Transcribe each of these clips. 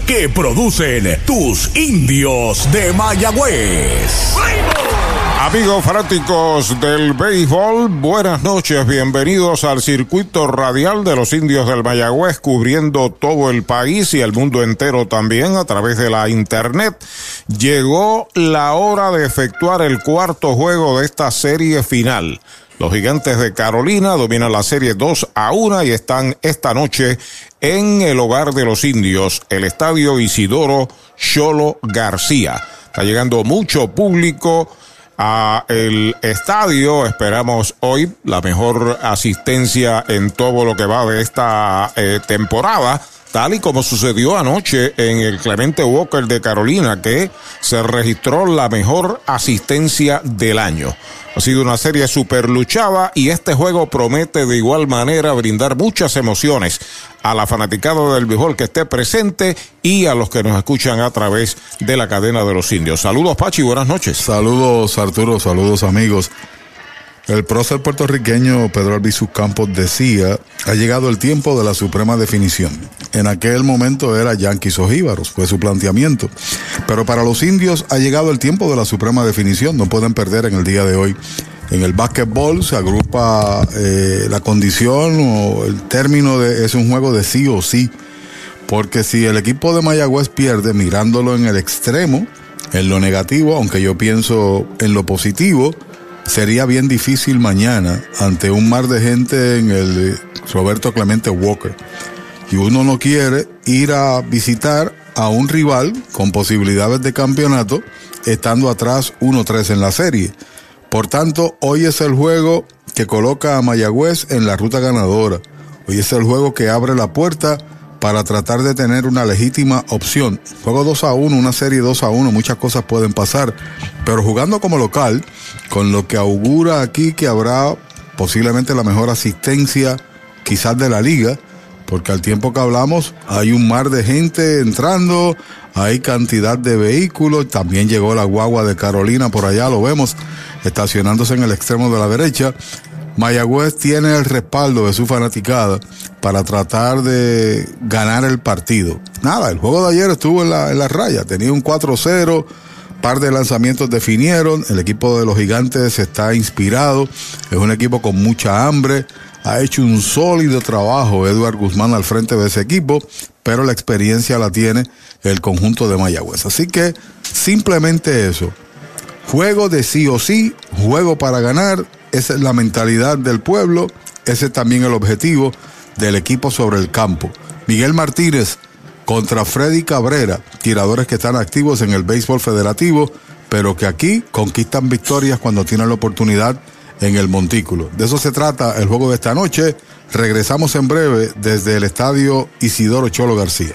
que producen tus indios de Mayagüez. Amigos fanáticos del béisbol, buenas noches, bienvenidos al circuito radial de los indios del Mayagüez, cubriendo todo el país y el mundo entero también a través de la internet. Llegó la hora de efectuar el cuarto juego de esta serie final. Los gigantes de Carolina dominan la serie 2 a 1 y están esta noche en el hogar de los indios, el estadio Isidoro Cholo García. Está llegando mucho público a el estadio. Esperamos hoy la mejor asistencia en todo lo que va de esta eh, temporada tal y como sucedió anoche en el Clemente Walker de Carolina, que se registró la mejor asistencia del año. Ha sido una serie super luchada y este juego promete de igual manera brindar muchas emociones a la fanaticada del béisbol que esté presente y a los que nos escuchan a través de la cadena de los indios. Saludos Pachi, buenas noches. Saludos Arturo, saludos amigos. El prócer puertorriqueño Pedro Albizu Campos decía, ha llegado el tiempo de la suprema definición. En aquel momento era Yanquis o Jíbaros, fue su planteamiento. Pero para los indios ha llegado el tiempo de la suprema definición, no pueden perder en el día de hoy. En el básquetbol se agrupa eh, la condición o el término de es un juego de sí o sí. Porque si el equipo de Mayagüez pierde mirándolo en el extremo, en lo negativo, aunque yo pienso en lo positivo, sería bien difícil mañana ante un mar de gente en el Roberto Clemente Walker. Y uno no quiere ir a visitar a un rival con posibilidades de campeonato estando atrás 1-3 en la serie. Por tanto, hoy es el juego que coloca a Mayagüez en la ruta ganadora. Hoy es el juego que abre la puerta para tratar de tener una legítima opción. Juego 2 a 1, una serie 2 a 1, muchas cosas pueden pasar, pero jugando como local, con lo que augura aquí que habrá posiblemente la mejor asistencia quizás de la liga, porque al tiempo que hablamos hay un mar de gente entrando, hay cantidad de vehículos, también llegó la guagua de Carolina por allá, lo vemos, estacionándose en el extremo de la derecha. Mayagüez tiene el respaldo de su fanaticada para tratar de ganar el partido. Nada, el juego de ayer estuvo en la, raya, tenía un 4-0, par de lanzamientos definieron, el equipo de los gigantes está inspirado, es un equipo con mucha hambre, ha hecho un sólido trabajo Eduard Guzmán al frente de ese equipo, pero la experiencia la tiene el conjunto de Mayagüez. Así que simplemente eso, juego de sí o sí, juego para ganar, esa es la mentalidad del pueblo, ese es también el objetivo del equipo sobre el campo. Miguel Martínez contra Freddy Cabrera, tiradores que están activos en el béisbol federativo, pero que aquí conquistan victorias cuando tienen la oportunidad en el montículo. De eso se trata el juego de esta noche. Regresamos en breve desde el estadio Isidoro Cholo García.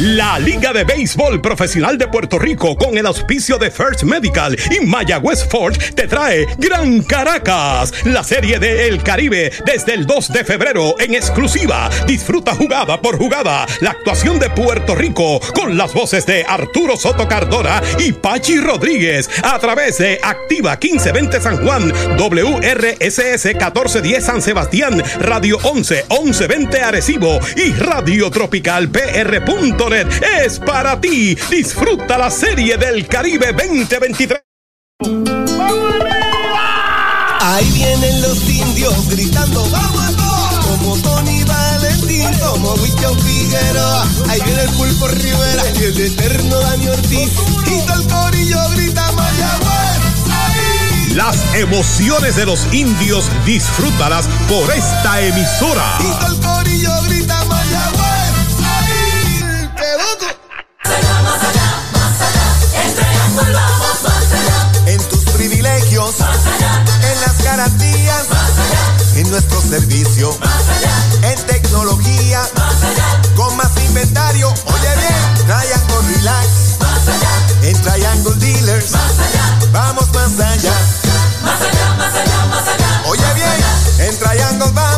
La Liga de Béisbol Profesional de Puerto Rico con el auspicio de First Medical y Mayagüez Forge te trae Gran Caracas, la serie de El Caribe desde el 2 de febrero en exclusiva. Disfruta jugada por jugada la actuación de Puerto Rico con las voces de Arturo Soto Cardona y Pachi Rodríguez a través de Activa 1520 San Juan, WRSS 1410 San Sebastián, Radio 11 1120 Arecibo y Radio Tropical PR es para ti. Disfruta la serie del Caribe 2023. Ahí vienen los indios gritando, vamos todos, como Tony Valentín, como Wichon Figueroa. Ahí viene el pulpo Rivera y el eterno Dani Ortiz. Y todo el corillo grita Mayagüez. Las emociones de los indios disfrútalas por esta emisora. Y todo el corillo En tus privilegios, en las garantías, en nuestro servicio, en tecnología, con más inventario. Oye bien, Triangle Relax, en Triangle Dealers, vamos más allá. Más allá, más allá, más allá. Oye bien, en Triangle vamos más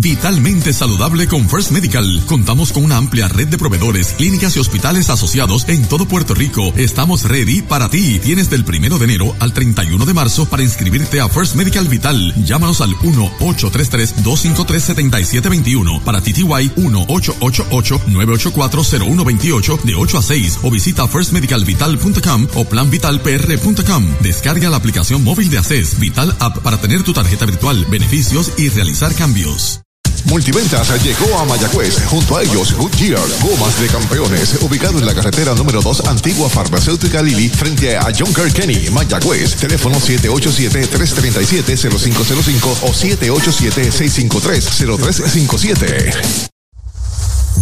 Vitalmente saludable con First Medical. Contamos con una amplia red de proveedores, clínicas y hospitales asociados en todo Puerto Rico. Estamos ready para ti. Tienes del primero de enero al 31 de marzo para inscribirte a First Medical Vital. Llámanos al 1-833-253-7721 para TTY 1-888-984-0128 de 8 a 6 o visita firstmedicalvital.com o planvitalpr.com. Descarga la aplicación móvil de ACES Vital App para tener tu tarjeta virtual, beneficios y realizar cambios. Multiventas llegó a Mayagüez. Junto a ellos, Goodyear, Gomas de Campeones, ubicado en la carretera número 2, antigua farmacéutica Lili, frente a John Kenny, Mayagüez. Teléfono 787-337-0505 o 787-653-0357.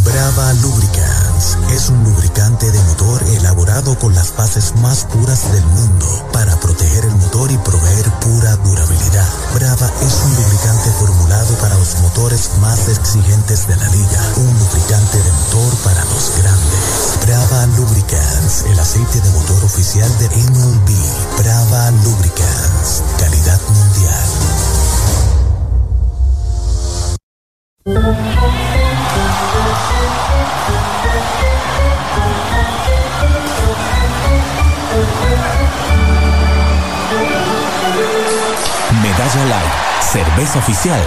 Brava Lubricants es un lubricante de motor elaborado con las bases más puras del mundo para proteger el motor y proveer pura durabilidad. Brava es un lubricante para los motores más exigentes de la liga. Un lubricante de motor para los grandes. Brava Lubricants, el aceite de motor oficial de MLB. Brava Lubricants, calidad mundial. Medalla Light, cerveza oficial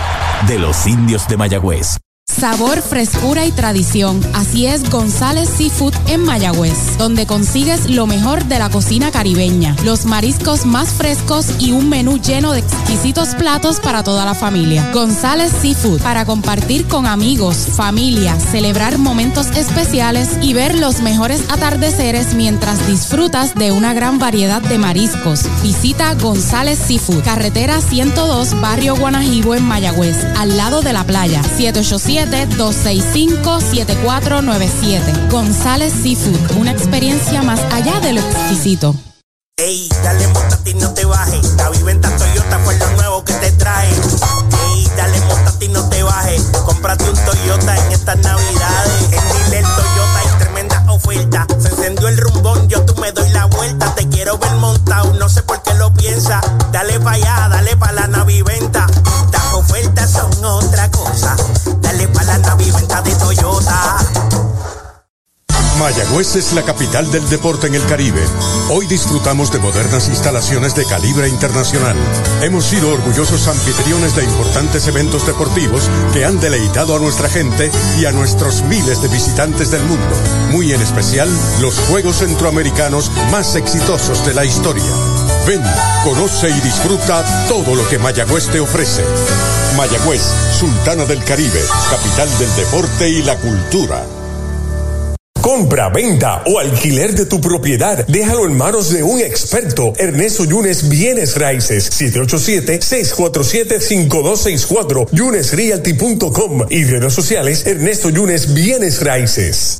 de los indios de Mayagüez. Sabor, frescura y tradición. Así es González Seafood en Mayagüez, donde consigues lo mejor de la cocina caribeña, los mariscos más frescos y un menú lleno de exquisitos platos para toda la familia. González Seafood, para compartir con amigos, familia, celebrar momentos especiales y ver los mejores atardeceres mientras disfrutas de una gran variedad de mariscos. Visita González Seafood, carretera 102, barrio Guanajibo en Mayagüez, al lado de la playa, 787 265-7497. González Seafood, una experiencia más allá de lo exquisito. Ey, dale montate y no te bajes. La viventa Toyota fue lo nuevo que te trae. Ey, dale montate y no te bajes. Cómprate un Toyota en estas navidades. En Dile Toyota hay tremenda oferta. Se encendió el rumbón, yo tú me doy la vuelta. Te quiero ver montado, no sé por qué lo piensa. Dale pa' allá, dale pa' la naviventa. Las ofertas son otra cosa. De Toyota. Mayagüez es la capital del deporte en el Caribe. Hoy disfrutamos de modernas instalaciones de calibre internacional. Hemos sido orgullosos anfitriones de importantes eventos deportivos que han deleitado a nuestra gente y a nuestros miles de visitantes del mundo. Muy en especial, los Juegos Centroamericanos más exitosos de la historia. Ven, conoce y disfruta todo lo que Mayagüez te ofrece. Mayagüez, Sultana del Caribe, capital del deporte y la cultura. Compra, venta o alquiler de tu propiedad. Déjalo en manos de un experto. Ernesto Yunes Bienes Raíces. 787-647-5264. YunesRealty.com y redes sociales Ernesto Yunes Bienes Raíces.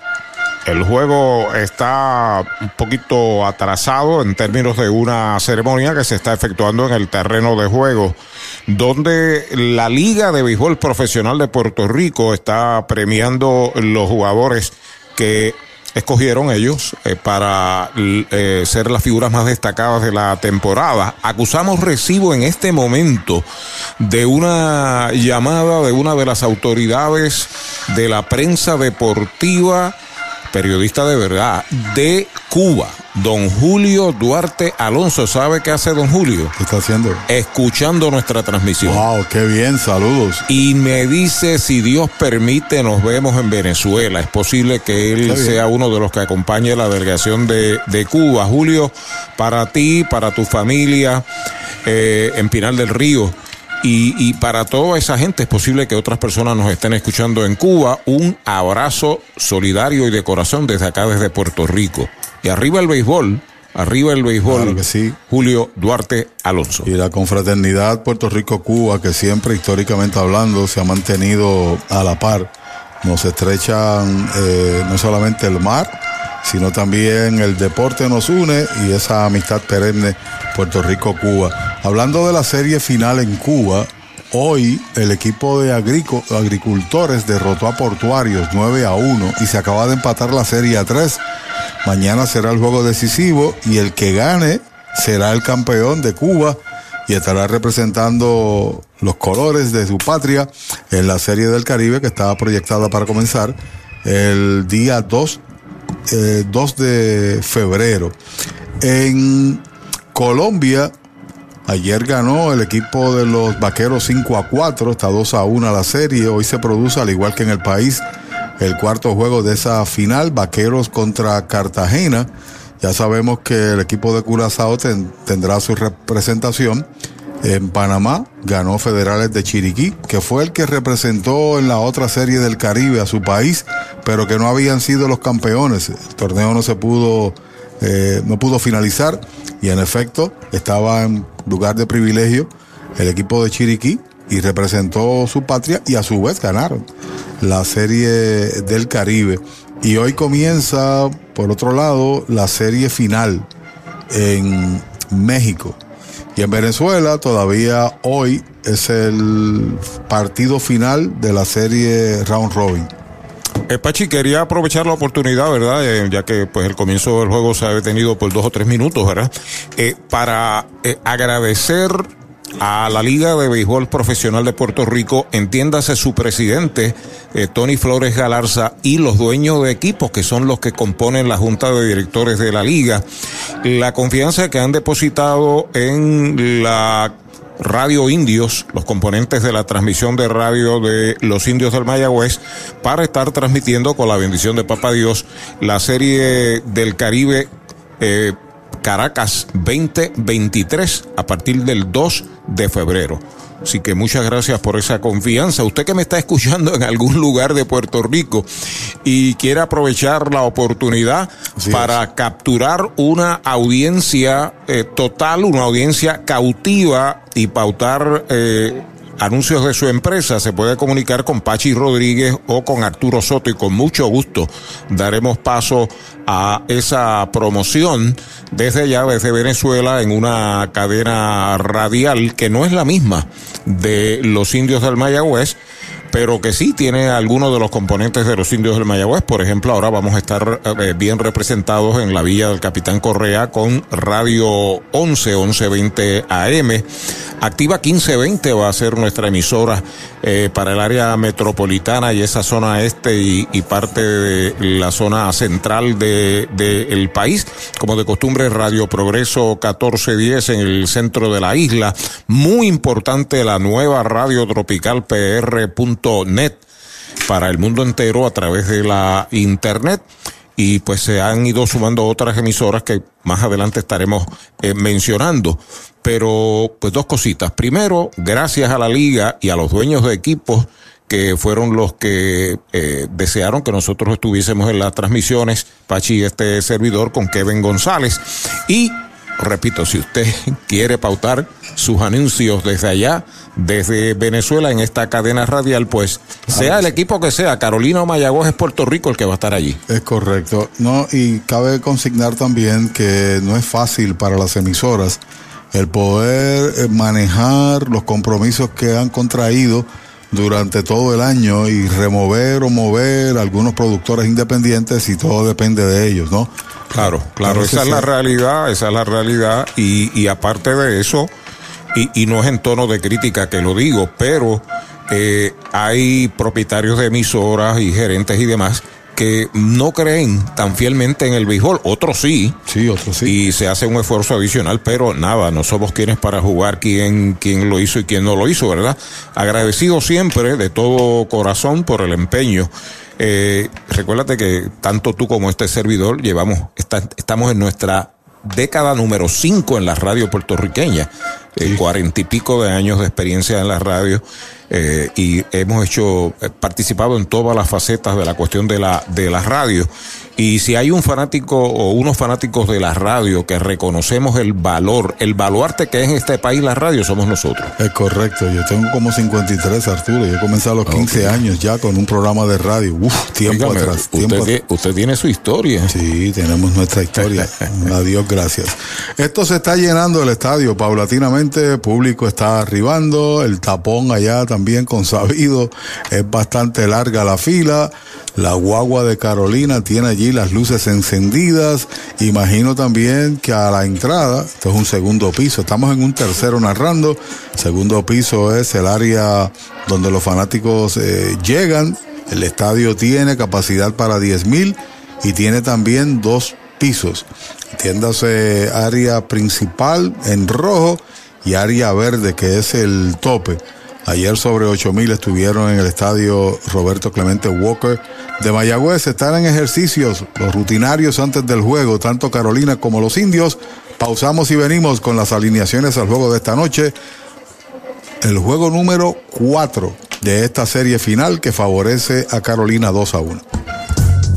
el juego está un poquito atrasado en términos de una ceremonia que se está efectuando en el terreno de juego, donde la Liga de Béisbol Profesional de Puerto Rico está premiando los jugadores que escogieron ellos eh, para eh, ser las figuras más destacadas de la temporada. Acusamos recibo en este momento de una llamada de una de las autoridades de la prensa deportiva periodista de verdad, de Cuba, don Julio Duarte Alonso. ¿Sabe qué hace don Julio? ¿Qué está haciendo? Escuchando nuestra transmisión. Wow, qué bien, saludos. Y me dice, si Dios permite, nos vemos en Venezuela. Es posible que él sea uno de los que acompañe la delegación de, de Cuba. Julio, para ti, para tu familia, eh, en Pinal del Río y, para toda esa gente es posible que otras personas nos estén escuchando en Cuba. Un abrazo solidario y de corazón desde acá, desde Puerto Rico. Y arriba el béisbol, arriba el béisbol. que sí. Julio Duarte Alonso. Y la confraternidad Puerto Rico-Cuba, que siempre históricamente hablando se ha mantenido a la par. Nos estrechan eh, no solamente el mar, sino también el deporte nos une y esa amistad perenne Puerto Rico-Cuba. Hablando de la serie final en Cuba, hoy el equipo de agricultores derrotó a Portuarios 9 a 1 y se acaba de empatar la serie a 3. Mañana será el juego decisivo y el que gane será el campeón de Cuba y estará representando los colores de su patria en la serie del Caribe que estaba proyectada para comenzar el día 2 2 eh, de febrero. En Colombia, ayer ganó el equipo de los Vaqueros 5 a 4, está 2 a 1 la serie. Hoy se produce, al igual que en el país, el cuarto juego de esa final, Vaqueros contra Cartagena. Ya sabemos que el equipo de Curazao tendrá su representación en Panamá, ganó Federales de Chiriquí, que fue el que representó en la otra serie del Caribe a su país, pero que no habían sido los campeones. El torneo no se pudo, eh, no pudo finalizar y en efecto estaba en lugar de privilegio el equipo de Chiriquí y representó su patria y a su vez ganaron la serie del Caribe. Y hoy comienza, por otro lado, la serie final en México Y en Venezuela todavía hoy es el partido final de la serie Round Robin. Eh, Pachi, quería aprovechar la oportunidad, ¿verdad? Eh, ya que pues el comienzo del juego se ha detenido por dos o tres minutos, ¿verdad? Eh, para eh, agradecer a la Liga de Béisbol Profesional de Puerto Rico, entiéndase su presidente, eh, Tony Flores Galarza, y los dueños de equipos, que son los que componen la Junta de Directores de la Liga, la confianza que han depositado en la Radio Indios, los componentes de la transmisión de radio de los indios del Mayagüez, para estar transmitiendo con la bendición de Papa Dios la serie del Caribe eh, Caracas 2023 a partir del 2 de febrero. Así que muchas gracias por esa confianza. Usted que me está escuchando en algún lugar de Puerto Rico y quiere aprovechar la oportunidad para capturar una audiencia eh, total, una audiencia cautiva y pautar eh, anuncios de su empresa, se puede comunicar con Pachi Rodríguez o con Arturo Soto y con mucho gusto daremos paso a esa promoción desde allá, desde Venezuela, en una cadena radial que no es la misma de los indios del Mayagüez, pero que sí tiene algunos de los componentes de los indios del Mayagüez. Por ejemplo, ahora vamos a estar eh, bien representados en la Villa del Capitán Correa con Radio 11, 1120 AM. Activa 1520 va a ser nuestra emisora eh, para el área metropolitana y esa zona este y, parte de la zona central de, el país. Como de costumbre, Radio Progreso 1410 en el centro de la isla. Muy importante la nueva radio tropical PR.net para el mundo entero a través de la internet y pues se han ido sumando otras emisoras que más adelante estaremos eh, mencionando. Pero pues dos cositas. Primero, gracias a la liga y a los dueños de equipos que fueron los que eh, desearon que nosotros estuviésemos en las transmisiones, Pachi, este servidor con Kevin González. Y repito, si usted quiere pautar sus anuncios desde allá, desde Venezuela en esta cadena radial, pues sea el equipo que sea, Carolina o Mayagüez es Puerto Rico el que va a estar allí. Es correcto. No, y cabe consignar también que no es fácil para las emisoras el poder eh, manejar los compromisos que han contraído durante todo el año y remover o mover algunos productores independientes y todo depende de ellos, ¿no? Claro, claro, esa es la realidad, esa es la realidad y, y aparte de eso, y, y, no es en tono de crítica que lo digo, pero eh, hay propietarios de emisoras y gerentes y demás que no creen tan fielmente en el béisbol, otros sí. Sí, otros sí. Y se hace un esfuerzo adicional, pero nada, no somos quienes para jugar quién, quién lo hizo y quién no lo hizo, ¿verdad? Agradecido siempre de todo corazón por el empeño. Eh, recuérdate que tanto tú como este servidor llevamos, está, estamos en nuestra década número 5 en la radio puertorriqueña, cuarenta y pico de años de experiencia en la radio. Eh, y hemos hecho, eh, participado en todas las facetas de la cuestión de la, de la radio. Y si hay un fanático o unos fanáticos de la radio que reconocemos el valor, el baluarte que es en este país la radio, somos nosotros. Es correcto, yo tengo como 53, Arturo. Yo comencé a los 15 okay. años ya con un programa de radio. Uf, tiempo Dígame, atrás. Usted, Tiempo tiene, usted tiene su historia. Sí, tenemos nuestra historia. Adiós, gracias. Esto se está llenando el estadio paulatinamente, el público está arribando, el tapón allá también con sabido, es bastante larga la fila. La guagua de Carolina tiene allí las luces encendidas. Imagino también que a la entrada, esto es un segundo piso, estamos en un tercero narrando. Segundo piso es el área donde los fanáticos eh, llegan. El estadio tiene capacidad para 10 mil y tiene también dos pisos. Entiéndase área principal en rojo y área verde que es el tope. Ayer sobre 8 mil estuvieron en el estadio Roberto Clemente Walker de Mayagüez. Están en ejercicios los rutinarios antes del juego, tanto Carolina como los indios. Pausamos y venimos con las alineaciones al juego de esta noche. El juego número 4 de esta serie final que favorece a Carolina 2 a 1.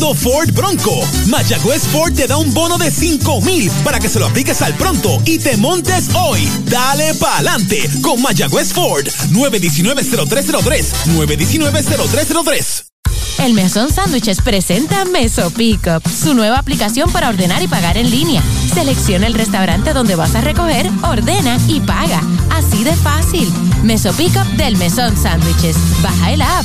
Ford Bronco. Mayagüez Ford te da un bono de 5 mil para que se lo apliques al pronto y te montes hoy. Dale pa'lante con Mayagüez Ford. 919-0303. 919-0303. El Mesón Sándwiches presenta Meso Pickup, su nueva aplicación para ordenar y pagar en línea. Selecciona el restaurante donde vas a recoger, ordena y paga. Así de fácil. Meso Pickup del Mesón Sándwiches. Baja el app.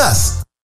estás?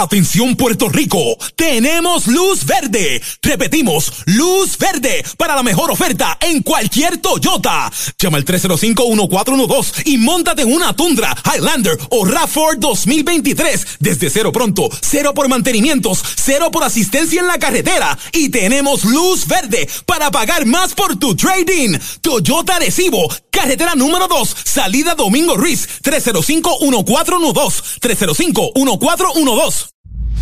Atención Puerto Rico, tenemos luz verde. Repetimos, luz verde para la mejor oferta en cualquier Toyota. Llama al 305-1412 y montate en una Tundra, Highlander o RAV4 2023 desde cero pronto, cero por mantenimientos, cero por asistencia en la carretera y tenemos luz verde para pagar más por tu trading. Toyota Recibo, carretera número 2, salida Domingo Ruiz, 305-1412, 305-1412.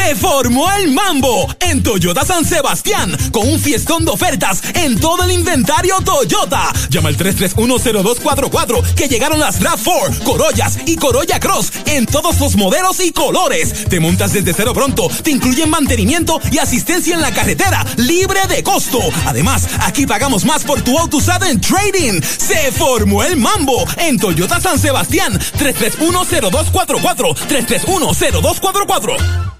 Se formó el mambo en Toyota San Sebastián con un fiestón de ofertas en todo el inventario Toyota. Llama al 3310244 que llegaron las RAV4, Corollas y Corolla Cross en todos los modelos y colores. Te montas desde cero pronto, te incluyen mantenimiento y asistencia en la carretera libre de costo. Además, aquí pagamos más por tu auto usado en trading. Se formó el mambo en Toyota San Sebastián 3310244 3310244.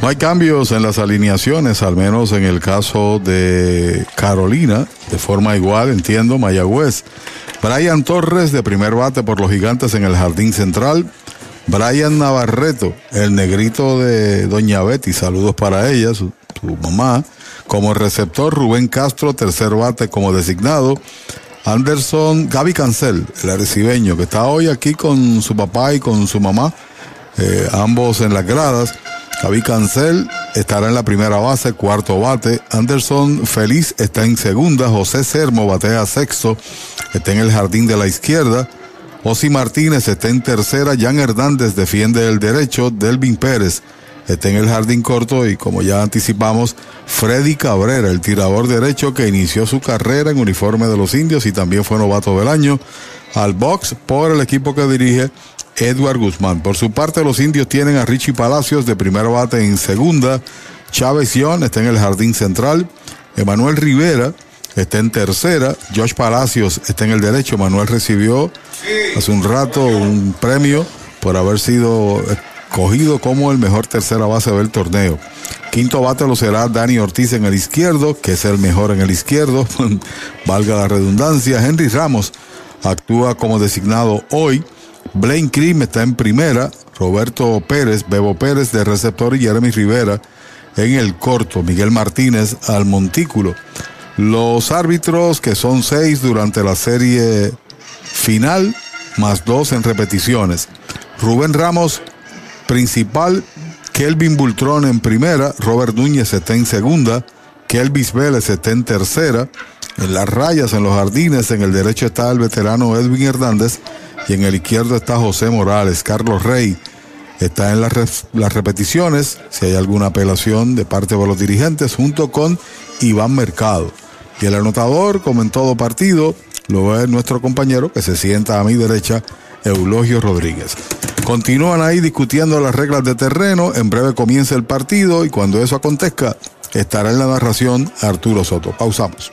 No hay cambios en las alineaciones, al menos en el caso de Carolina, de forma igual, entiendo, Mayagüez. Brian Torres de primer bate por los gigantes en el jardín central. Brian Navarreto, el negrito de Doña Betty, saludos para ella, su, mamá. Como receptor, Rubén Castro, tercer bate como designado. Anderson, Gaby Cancel, el arecibeño, que está hoy aquí con su papá y con su mamá, eh, ambos en las gradas. Javi Cancel estará en la primera base, cuarto bate. Anderson Feliz está en segunda. José Sermo batea sexto. Está en el jardín de la izquierda. Osi Martínez está en tercera. Jan Hernández defiende el derecho. Delvin Pérez está en el jardín corto. Y como ya anticipamos, Freddy Cabrera, el tirador derecho que inició su carrera en uniforme de los indios y también fue novato del año, al box por el equipo que dirige Edward Guzmán. Por su parte, los indios tienen a Richie Palacios de primer bate en segunda. Chávez Sion está en el jardín central. Emanuel Rivera está en tercera. Josh Palacios está en el derecho. Emanuel recibió hace un rato un premio por haber sido escogido como el mejor tercera base del torneo. Quinto bate lo será Dani Ortiz en el izquierdo, que es el mejor en el izquierdo, valga la redundancia. Henry Ramos actúa como designado hoy. Blaine Cream está en primera, Roberto Pérez, Bebo Pérez de receptor y Jeremy Rivera en el corto, Miguel Martínez al montículo. Los árbitros, que son seis durante la serie final, más dos en repeticiones. Rubén Ramos, principal, Kelvin Bultrón en primera, Robert Núñez está en segunda, Kelvis Vélez está en tercera, en las rayas, en los jardines, en el derecho está el veterano Edwin Hernández y en el izquierdo está José Morales. Carlos Rey está en las, repeticiones, si hay alguna apelación de parte de los dirigentes, junto con Iván Mercado. Y el anotador, como en todo partido, lo es nuestro compañero que se sienta a mi derecha, Eulogio Rodríguez. Continúan ahí discutiendo las reglas de terreno, en breve comienza el partido y cuando eso acontezca, estará en la narración Arturo Soto. Pausamos.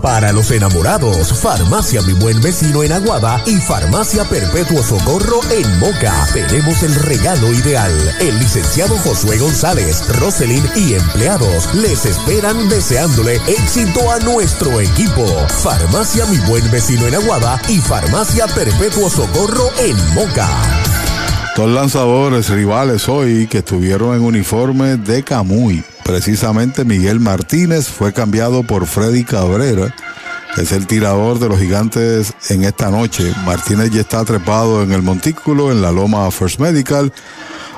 Para los enamorados, Farmacia Mi Buen Vecino en Aguada y Farmacia Perpetuo Socorro en Moca. Tenemos el regalo ideal. El licenciado Josué González, Roselyn y empleados les esperan deseándole éxito a nuestro equipo. Farmacia Mi Buen Vecino en Aguada y Farmacia Perpetuo Socorro en Moca. Dos lanzadores rivales hoy que estuvieron en uniforme de Camuy. Precisamente Miguel Martínez fue cambiado por Freddy Cabrera. Es el tirador de los gigantes en esta noche. Martínez ya está trepado en el montículo en la loma First Medical,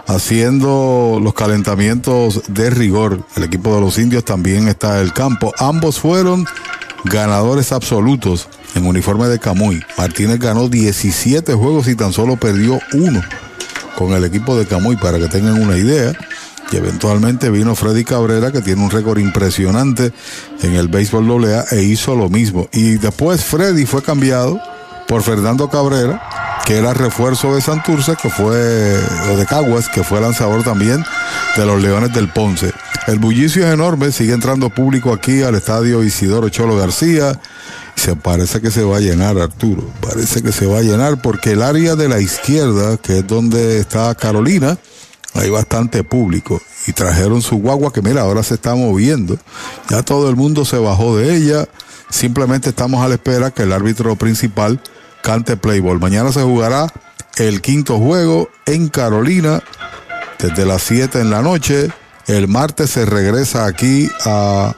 haciendo los calentamientos de rigor. El equipo de los indios también está en el campo. Ambos fueron ganadores absolutos en uniforme de Camuy. Martínez ganó 17 juegos y tan solo perdió uno con el equipo de Camuy, para que tengan una idea. Y eventualmente vino Freddy Cabrera, que tiene un récord impresionante en el béisbol AA, e hizo lo mismo. Y después Freddy fue cambiado por Fernando Cabrera, que era refuerzo de Santurce, que fue, o de Caguas, que fue lanzador también de los Leones del Ponce. El bullicio es enorme, sigue entrando público aquí al estadio Isidoro Cholo García. Se parece que se va a llenar, Arturo. Parece que se va a llenar porque el área de la izquierda, que es donde está Carolina, hay bastante público. Y trajeron su guagua que mira, ahora se está moviendo. Ya todo el mundo se bajó de ella. Simplemente estamos a la espera que el árbitro principal cante Playboy. Mañana se jugará el quinto juego en Carolina desde las 7 en la noche. El martes se regresa aquí a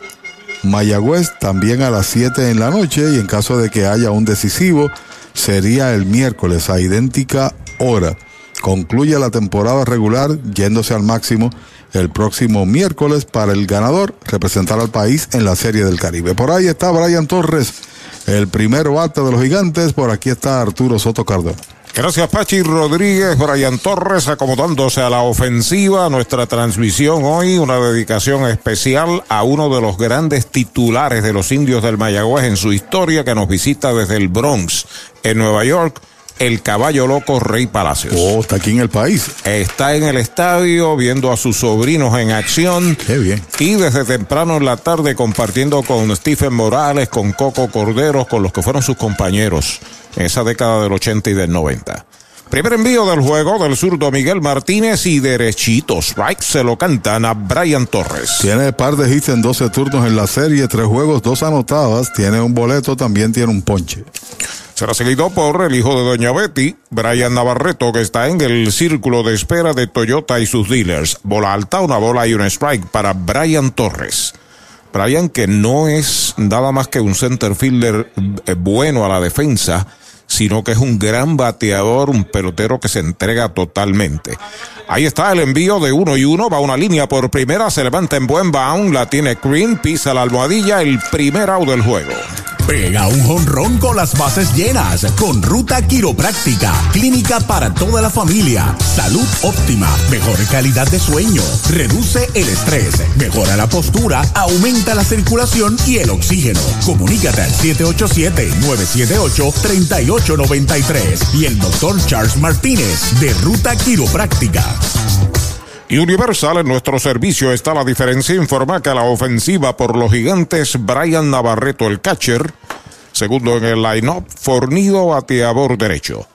Mayagüez también a las 7 en la noche y en caso de que haya un decisivo sería el miércoles a idéntica hora. Concluye la temporada regular yéndose al máximo el próximo miércoles para el ganador representar al país en la Serie del Caribe. Por ahí está Brian Torres, el primer bate de los gigantes. Por aquí está Arturo Soto Cardona. Gracias Pachi Rodríguez, Brian Torres acomodándose a la ofensiva. Nuestra transmisión hoy, una dedicación especial a uno de los grandes titulares de los indios del Mayagüez en su historia que nos visita desde el Bronx, en Nueva York. El caballo loco Rey Palacios. Oh, está aquí en el país. Está en el estadio viendo a sus sobrinos en acción. Qué bien. Y desde temprano en la tarde compartiendo con Stephen Morales, con Coco Corderos, con los que fueron sus compañeros en esa década del 80 y del 90. Primer envío del juego del zurdo Miguel Martínez y derechitos. Right se lo cantan a Brian Torres. Tiene par de hits en 12 turnos en la serie, tres juegos, dos anotadas. Tiene un boleto, también tiene un ponche. Será seguido por el hijo de Doña Betty, Brian Navarreto, que está en el círculo de espera de Toyota y sus dealers. Bola alta, una bola y un strike para Brian Torres. Brian, que no es nada más que un center fielder eh, bueno a la defensa, sino que es un gran bateador, un pelotero que se entrega totalmente. Ahí está el envío de uno y uno, va una línea por primera, se levanta en buen bound, la tiene Green, pisa la almohadilla, el primer out del juego. Pega un jonrón con las bases llenas con Ruta Quiropráctica, clínica para toda la familia, salud óptima, mejor calidad de sueño, reduce el estrés, mejora la postura, aumenta la circulación y el oxígeno. Comunícate al 787-978-3893 y el doctor Charles Martínez de Ruta Quiropráctica. Universal en nuestro servicio está la diferencia. Informa que la ofensiva por los gigantes, Brian Navarreto, el catcher. Segundo en el line-up, fornido bateador derecho.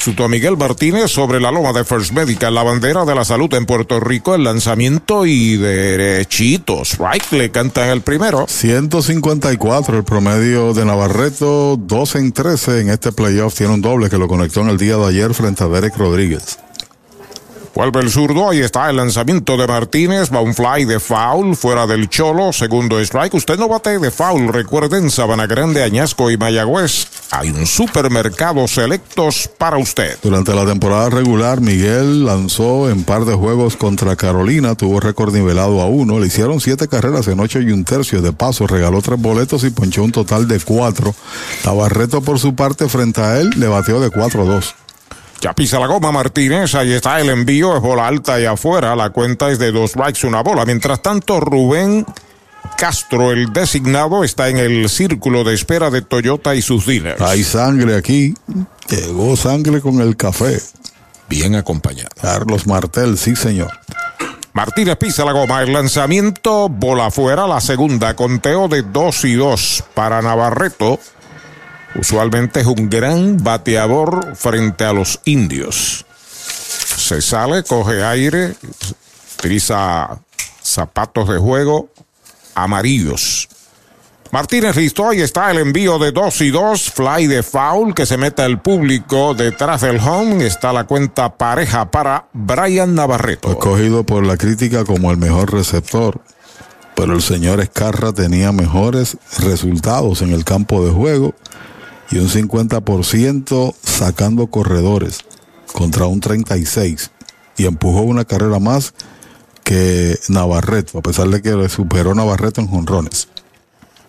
Suto Miguel Martínez sobre la loma de First Medical, la bandera de la salud en Puerto Rico, el lanzamiento y derechitos. Right, le cantan el primero. 154 el promedio de Navarreto, 2 en 13 en este playoff. Tiene un doble que lo conectó en el día de ayer frente a Derek Rodríguez. Vuelve el zurdo, ahí está el lanzamiento de Martínez, va un fly de foul, fuera del cholo, segundo strike. Usted no bate de foul, recuerden, Sabana Grande, Añasco y Mayagüez. Hay un supermercado selectos para usted. Durante la temporada regular, Miguel lanzó en par de juegos contra Carolina, tuvo récord nivelado a uno, le hicieron siete carreras en ocho y un tercio, de paso regaló tres boletos y ponchó un total de cuatro. Navarreto por su parte frente a él le bateó de 4-2. Ya pisa la goma Martínez, ahí está el envío, es bola alta y afuera, la cuenta es de dos strikes, una bola. Mientras tanto, Rubén Castro, el designado, está en el círculo de espera de Toyota y sus dealers. Hay sangre aquí, llegó sangre con el café. Bien acompañado. Carlos Martel, sí señor. Martínez pisa la goma, el lanzamiento, bola afuera, la segunda, conteo de dos y dos para Navarreto. Usualmente es un gran bateador frente a los indios. Se sale, coge aire, utiliza zapatos de juego amarillos. Martínez listo, ahí está el envío de 2 y 2, fly de foul que se mete al público detrás del home. Está la cuenta pareja para Brian Navarreto. Escogido por la crítica como el mejor receptor, pero el señor Escarra tenía mejores resultados en el campo de juego y un 50% sacando corredores contra un 36 y empujó una carrera más que Navarreto, a pesar de que le superó Navarreto en jonrones.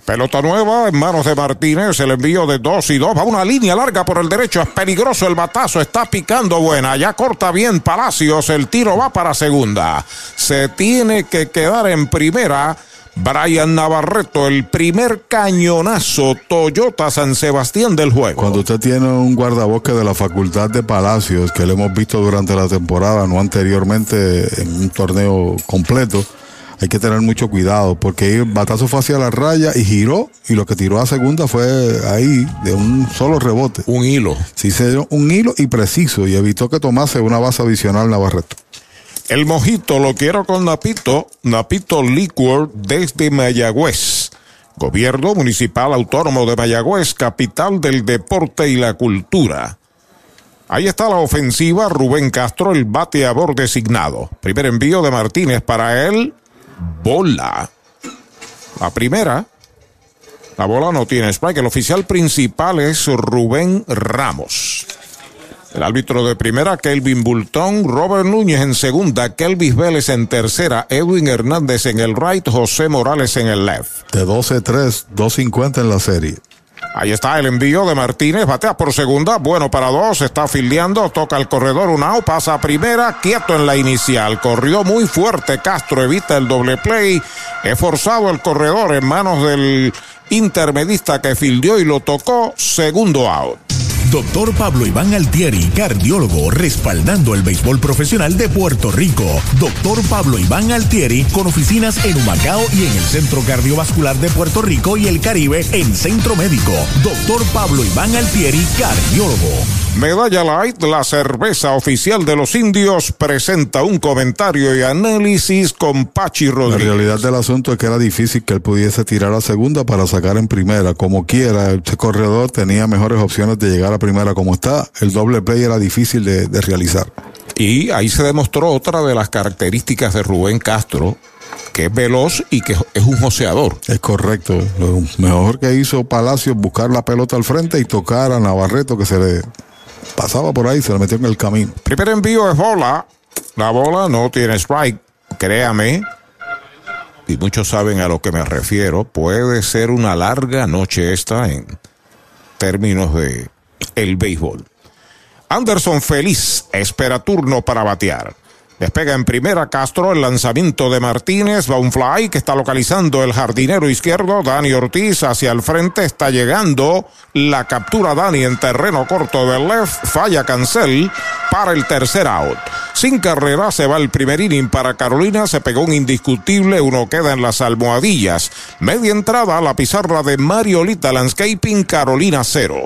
Pelota nueva en manos de Martínez, el envío de 2 y 2, va una línea larga por el derecho, es peligroso el batazo, está picando buena, ya corta bien Palacios, el tiro va para segunda, se tiene que quedar en primera Brian Navarreto, el primer cañonazo Toyota San Sebastián del juego. Cuando usted tiene un guardabosque de la Facultad de Palacios, que lo hemos visto durante la temporada, no anteriormente en un torneo completo, hay que tener mucho cuidado porque el batazo fue hacia la raya y giró y lo que tiró a segunda fue ahí de un solo rebote. Un hilo. Sí, se dio un hilo y preciso y evitó que tomase una base adicional Navarreto. El mojito lo quiero con Napito, Napito Liquor desde Mayagüez. Gobierno Municipal Autónomo de Mayagüez, capital del deporte y la cultura. Ahí está la ofensiva, Rubén Castro, el bateador designado. Primer envío de Martínez para él, bola. La primera, la bola no tiene strike. El oficial principal es Rubén Ramos. El árbitro de primera, Kelvin Bultón, Robert Núñez en segunda, Kelvis Vélez en tercera, Edwin Hernández en el right, José Morales en el left. De 12-3, 2.50 en la serie. Ahí está el envío de Martínez, batea por segunda, bueno para dos, está fildeando, toca el corredor, un out, pasa a primera, quieto en la inicial, corrió muy fuerte, Castro evita el doble play, he forzado el corredor en manos del intermedista que fildeó y lo tocó, segundo out. Doctor Pablo Iván Altieri, cardiólogo, respaldando el béisbol profesional de Puerto Rico. Doctor Pablo Iván Altieri, con oficinas en Humacao y en el Centro Cardiovascular de Puerto Rico y el Caribe en Centro Médico. Doctor Pablo Iván Altieri, cardiólogo. Medalla Light, la cerveza oficial de los indios, presenta un comentario y análisis con Pachi Rodríguez. La realidad del asunto es que era difícil que él pudiese tirar a segunda para sacar en primera. Como quiera, este corredor tenía mejores opciones de llegar a primera como está. El doble play era difícil de, de realizar. Y ahí se demostró otra de las características de Rubén Castro, que es veloz y que es un joseador. Es correcto. Lo mejor que hizo Palacio buscar la pelota al frente y tocar a Navarreto que se le pasaba por ahí, se le metió en el camino. Primer envío es bola. La bola no tiene strike, créame. Y muchos saben a lo que me refiero. Puede ser una larga noche esta en términos de el béisbol. Anderson feliz espera turno para batear. Despega en primera Castro el lanzamiento de Martínez, va un fly que está localizando el jardinero izquierdo, Dani Ortiz hacia el frente, está llegando la captura Dani en terreno corto del left, falla Cancel para el tercer out. Sin carrera se va el primer inning para Carolina, se pegó un indiscutible, uno queda en las almohadillas. Media entrada a la pizarra de Mariolita Landscaping, Carolina cero.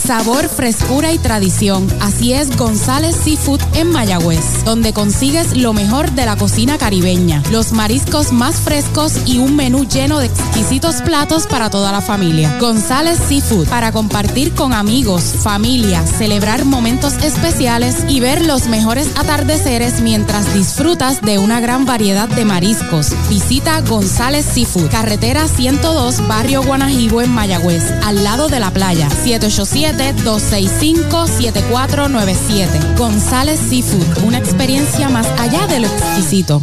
Sabor, frescura y tradición. Así es González Seafood en Mayagüez, donde consigues lo mejor de la cocina caribeña, los mariscos más frescos y un menú lleno de exquisitos platos para toda la familia. González Seafood, para compartir con amigos, familia, celebrar momentos especiales y ver los mejores atardeceres mientras disfrutas de una gran variedad de mariscos. Visita González Seafood, carretera 102, barrio Guanajibo en Mayagüez, al lado de la playa, 787 265-7497. González Seafood, una experiencia más allá de lo exquisito.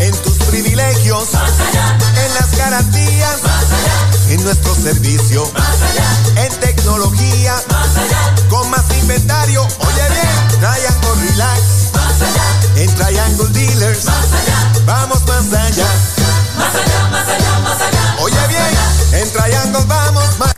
En tus privilegios, en las garantías, en nuestro servicio, en tecnología, con más inventario. Oye bien, Triangle Relax, en Triangle Dealers, vamos más allá. Más allá, más allá, más allá. Oye bien, en Triangle vamos más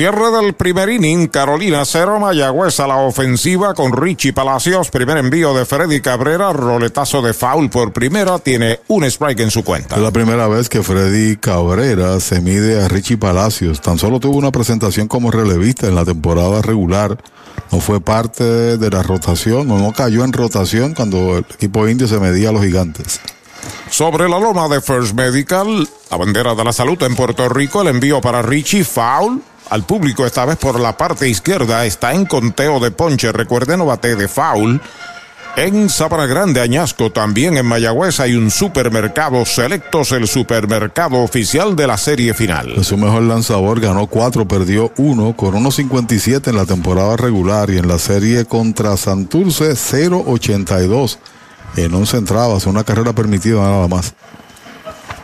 Cierre del primer inning, Carolina 0, Mayagüez a la ofensiva con Richie Palacios. Primer envío de Freddy Cabrera, roletazo de foul por primera, tiene un strike en su cuenta. Es la primera vez que Freddy Cabrera se mide a Richie Palacios. Tan solo tuvo una presentación como relevista en la temporada regular. No fue parte de la rotación, no, no cayó en rotación cuando el equipo indio se medía a los gigantes. Sobre la loma de First Medical, la bandera de la salud en Puerto Rico, el envío para Richie, foul al público esta vez por la parte izquierda. Está en conteo de ponche. Recuerden, no bate de foul. En Sabana Grande, Añasco, también en Mayagüez hay un supermercado selectos, el supermercado oficial de la serie final. Su mejor lanzador, ganó 4, perdió 1, con 1.57 en la temporada regular y en la serie contra Santurce 0.82 en 11 entradas, una carrera permitida nada más.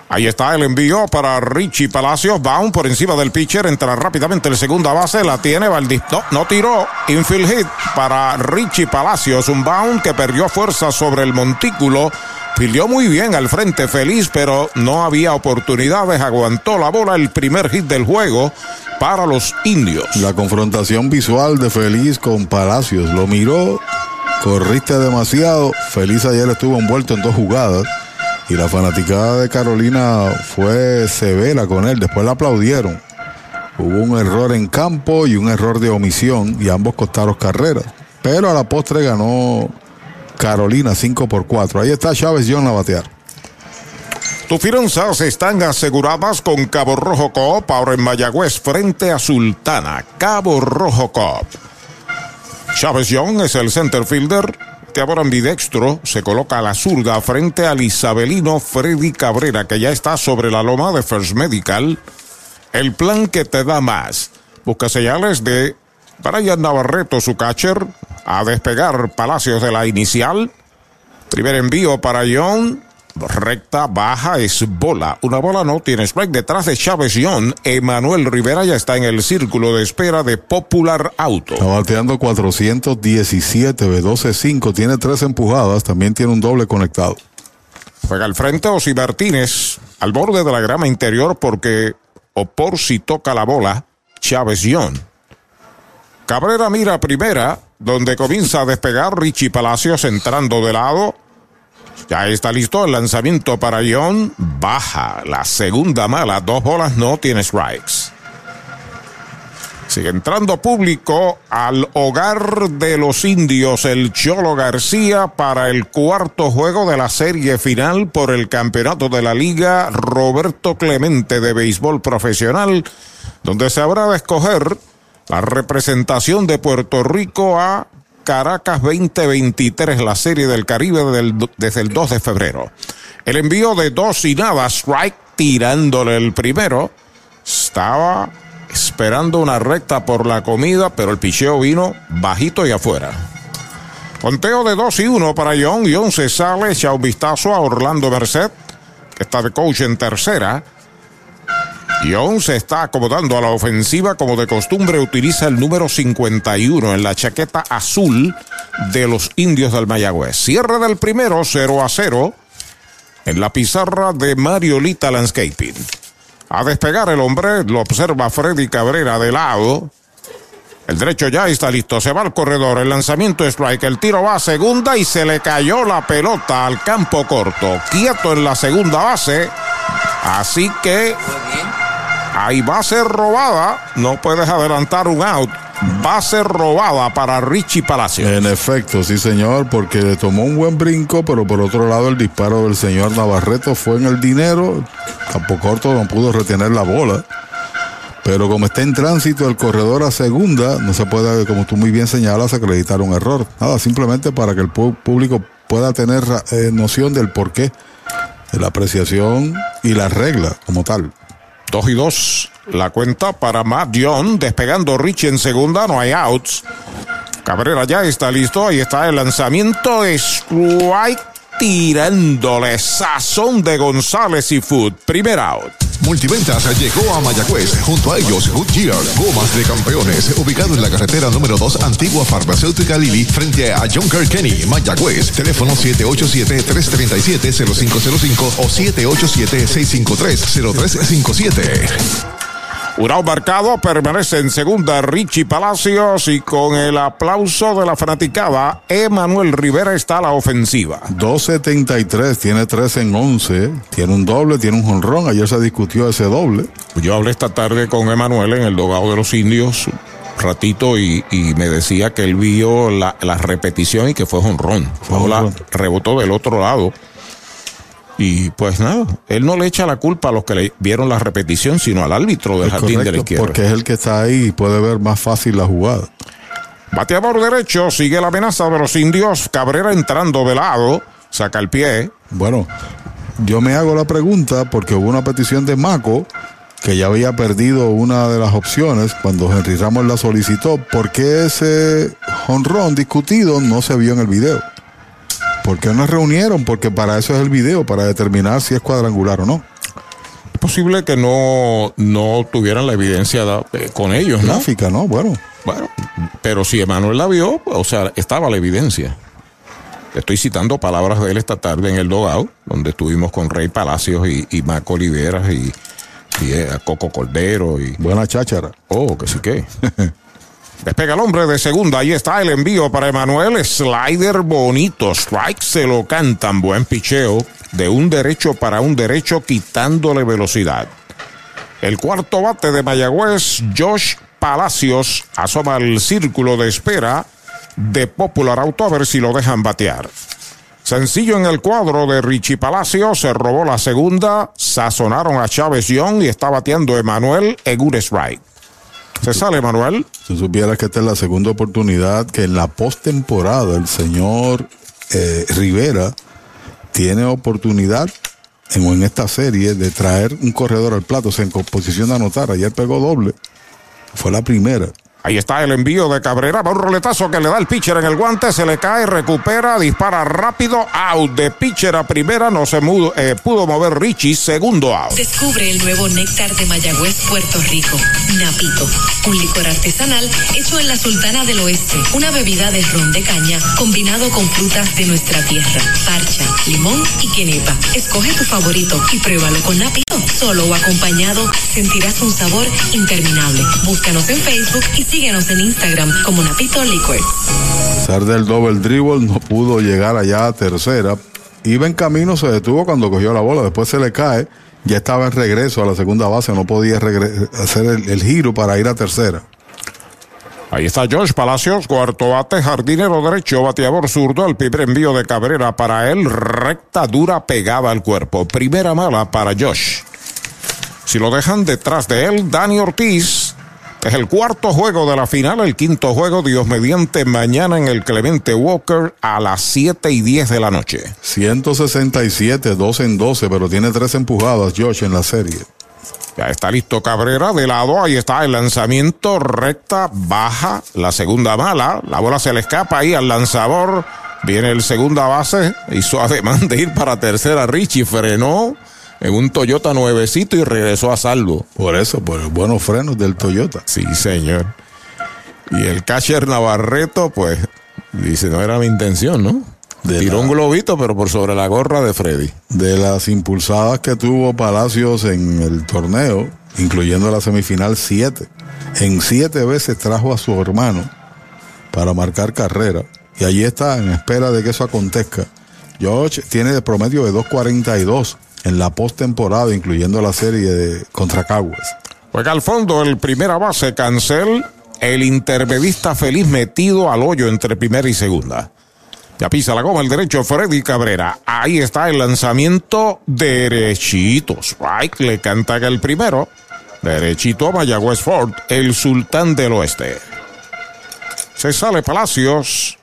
Ahí está el envío para Richie Palacios. Bound por encima del pitcher. Entra rápidamente el segunda base. La tiene Valdis. No, no tiró. Infield hit para Richie Palacios. Un bound que perdió fuerza sobre el montículo Filió muy bien al frente feliz, pero no había oportunidades. Aguantó la bola el primer hit del juego para los indios. La confrontación visual de Feliz con Palacios. Lo miró, corriste demasiado. Feliz ayer estuvo envuelto en dos jugadas. Y la fanaticada de Carolina fue severa con él. Después la aplaudieron. Hubo un error en campo y un error de omisión. Y ambos costaron carreras. Pero a la postre ganó Carolina 5 por 4. Ahí está Chávez John a batear. Tus finanzas están aseguradas con Cabo Rojo Coop, ahora en Mayagüez, frente a Sultana. Cabo Rojo Coop. Chávez Young es el center fielder. Te ahora ambidextro se coloca a la zurda frente al isabelino Freddy Cabrera, que ya está sobre la loma de First Medical. El plan que te da más. Busca señales de Brian Navarreto, su catcher, a despegar Palacios de la inicial. Primer envío para Young. Recta, baja, es bola. Una bola no tiene strike. Detrás de Chávez Young, Emanuel Rivera ya está en el círculo de espera de Popular Auto. Está bateando 417 de 12-5. Tiene tres empujadas. También tiene un doble conectado. Juega al frente Osi Martínez al borde de la grama interior porque o por si toca la bola Chávez Young. Cabrera mira primera, donde comienza a despegar Richie Palacios entrando de lado. Ya está listo el lanzamiento para John. Baja la segunda mala. Dos bolas no tiene strikes. Sigue entrando público al hogar de los indios, el Cholo García, para el cuarto juego de la serie final por el campeonato de la Liga Roberto Clemente de Béisbol Profesional, donde se habrá de escoger la representación de Puerto Rico a Caracas 2023, la serie del Caribe desde el 2 de febrero. El envío de dos y nada, strike tirándole el primero. Estaba esperando una recta por la comida, pero el picheo vino bajito y afuera. Conteo de 2 y 1 para John. John se sale, echa un vistazo a Orlando Merced, que está de coach en tercera. John se está acomodando a la ofensiva como de costumbre utiliza el número 51 en la chaqueta azul de los indios del Mayagüez. Cierre del primero 0 a 0 en la pizarra de Mariolita Landscaping. A despegar el hombre lo observa Freddy Cabrera de lado. El derecho ya está listo, se va al corredor, el lanzamiento es strike, el tiro va a segunda y se le cayó la pelota al campo corto. Quieto en la segunda base. Así que Ahí va a ser robada. No puedes adelantar un out. Va a ser robada para Richie Palacios. En efecto, sí, señor, porque le tomó un buen brinco, pero por otro lado, el disparo del señor Navarreto fue en el dinero. Campo corto no pudo retener la bola. Pero como está en tránsito el corredor a segunda, no se puede, como tú muy bien señalas, acreditar un error. Nada, simplemente para que el público pueda tener eh, noción del porqué, de la apreciación y la regla como tal. 2 y 2. La cuenta para Matt John. Despegando Richie en segunda. No hay outs. Cabrera ya está listo. Ahí está el lanzamiento. Strike tirándole sazón de González y Food. Primer out. Multiventas llegó a Mayagüez. Junto a ellos, Goodyear, Gomas de Campeones, ubicado en la carretera número 2, antigua farmacéutica Lili, frente a John Kenny, Mayagüez. Teléfono 787-337-0505 o 787-653-0357. Urao marcado permanece en segunda Richie Palacios y con el aplauso de la fanaticada, Emanuel Rivera está a la ofensiva. 2.73, tiene 3 en 11, tiene un doble, tiene un jonrón. Ayer se discutió ese doble. Yo hablé esta tarde con Emanuel en el dogado de los indios ratito y, y, me decía que él vio la, la repetición y que fue jonrón. Rebotó del otro lado. Y pues nada, él no le echa la culpa a los que le vieron la repetición, sino al árbitro del Es jardín de la izquierda. Porque es el que está ahí y puede ver más fácil la jugada. Bateador derecho, sigue la amenaza de los indios. Cabrera entrando de lado, saca el pie. Bueno, yo me hago la pregunta porque hubo una petición de Maco que ya había perdido una de las opciones cuando Henry Ramos la solicitó. ¿Por qué ese honrón discutido no se vio en el video? ¿Por qué no reunieron? Porque para eso es el video, para determinar si es cuadrangular o no. Es posible que no, no tuvieran la evidencia da- eh, con ellos, ¿no? Gráfica, ¿no? Bueno. Bueno, pero si Emanuel la vio, o sea, estaba la evidencia. Estoy citando palabras de él esta tarde en el Dogao, donde estuvimos con Rey Palacios y, y Marco Oliveras y, y, eh, Coco Cordero. y Buena cháchara. Oh, que sí que. Despega el hombre de segunda. Ahí está el envío para Emanuel. Slider bonito. Strike se lo cantan. Buen picheo. De un derecho para un derecho, quitándole velocidad. El cuarto bate de Mayagüez, Josh Palacios, asoma al círculo de espera de Popular Auto a ver si lo dejan batear. Sencillo en el cuadro de Richie Palacios, se robó la segunda, sazonaron a Chávez Young y está bateando Emanuel en. Se sale Emanuel. Si supieras que esta es la segunda oportunidad que en la postemporada el señor eh, Rivera tiene oportunidad en, en esta serie de traer un corredor al plato, se en posición de anotar. Ayer pegó doble. Fue la primera. Ahí está el envío de Cabrera. Va un roletazo que le da el pitcher en el guante. Se le cae, recupera, dispara rápido. Out de pitcher a primera. No se mudo, eh, pudo mover Richie. Segundo out. Descubre el nuevo néctar de Mayagüez, Puerto Rico. Napito. Un licor artesanal hecho en la Sultana del Oeste. Una bebida de ron de caña combinado con frutas de nuestra tierra. Parcha, limón y quenepa. Escoge tu favorito y pruébalo con Napito. Solo o acompañado sentirás un sabor interminable. Búscanos en Facebook y síguenos en Instagram como Napito Liquors. A pesar del double dribble, no pudo llegar allá a tercera. Iba en camino, se detuvo cuando cogió la bola, después se le cae. Ya estaba en regreso a la segunda base, no podía hacer el, el giro para ir a tercera. Ahí está Josh Palacios, cuarto bate, jardinero derecho, bateador zurdo, el primer envío de Cabrera para él, recta dura pegada al cuerpo. Primera mala para Josh. Si lo dejan detrás de él, Dani Ortiz. Es el cuarto juego de la final, el quinto juego, Dios mediante, mañana en el Clemente Walker a las 7 y 10 de la noche. 167, 12 en 12, pero tiene tres empujadas Josh en la serie. Ya está listo Cabrera de lado, ahí está el lanzamiento, recta, baja, la segunda mala, la bola se le escapa ahí al lanzador, viene el segunda base, hizo ademán de ir para tercera, Richie frenó en un Toyota nuevecito y regresó a salvo. Por eso, por los buenos frenos del Toyota. Sí, señor. Y el catcher Navarreto, pues, dice, no era mi intención, ¿no? Tiró un globito, pero por sobre la gorra de Freddy. De las impulsadas que tuvo Palacios en el torneo, incluyendo la semifinal 7, en siete veces trajo a su hermano para marcar carrera. Y allí está en espera de que eso acontezca. George tiene de promedio de 2.42 en la postemporada, incluyendo la serie de contra Caguas. Juega al fondo el primera base, Cancel, el intermedista feliz metido al hoyo entre primera y segunda. Ya pisa la goma el derecho Freddy Cabrera. Ahí está el lanzamiento derechito. Strike le canta el primero. Derechito a Mayagüez Ford, el sultán del oeste. Se sale Palacios.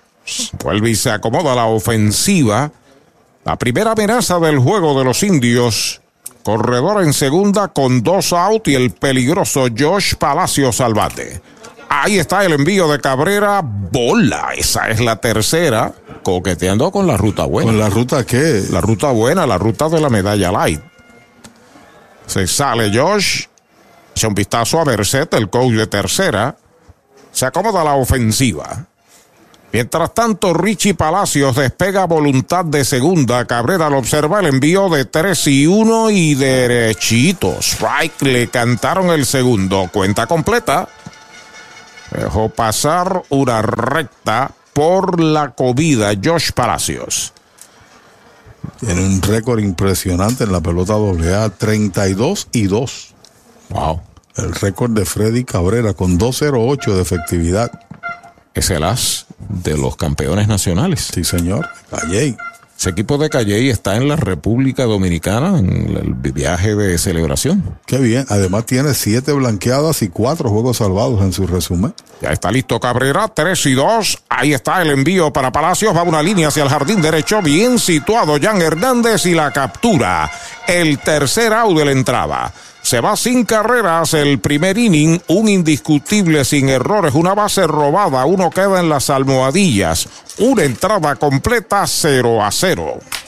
Vuelve y se acomoda la ofensiva. La primera amenaza del juego de los indios. Corredor en segunda con dos out y el peligroso Josh Palacios al bate. Ahí está el envío de Cabrera. Bola. Esa es la tercera. Coqueteando con la ruta buena. ¿Con la ruta qué? La ruta buena, la ruta de la medalla light. Se sale Josh. Echa un vistazo a Merced, el coach de tercera. Se acomoda la ofensiva. Mientras tanto, Richie Palacios despega voluntad de segunda. Cabrera lo observa el envío de 3 y 1 y derechito. Strike le cantaron el segundo. Cuenta completa. Dejó pasar una recta por la comida Josh Palacios. Tiene un récord impresionante en la pelota AA, 32 y 2. Wow. El récord de Freddy Cabrera con 208 de efectividad. Es el as de los campeones nacionales. Sí, señor. Calley. Ese equipo de Calley está en la República Dominicana en el viaje de celebración. Qué bien. Además tiene siete blanqueadas y cuatro juegos salvados en su resumen. Ya está listo Cabrera, 3 y 2. Ahí está el envío para Palacios. Va una línea hacia el jardín derecho. Bien situado Jan Hernández y la captura. El tercer out de la entrada. Se va sin carreras el primer inning, un indiscutible sin errores, una base robada, uno queda en las almohadillas, una entrada completa 0 a 0.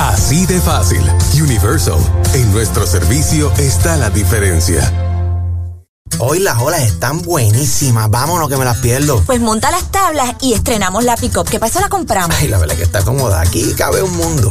Así de fácil. Universal. En nuestro servicio está la diferencia. Hoy las olas están buenísimas. Vámonos que me las pierdo. Pues monta las tablas y estrenamos la pick-up. ¿Qué pasa? La compramos. Ay, la verdad que está cómoda. Aquí cabe un mundo.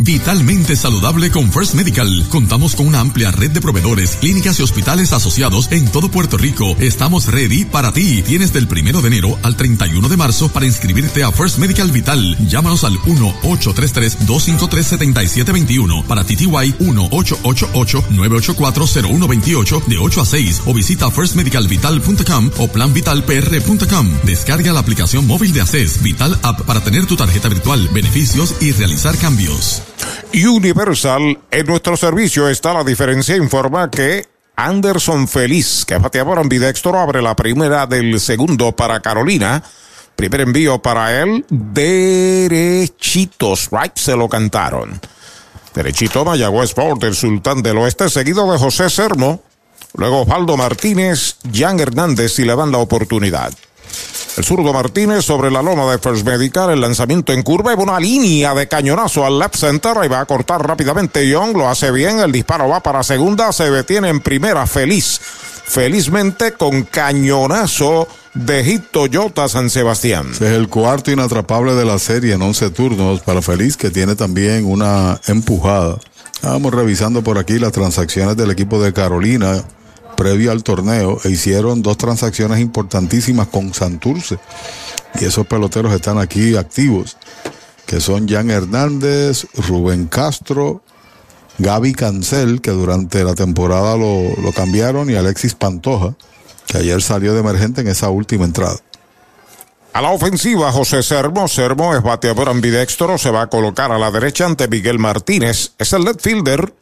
Vitalmente saludable con First Medical. Contamos con una amplia red de proveedores, clínicas y hospitales asociados en todo Puerto Rico. Estamos ready para ti. Tienes del primero de enero al 31 de marzo para inscribirte a First Medical Vital. Llámanos al 1-833-253-7721 para TTY 1-888-984-0128 de 8 a 6 o visita firstmedicalvital.com o planvitalpr.com. Descarga la aplicación móvil de ACES Vital App para tener tu tarjeta virtual, beneficios y realizar cambios. Universal, en nuestro servicio está la diferencia, informa que Anderson Feliz, que bateador ambidextro, abre la primera del segundo para Carolina. Primer envío para él, derechitos, right, se lo cantaron. Derechito Mayagüez Sport, el sultán del oeste, seguido de José Sermo. Luego Osvaldo Martínez, Jan Hernández y le dan la oportunidad. El zurdo Martínez sobre la loma de First Medical, el lanzamiento en curva y una línea de cañonazo al left center. Ahí va a cortar rápidamente Young, lo hace bien. El disparo va para segunda, se detiene en primera. Feliz, felizmente con cañonazo de Hit Toyota San Sebastián. Es el cuarto inatrapable de la serie en 11 turnos para Feliz, que tiene también una empujada. Vamos revisando por aquí las transacciones del equipo de Carolina previo al torneo e hicieron dos transacciones importantísimas con Santurce. Y esos peloteros están aquí activos, que son Jan Hernández, Rubén Castro, Gaby Cancel, que durante la temporada lo, lo cambiaron, y Alexis Pantoja, que ayer salió de emergente en esa última entrada. A la ofensiva, José Sermo. Sermo es bateador ambidextro. Se va a colocar a la derecha ante Miguel Martínez. Es el left fielder.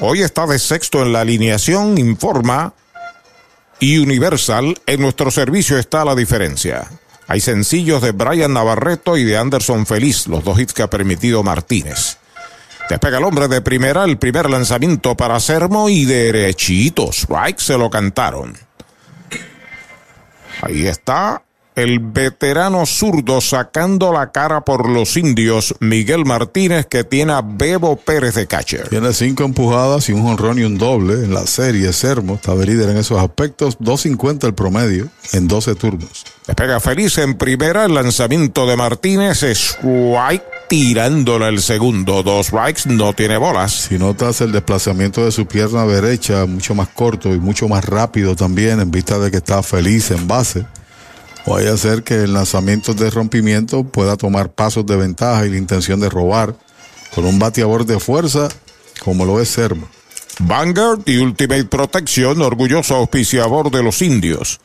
Hoy está de sexto en la alineación, informa y Universal. En nuestro servicio está la diferencia. Hay sencillos de Brian Navarreto y de Anderson Feliz, los dos hits que ha permitido Martínez. Despega el hombre de primera, el primer lanzamiento para Sermo y derechitos. Right se lo cantaron. Ahí está el veterano zurdo sacando la cara por los indios, Miguel Martínez, que tiene a Bebo Pérez de catcher. Tiene cinco empujadas y un honrón y un doble en la serie. Sermo está de líder en esos aspectos. 2.50 el promedio en 12 turnos. Despega feliz en primera. El lanzamiento de Martínez. Strike tirándole el segundo. Dos strikes, no tiene bolas. Si notas el desplazamiento de su pierna derecha, mucho más corto y mucho más rápido también, en vista de que está feliz en base. Vaya a ser que el lanzamiento de rompimiento pueda tomar pasos de ventaja y la intención de robar con un bateador de fuerza como lo es Sermo. Vanguard y Ultimate Protection, orgulloso auspiciador de los indios.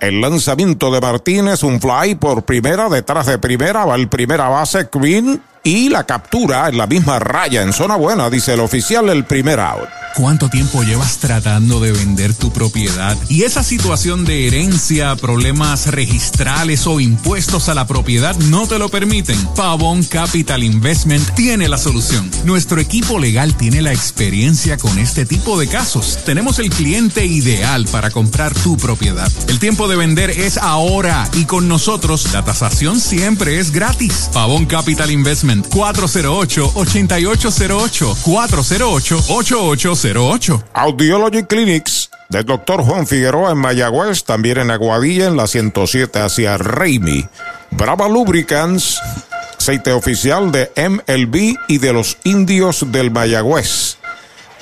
El lanzamiento de Martínez, un fly por primera, detrás de primera, va el primera base, Green, y la captura en la misma raya, en zona buena, dice el oficial, el primer out. ¿Cuánto tiempo llevas tratando de vender tu propiedad? Y esa situación de herencia, problemas registrales o impuestos a la propiedad no te lo permiten. Pavón Capital Investment tiene la solución. Nuestro equipo legal tiene la experiencia con este tipo de casos. Tenemos el cliente ideal para comprar tu propiedad. El tiempo de vender es ahora y con nosotros la tasación siempre es gratis. Pavón Capital Investment Department 408-8808 408-8808. Audiology Clinics del Dr. Juan Figueroa en Mayagüez, también en Aguadilla en la 107 hacia Raimi. Brava Lubricants, aceite oficial de MLB y de los indios del Mayagüez.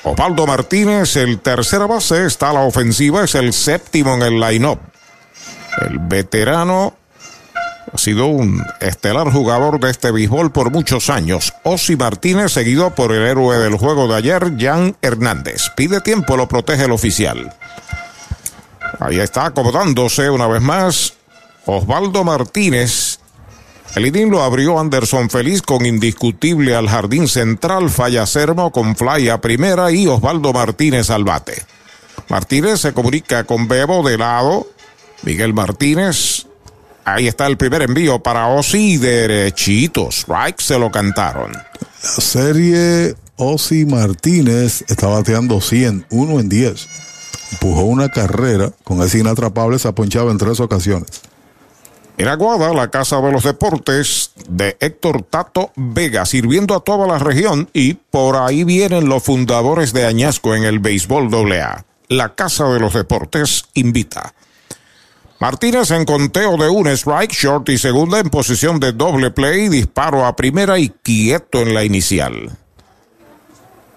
Osvaldo Martínez, el tercera base, está a la ofensiva, es el séptimo en el line-up. El veterano ha sido un estelar jugador de este béisbol por muchos años. Osi Martínez, seguido por el héroe del juego de ayer, Jan Hernández. Pide tiempo, lo protege el oficial. Ahí está acomodándose una vez más Osvaldo Martínez. El inning lo abrió Anderson Feliz con indiscutible al jardín central, falla Sermo con fly a primera y Osvaldo Martínez al bate. Martínez se comunica con Bebo de lado. Miguel Martínez. Ahí está el primer envío para Osi derechitos. Strike se lo cantaron. La serie Osi Martínez está bateando 100, 1 en 10. Empujó una carrera con ese inatrapable, se ha ponchado en tres ocasiones. En Aguada, la Casa de los Deportes de Héctor Tato Vega, sirviendo a toda la región y por ahí vienen los fundadores de Añasco en el béisbol AA. La Casa de los Deportes invita. Martínez en conteo de un strike short y segunda en posición de doble play, disparo a primera y quieto en la inicial.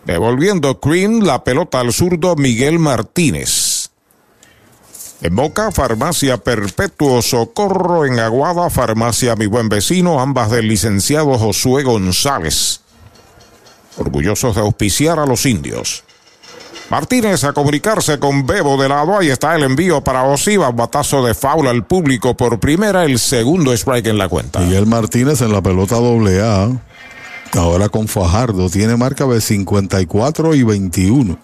Devolviendo Green la pelota al zurdo Miguel Martínez. En Boca, Farmacia Perpetuo Socorro. En Aguada, Farmacia Mi Buen Vecino, ambas del licenciado Josué González. Orgullosos de auspiciar a los indios. Martínez a comunicarse con Bebo de lado. Ahí está el envío para Osiva. Batazo de faula al público por primera. El segundo strike en la cuenta. Miguel Martínez en la pelota doble A. Ahora con Fajardo. Tiene marca de 54 y 21.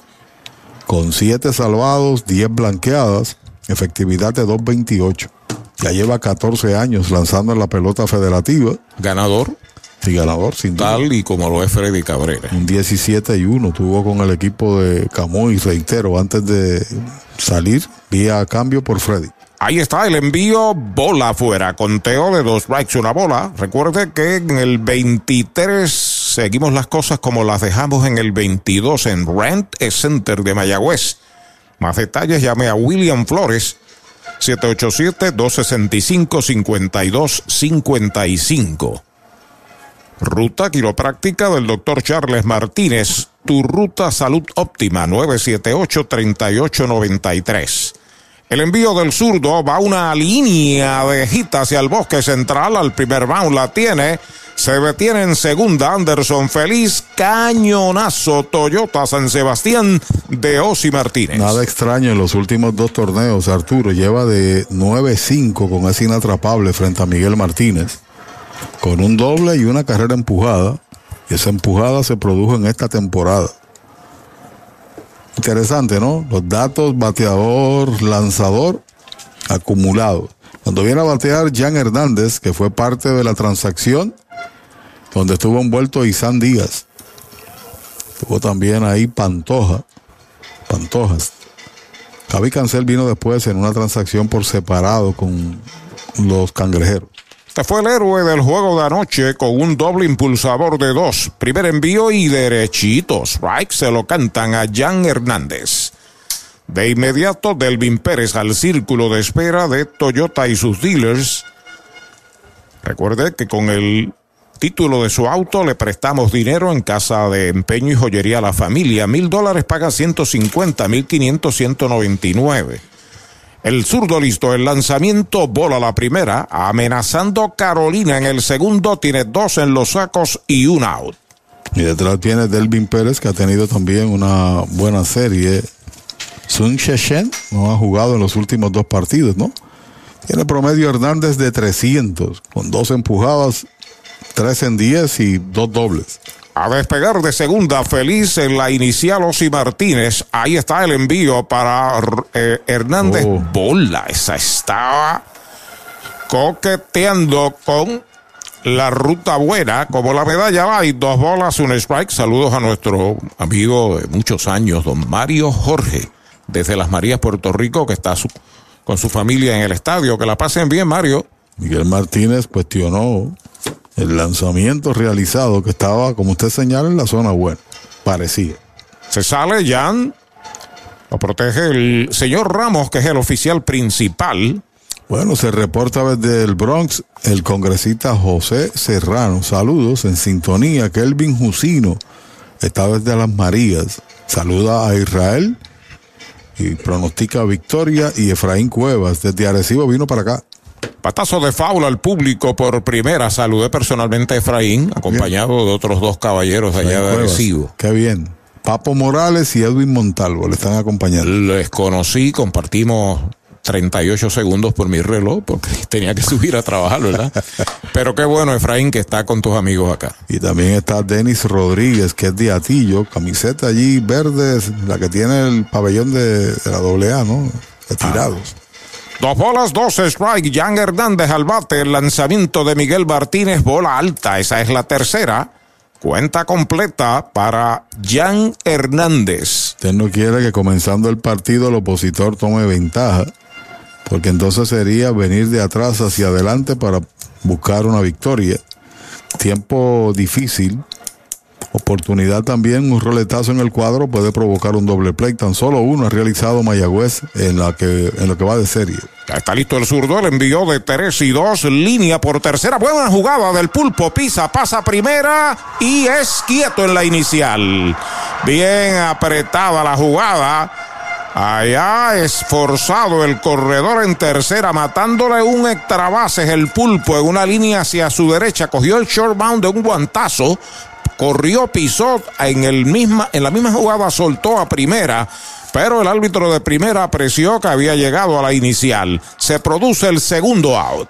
Con 7 salvados, 10 blanqueadas. Efectividad de 2.28. Ya lleva 14 años lanzando en la pelota federativa. Ganador. Sí, ganador, sin duda. Tal y como lo es Freddy Cabrera. Un 17 y 1 tuvo con el equipo de Camoy, reitero, antes de salir vía cambio por Freddy. Ahí está el envío, bola afuera, conteo de dos strikes, una bola. Recuerde que en el 23 seguimos las cosas como las dejamos en el 22 en Rent Center de Mayagüez. Más detalles llame a William Flores 787-265-5255. Ruta quiropráctica del doctor Charles Martínez. Tu ruta salud óptima 978-3893. El envío del zurdo va una línea de gita hacia el bosque central. Al primer round la tiene. Se detiene en segunda Anderson Feliz. Cañonazo Toyota San Sebastián de Osi Martínez. Nada extraño en los últimos dos torneos. Arturo lleva de 9-5 con ese inatrapable frente a Miguel Martínez. Con un doble y una carrera empujada. Y esa empujada se produjo en esta temporada. Interesante, ¿no? Los datos bateador, lanzador, acumulados. Cuando viene a batear Jan Hernández, que fue parte de la transacción, donde estuvo envuelto Isan Díaz. Estuvo también ahí Pantoja. Pantojas. Javi Cancel vino después en una transacción por separado con los cangrejeros. Este fue el héroe del juego de anoche con un doble impulsador de dos. Primer envío y derechitos. Strike se lo cantan a Jan Hernández. De inmediato, Delvin Pérez al círculo de espera de Toyota y sus dealers. Recuerde que con el título de su auto le prestamos dinero en casa de empeño y joyería a la familia. Mil dólares paga 150, mil quinientos, ciento noventa y nueve. El zurdo listo, el lanzamiento, bola la primera, amenazando Carolina en el segundo, tiene dos en los sacos y un out. Y detrás viene Delvin Pérez, que ha tenido también una buena serie. Sun Sheshen no ha jugado en los últimos dos partidos, ¿no? Tiene promedio Hernández de 300, con dos empujadas, tres en 10 y dos dobles. A despegar de segunda, feliz en la inicial Osi Martínez. Ahí está el envío para eh, Hernández. Oh. Bola, esa estaba coqueteando con la ruta buena, como la medalla va, y dos bolas, un strike. Saludos a nuestro amigo de muchos años, don Mario Jorge, desde Las Marías, Puerto Rico, que está su- con su familia en el estadio. Que la pasen bien, Mario. Miguel Martínez cuestionó El lanzamiento realizado que estaba, como usted señala, en la zona buena. Parecía. Se sale Jan. Lo protege el señor Ramos, que es el oficial principal. Bueno, se reporta desde el Bronx el congresista José Serrano. Saludos en sintonía. Kelvin Jusino está desde Las Marías. Saluda a Israel y pronostica victoria. Y Efraín Cuevas desde Arecibo vino para acá. Patazo de faula al público por primera. Saludé personalmente a Efraín, acompañado de otros dos caballeros de allá de. Arecibo. Qué bien. Papo Morales y Edwin Montalvo le están acompañando. Les conocí, compartimos 38 segundos por mi reloj porque tenía que subir a trabajar, ¿verdad? Pero qué bueno, Efraín, que está con tus amigos acá. Y también está Denis Rodríguez, que es de Atillo, camiseta allí verde, la que tiene el pabellón de, de la AA, ¿no? Retirados. Dos bolas, dos strike. Jan Hernández al bate. El lanzamiento de Miguel Martínez, bola alta. Esa es la tercera. Cuenta completa para Jan Hernández. Usted no quiere que comenzando el partido el opositor tome ventaja, porque entonces sería venir de atrás hacia adelante para buscar una victoria. Tiempo difícil. Oportunidad también, un roletazo en el cuadro puede provocar un doble play. Tan solo uno ha realizado Mayagüez en, la que, en lo que va de serie. Está listo el zurdo, el envío de 3 y 2, línea por tercera. Buena jugada del pulpo, pisa, pasa primera y es quieto en la inicial. Bien apretada la jugada. Allá esforzado el corredor en tercera, matándole un extra bases el pulpo en una línea hacia su derecha. Cogió el short bound de un guantazo, corrió, pisó en, en la misma jugada, soltó a primera. Pero el árbitro de primera apreció que había llegado a la inicial. Se produce el segundo out.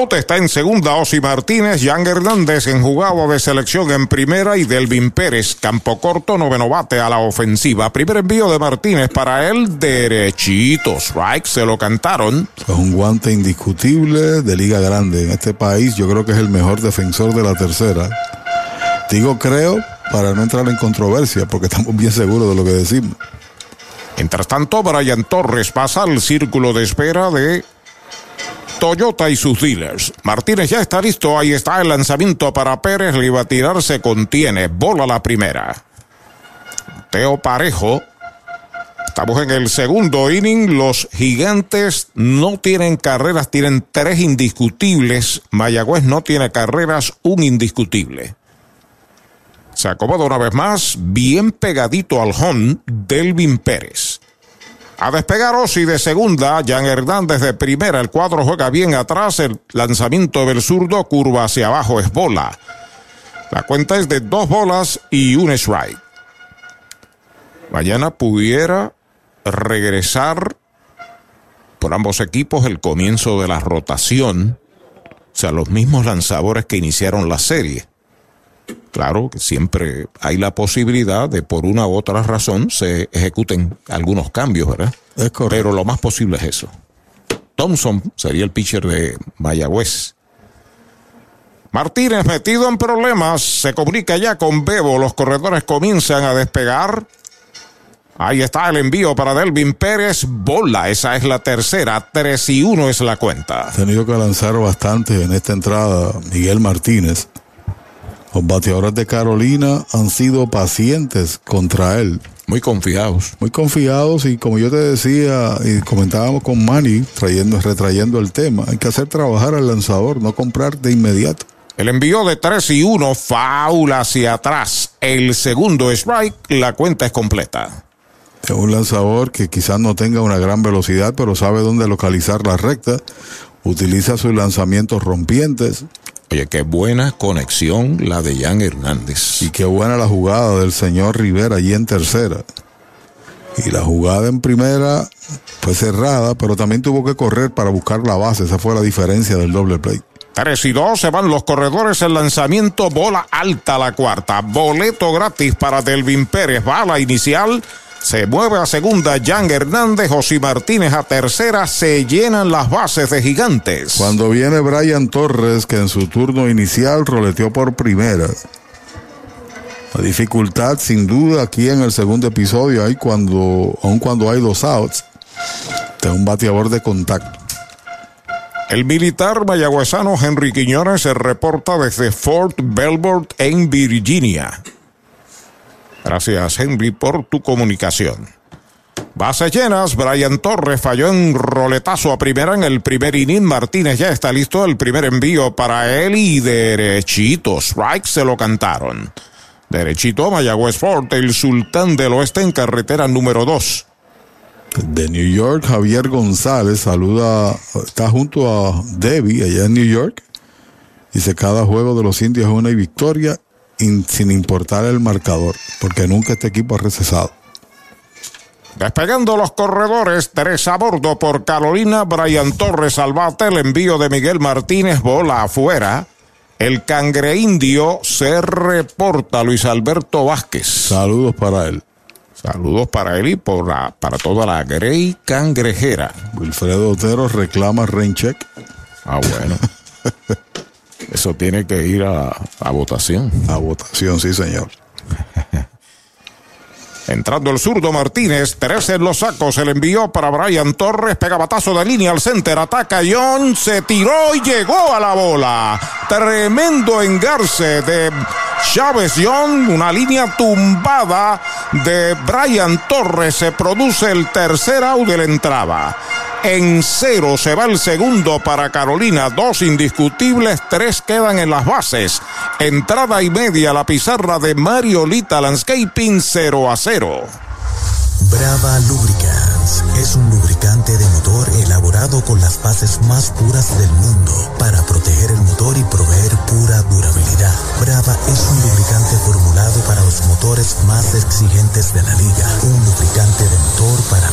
está en segunda Osi Martínez, Jan Hernández en jugado de selección en primera y Delvin Pérez, campo corto, noveno bate a la ofensiva. Primer envío de Martínez para él, derechito, strike, se lo cantaron. Es un guante indiscutible de liga grande. En este país yo creo que es el mejor defensor de la tercera. Digo creo para no entrar en controversia porque estamos bien seguros de lo que decimos. Mientras tanto, Brian Torres pasa al círculo de espera de Toyota y sus dealers. Martínez ya está listo. Ahí está el lanzamiento para Pérez. Le iba a tirar, se contiene. Bola la primera. Teo Parejo. Estamos en el segundo inning. Los gigantes no tienen carreras, tienen tres indiscutibles. Mayagüez no tiene carreras, un indiscutible. Se acomoda una vez más, bien pegadito al home, Delvin Pérez. A despegar Osi de segunda, Jan Hernández de primera, el cuadro juega bien atrás, el lanzamiento del zurdo, curva hacia abajo, es bola. La cuenta es de dos bolas y un strike. Mañana pudiera regresar por ambos equipos el comienzo de la rotación, o sea, los mismos lanzadores que iniciaron la serie. Claro que siempre hay la posibilidad de por una u otra razón se ejecuten algunos cambios, ¿verdad? Es correcto. Pero lo más posible es eso. Thompson sería el pitcher de Mayagüez. Martínez metido en problemas, se comunica ya con Bebo, los corredores comienzan a despegar. Ahí está el envío para Delvin Pérez, bola, esa es la tercera, 3 y 1 es la cuenta. Ha tenido que lanzar bastante en esta entrada Miguel Martínez. Los bateadores de Carolina han sido pacientes contra él. Muy confiados. Muy confiados y como yo te decía y comentábamos con Manny, trayendo, retrayendo el tema, hay que hacer trabajar al lanzador, no comprar de inmediato. El envío de 3 y 1, faula hacia atrás. El segundo strike, la cuenta es completa. Es un lanzador que quizás no tenga una gran velocidad, pero sabe dónde localizar la recta. Utiliza sus lanzamientos rompientes. Oye, qué buena conexión la de Jan Hernández. Y qué buena la jugada del señor Rivera allí en tercera. Y la jugada en primera fue cerrada, pero también tuvo que correr para buscar la base. Esa fue la diferencia del doble play. 3 y 2 se van los corredores. El lanzamiento, bola alta la cuarta. Boleto gratis para Delvin Pérez. Bala inicial. Se mueve a segunda Jan Hernández, José Martínez a tercera, se llenan las bases de gigantes. Cuando viene Brian Torres, que en su turno inicial roleteó por primera. La dificultad, sin duda, aquí en el segundo episodio, hay cuando, aun cuando hay dos outs, de un bateador de contacto. El militar mayagüezano Henry Quiñones se reporta desde Fort Belvoir en Virginia. Gracias, Henry, por tu comunicación. Bases llenas, Brian Torres falló en roletazo a primera en el primer inning. Martínez ya está listo el primer envío para él y derechito. Strike se lo cantaron. Derechito Mayagüez Fort, el sultán del oeste en carretera número 2. De New York, Javier González saluda, está junto a Debbie allá en New York. Dice, cada juego de los indios es una victoria sin importar el marcador, porque nunca este equipo ha recesado. Despegando los corredores, tres a bordo por Carolina, Brian Torres al bate, el envío de Miguel Martínez, bola afuera. El cangre indio se reporta Luis Alberto Vázquez. Saludos para él. Saludos para él y por para toda la Grey cangrejera. Wilfredo Otero reclama Rencheck. Ah, bueno. Eso tiene que ir a, a votación. A votación, sí, señor. Entrando el zurdo Martínez, tres en los sacos, el envió para Brian Torres, pega batazo de línea al center, ataca John, se tiró y llegó a la bola. Tremendo engarce de Chávez John, una línea tumbada de Brian Torres, se produce el tercer out de la entrada. En cero se va el segundo para Carolina. Dos indiscutibles, tres quedan en las bases. Entrada y media la pizarra de Mariolita Landscaping 0 a 0. Brava Lubricants es un lubricante de motor elaborado con las bases más puras del mundo para proteger el motor y proveer pura durabilidad. Brava es un lubricante formulado para los motores más exigentes de la liga. Un lubricante de motor para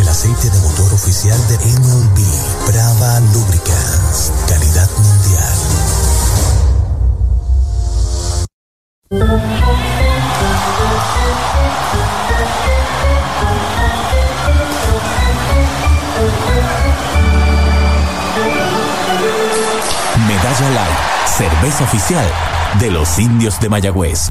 el aceite de motor oficial de MLB. Brava Lubricants, calidad mundial. Medalla Light, cerveza oficial de los indios de Mayagüez.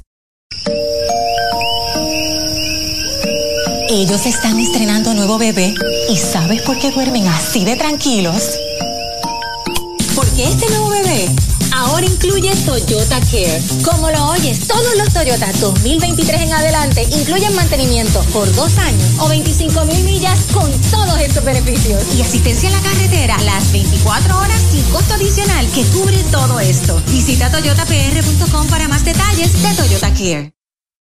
Ellos están estrenando nuevo bebé y ¿sabes por qué duermen así de tranquilos? Porque este nuevo bebé ahora incluye Toyota Care. Como lo oyes, todos los Toyota 2023 en adelante incluyen mantenimiento por dos años o 25 mil millas con todos estos beneficios. Y asistencia en la carretera las 24 horas sin costo adicional que cubre todo esto. Visita toyotapr.com para más detalles de Toyota Care.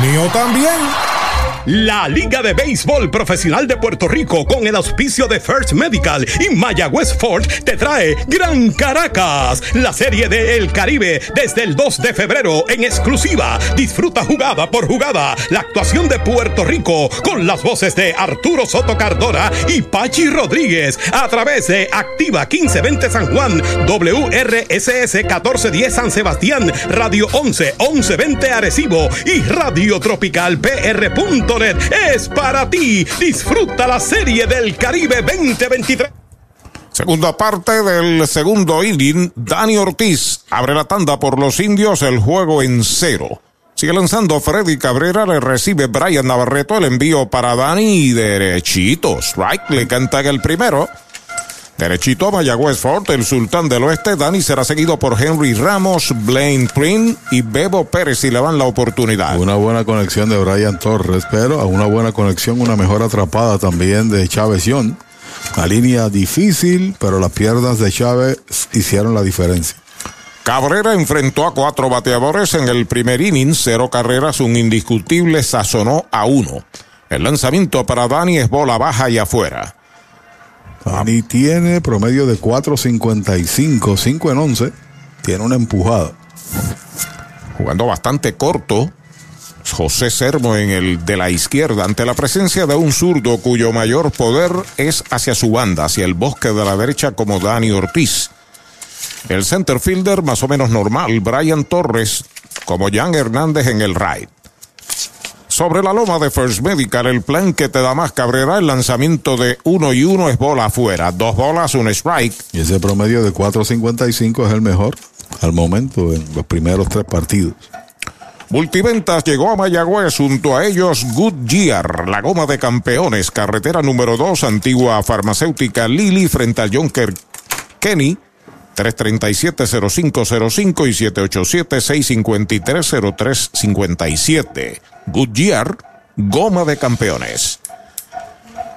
mío también. La Liga de Béisbol Profesional de Puerto Rico con el auspicio de First Medical y Mayagüez Ford te trae Gran Caracas, la serie de El Caribe desde el 2 de febrero en exclusiva. Disfruta jugada por jugada la actuación de Puerto Rico con las voces de Arturo Soto Cardona y Pachi Rodríguez a través de Activa 1520 San Juan, WRSS 1410 San Sebastián, Radio 11 1120 Arecibo y Radio Tropical PR es para ti. Disfruta la serie del Caribe 2023. Segunda parte del segundo inning, Dani Ortiz abre la tanda por los indios, el juego en cero. Sigue lanzando Freddy Cabrera, le recibe Brian Navarreto, el envío para Dani y derechito. Strike le canta el primero. Derechito Mayagüez Fort, el sultán del oeste. Dani será seguido por Henry Ramos, Blaine Prin y Bebo Pérez si le dan la oportunidad. Una buena conexión de Brian Torres, pero a una buena conexión, una mejor atrapada también de Chávez Young. La línea difícil, pero las piernas de Chávez hicieron la diferencia. Cabrera enfrentó a cuatro bateadores en el primer inning, cero carreras, un indiscutible sazonó a uno. El lanzamiento para Dani es bola baja y afuera. Dani tiene promedio de 4.55, 5 en 11. Tiene una empujada. Jugando bastante corto, José Sermo en el de la izquierda ante la presencia de un zurdo cuyo mayor poder es hacia su banda, hacia el bosque de la derecha como Dani Ortiz. El center fielder más o menos normal, Brian Torres, como Jan Hernández en el right. Sobre la loma de First Medical, el plan que te da más Cabrera, el lanzamiento de uno y uno es bola afuera, dos bolas, un strike. Y ese promedio de 4.55 es el mejor al momento en los primeros tres partidos. Multiventas llegó a Mayagüez junto a ellos Goodyear, la goma de campeones, carretera número 2, antigua farmacéutica Lily frente a Jonker Kenny. 337-0505 y 787-653-0357. Goodyear, goma de campeones.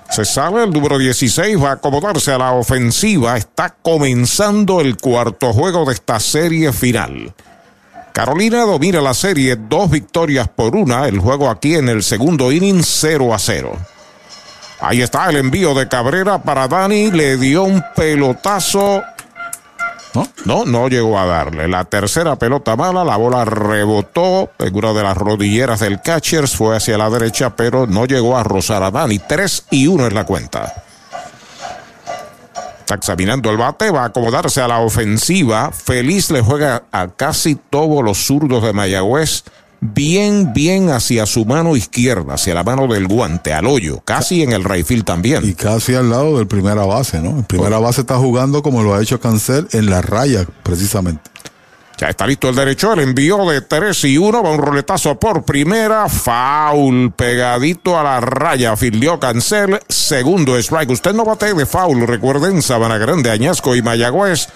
Se sabe, el número 16 va a acomodarse a la ofensiva. Está comenzando el cuarto juego de esta serie final. Carolina domina la serie, dos victorias por una. El juego aquí en el segundo inning, 0 a 0. Ahí está el envío de Cabrera para Dani. Le dio un pelotazo. No, no, no llegó a darle. La tercera pelota mala, la bola rebotó en una de las rodilleras del catcher, fue hacia la derecha, pero no llegó a rozar a Dani. 3 y 1 es la cuenta. Está examinando el bate, va a acomodarse a la ofensiva. Feliz le juega a casi todos los zurdos de Mayagüez. Bien, bien hacia su mano izquierda, hacia la mano del guante, al hoyo, casi en el rayfield también. Y casi al lado del primera base, ¿no? El primera base está jugando como lo ha hecho Cancel en la raya, precisamente. Ya está listo el derecho, el envío de 3 y 1, va un roletazo por primera, foul, pegadito a la raya, fildió Cancel, segundo strike. Usted no bate de foul, recuerden, Sabana Grande, Añasco y Mayagüez.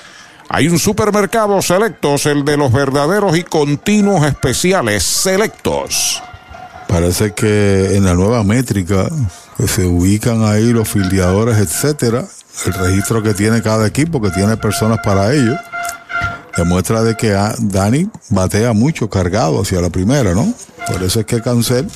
Hay un supermercado selectos, el de los verdaderos y continuos especiales selectos. Parece que en la nueva métrica que se ubican ahí los filiadores, etcétera, el registro que tiene cada equipo, que tiene personas para ello, demuestra de que Dani batea mucho cargado hacia la primera, ¿no? Por eso es que Cancel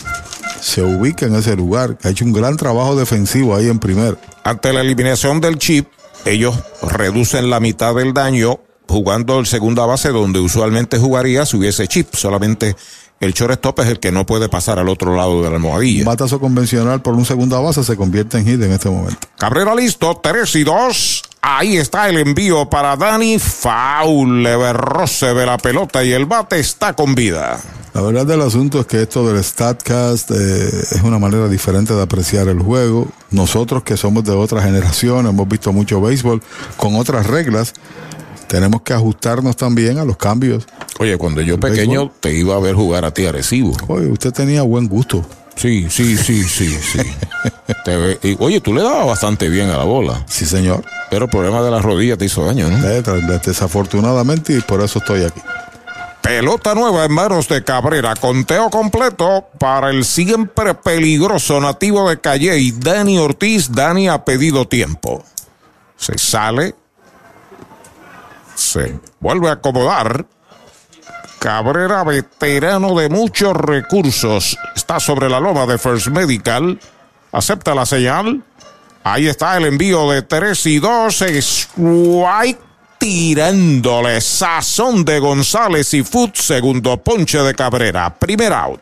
se ubica en ese lugar, ha hecho un gran trabajo defensivo ahí en primera. Ante la eliminación del chip, ellos reducen la mitad del daño jugando el segunda base donde usualmente jugaría si hubiese chip. Solamente el shortstop es el que no puede pasar al otro lado de la almohadilla. Batazo convencional por un segunda base se convierte en hit en este momento. Cabrera listo, 3 y 2. Ahí está el envío para Dani. Foul, roce de la pelota y el bate está con vida. La verdad del asunto es que esto del StatCast eh, es una manera diferente de apreciar el juego. Nosotros que somos de otra generación, hemos visto mucho béisbol con otras reglas. Tenemos que ajustarnos también a los cambios. Oye, cuando yo pequeño béisbol. te iba a ver jugar a ti a Arecibo. Oye, usted tenía buen gusto. Sí, sí, sí, sí, sí. ve, y, oye, tú le dabas bastante bien a la bola. Sí, señor. Pero el problema de las rodillas te hizo daño, ¿no? Eh, desafortunadamente, y por eso estoy aquí. Pelota nueva en manos de Cabrera. Conteo completo para el siempre peligroso nativo de Calle y Dani Ortiz. Dani ha pedido tiempo. Se sale. Se vuelve a acomodar. Cabrera, veterano de muchos recursos, está sobre la loma de First Medical. Acepta la señal. Ahí está el envío de 3 y 2. Strike tirándole sazón de González y Foot. Segundo ponche de Cabrera. Primer out.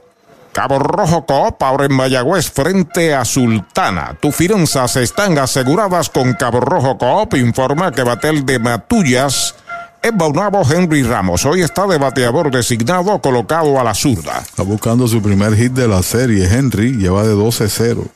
Cabo Rojo Coop ahora en Mayagüez frente a Sultana. Tus finanzas están aseguradas con Cabo Rojo Coop. Informa que Batel de Matullas es Baunabo Henry Ramos. Hoy está de bateador designado colocado a la zurda. Está buscando su primer hit de la serie. Henry lleva de 12-0.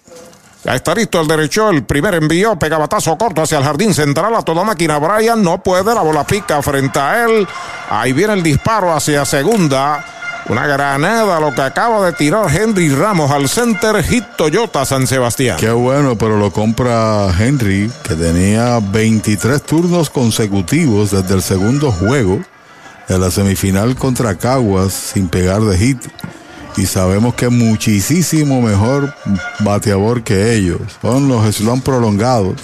Ya está listo el derecho, el primer envío, pega batazo corto hacia el jardín central, a toda máquina Brian, no puede, la bola pica frente a él. Ahí viene el disparo hacia segunda. Una granada lo que acaba de tirar Henry Ramos al center hit Toyota San Sebastián. Qué bueno, pero lo compra Henry, que tenía 23 turnos consecutivos desde el segundo juego de la semifinal contra Caguas sin pegar de hit y sabemos que muchísimo mejor bateador que ellos. Son los slump prolongados,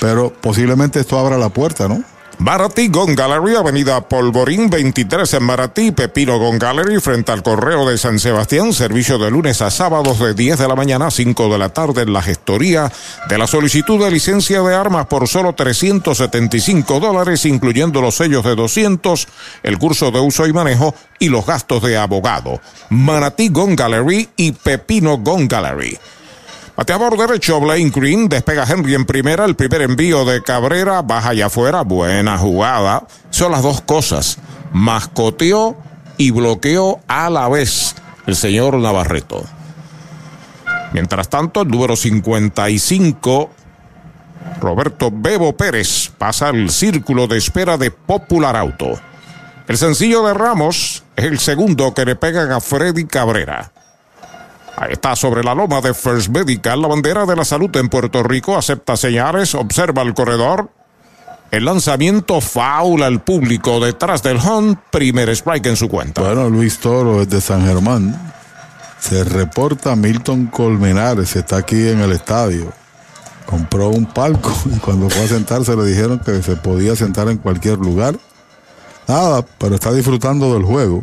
pero posiblemente esto abra la puerta, ¿no? Maratí Gon Gallery, Avenida Polvorín 23 en Maratí, Pepino Gon Gallery, frente al Correo de San Sebastián, servicio de lunes a sábados de 10 de la mañana a 5 de la tarde en la gestoría de la solicitud de licencia de armas por solo 375 dólares, incluyendo los sellos de 200, el curso de uso y manejo y los gastos de abogado. Manatí Gon Gallery y Pepino Gon Gallery. Bateador derecho, Blaine Green. Despega Henry en primera. El primer envío de Cabrera. Baja allá afuera. Buena jugada. Son las dos cosas. Mascoteó y bloqueó a la vez el señor Navarreto. Mientras tanto, el número 55, Roberto Bebo Pérez, pasa el círculo de espera de Popular Auto. El sencillo de Ramos es el segundo que le pegan a Freddy Cabrera. Está sobre la loma de First Medical, la bandera de la salud en Puerto Rico. Acepta señales, observa el corredor. El lanzamiento faula al público detrás del hunt. Primer strike en su cuenta. Bueno, Luis Toro es de San Germán. Se reporta Milton Colmenares, está aquí en el estadio. Compró un palco y cuando fue a sentarse le dijeron que se podía sentar en cualquier lugar. Nada, pero está disfrutando del juego.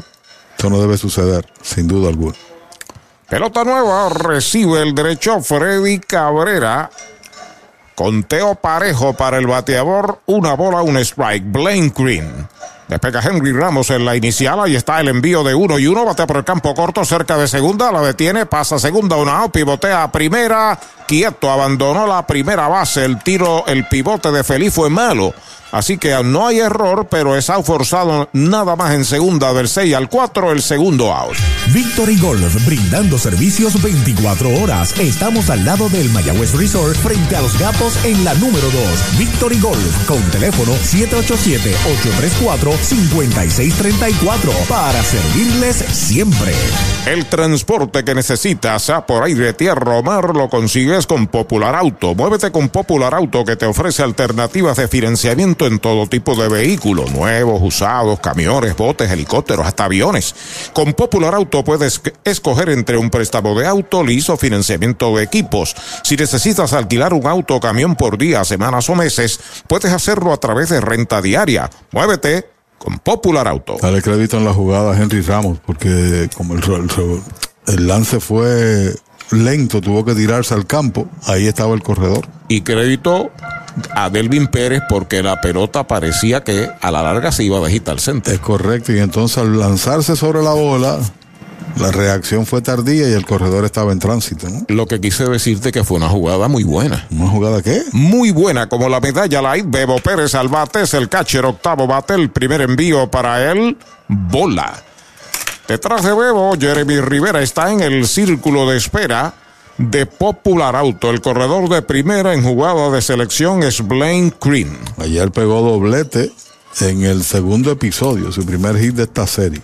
Eso no debe suceder, sin duda alguna. Pelota nueva, recibe el derecho Freddy Cabrera. Conteo parejo para el bateador, una bola, un strike. Blaine Green. Despega Henry Ramos en la inicial. Ahí está el envío de uno y uno. Batea por el campo corto cerca de segunda. La detiene. Pasa segunda. Una out. Pivotea a primera. Quieto. Abandonó la primera base. El tiro, el pivote de Feliz fue malo. Así que no hay error, pero es out forzado nada más en segunda del 6 al 4, el segundo out. Victory Golf, brindando servicios 24 horas. Estamos al lado del Mayagüez Resort, frente a los gatos en la número 2. Victory Golf, con teléfono 787-834-5634, para servirles siempre. El transporte que necesitas, por aire, tierra o mar, lo con Popular Auto. Muévete con Popular Auto, que te ofrece alternativas de financiamiento en todo tipo de vehículos, nuevos, usados, camiones, botes, helicópteros, hasta aviones. Con Popular Auto puedes escoger entre un préstamo de auto, liso, financiamiento de equipos. Si necesitas alquilar un auto o camión por día, semanas o meses, puedes hacerlo a través de renta diaria. Muévete con Popular Auto. Dale crédito en la jugada Henry Ramos, porque como el lance fue lento, tuvo que tirarse al campo, ahí estaba el corredor. Y crédito a Delvin Pérez porque la pelota parecía que a la larga se iba a al centro. Es correcto, y entonces al lanzarse sobre la bola, la reacción fue tardía y el corredor estaba en tránsito. ¿no? Lo que quise decirte que fue una jugada muy buena. ¿Una jugada qué? Muy buena, como la medalla light. Bebo Pérez al bate, es el catcher octavo bate, el primer envío para él, bola. Detrás de Bebo, Jeremy Rivera está en el círculo de espera de Popular Auto. El corredor de primera en jugada de selección es Blaine Green. Ayer pegó doblete en el segundo episodio, su primer hit de esta serie.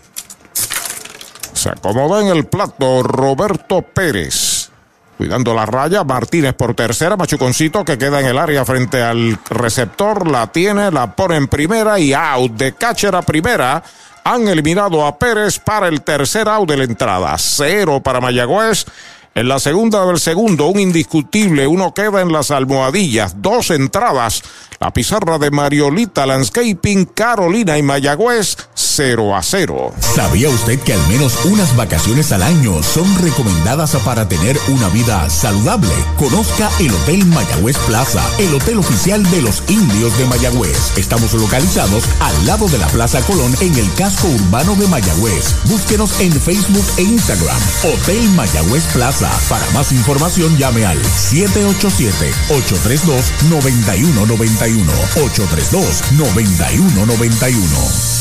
Se acomoda en el plato Roberto Pérez. Cuidando la raya, Martínez por tercera, Machuconcito que queda en el área frente al receptor, la tiene, la pone en primera y out de catcher a primera. Han eliminado a Pérez para el tercer out de la entrada. Cero para Mayagüez. En la segunda del segundo, un indiscutible, uno queda en las almohadillas, dos entradas. La pizarra de Mariolita Landscaping, Carolina y Mayagüez, 0 a 0. ¿Sabía usted que al menos unas vacaciones al año son recomendadas para tener una vida saludable? Conozca el Hotel Mayagüez Plaza, el hotel oficial de los indios de Mayagüez. Estamos localizados al lado de la Plaza Colón en el casco urbano de Mayagüez. Búsquenos en Facebook e Instagram. Hotel Mayagüez Plaza. Para más información llame al 787-832-9191. 832-9191.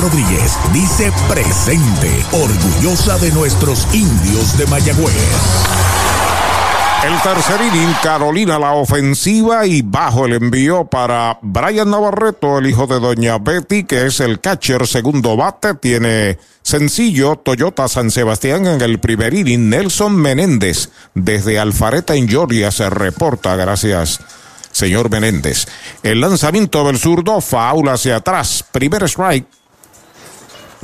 Rodríguez dice presente, orgullosa de nuestros indios de Mayagüez. El tercer inning, Carolina la ofensiva y bajo el envío para Brian Navarreto, el hijo de Doña Betty, que es el catcher segundo bate. Tiene sencillo Toyota San Sebastián en el primer inning. Nelson Menéndez desde Alfareta en Georgia se reporta. Gracias, señor Menéndez. El lanzamiento del zurdo, faula hacia atrás. Primer strike.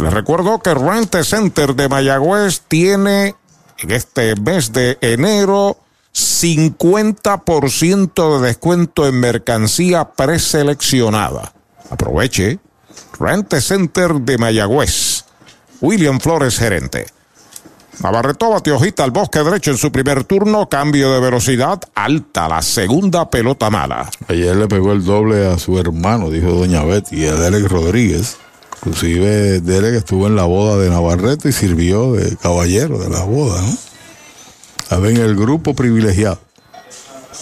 Les recuerdo que Rente Center de Mayagüez tiene en este mes de enero 50% de descuento en mercancía preseleccionada. Aproveche. Rente Center de Mayagüez. William Flores, gerente. Navarreto hojita al bosque derecho en su primer turno, cambio de velocidad alta, la segunda pelota mala. Ayer le pegó el doble a su hermano, dijo Doña Betty, a Derek Rodríguez. Inclusive Derek estuvo en la boda de Navarreto y sirvió de caballero de la boda, ¿no? A ver, en el grupo privilegiado.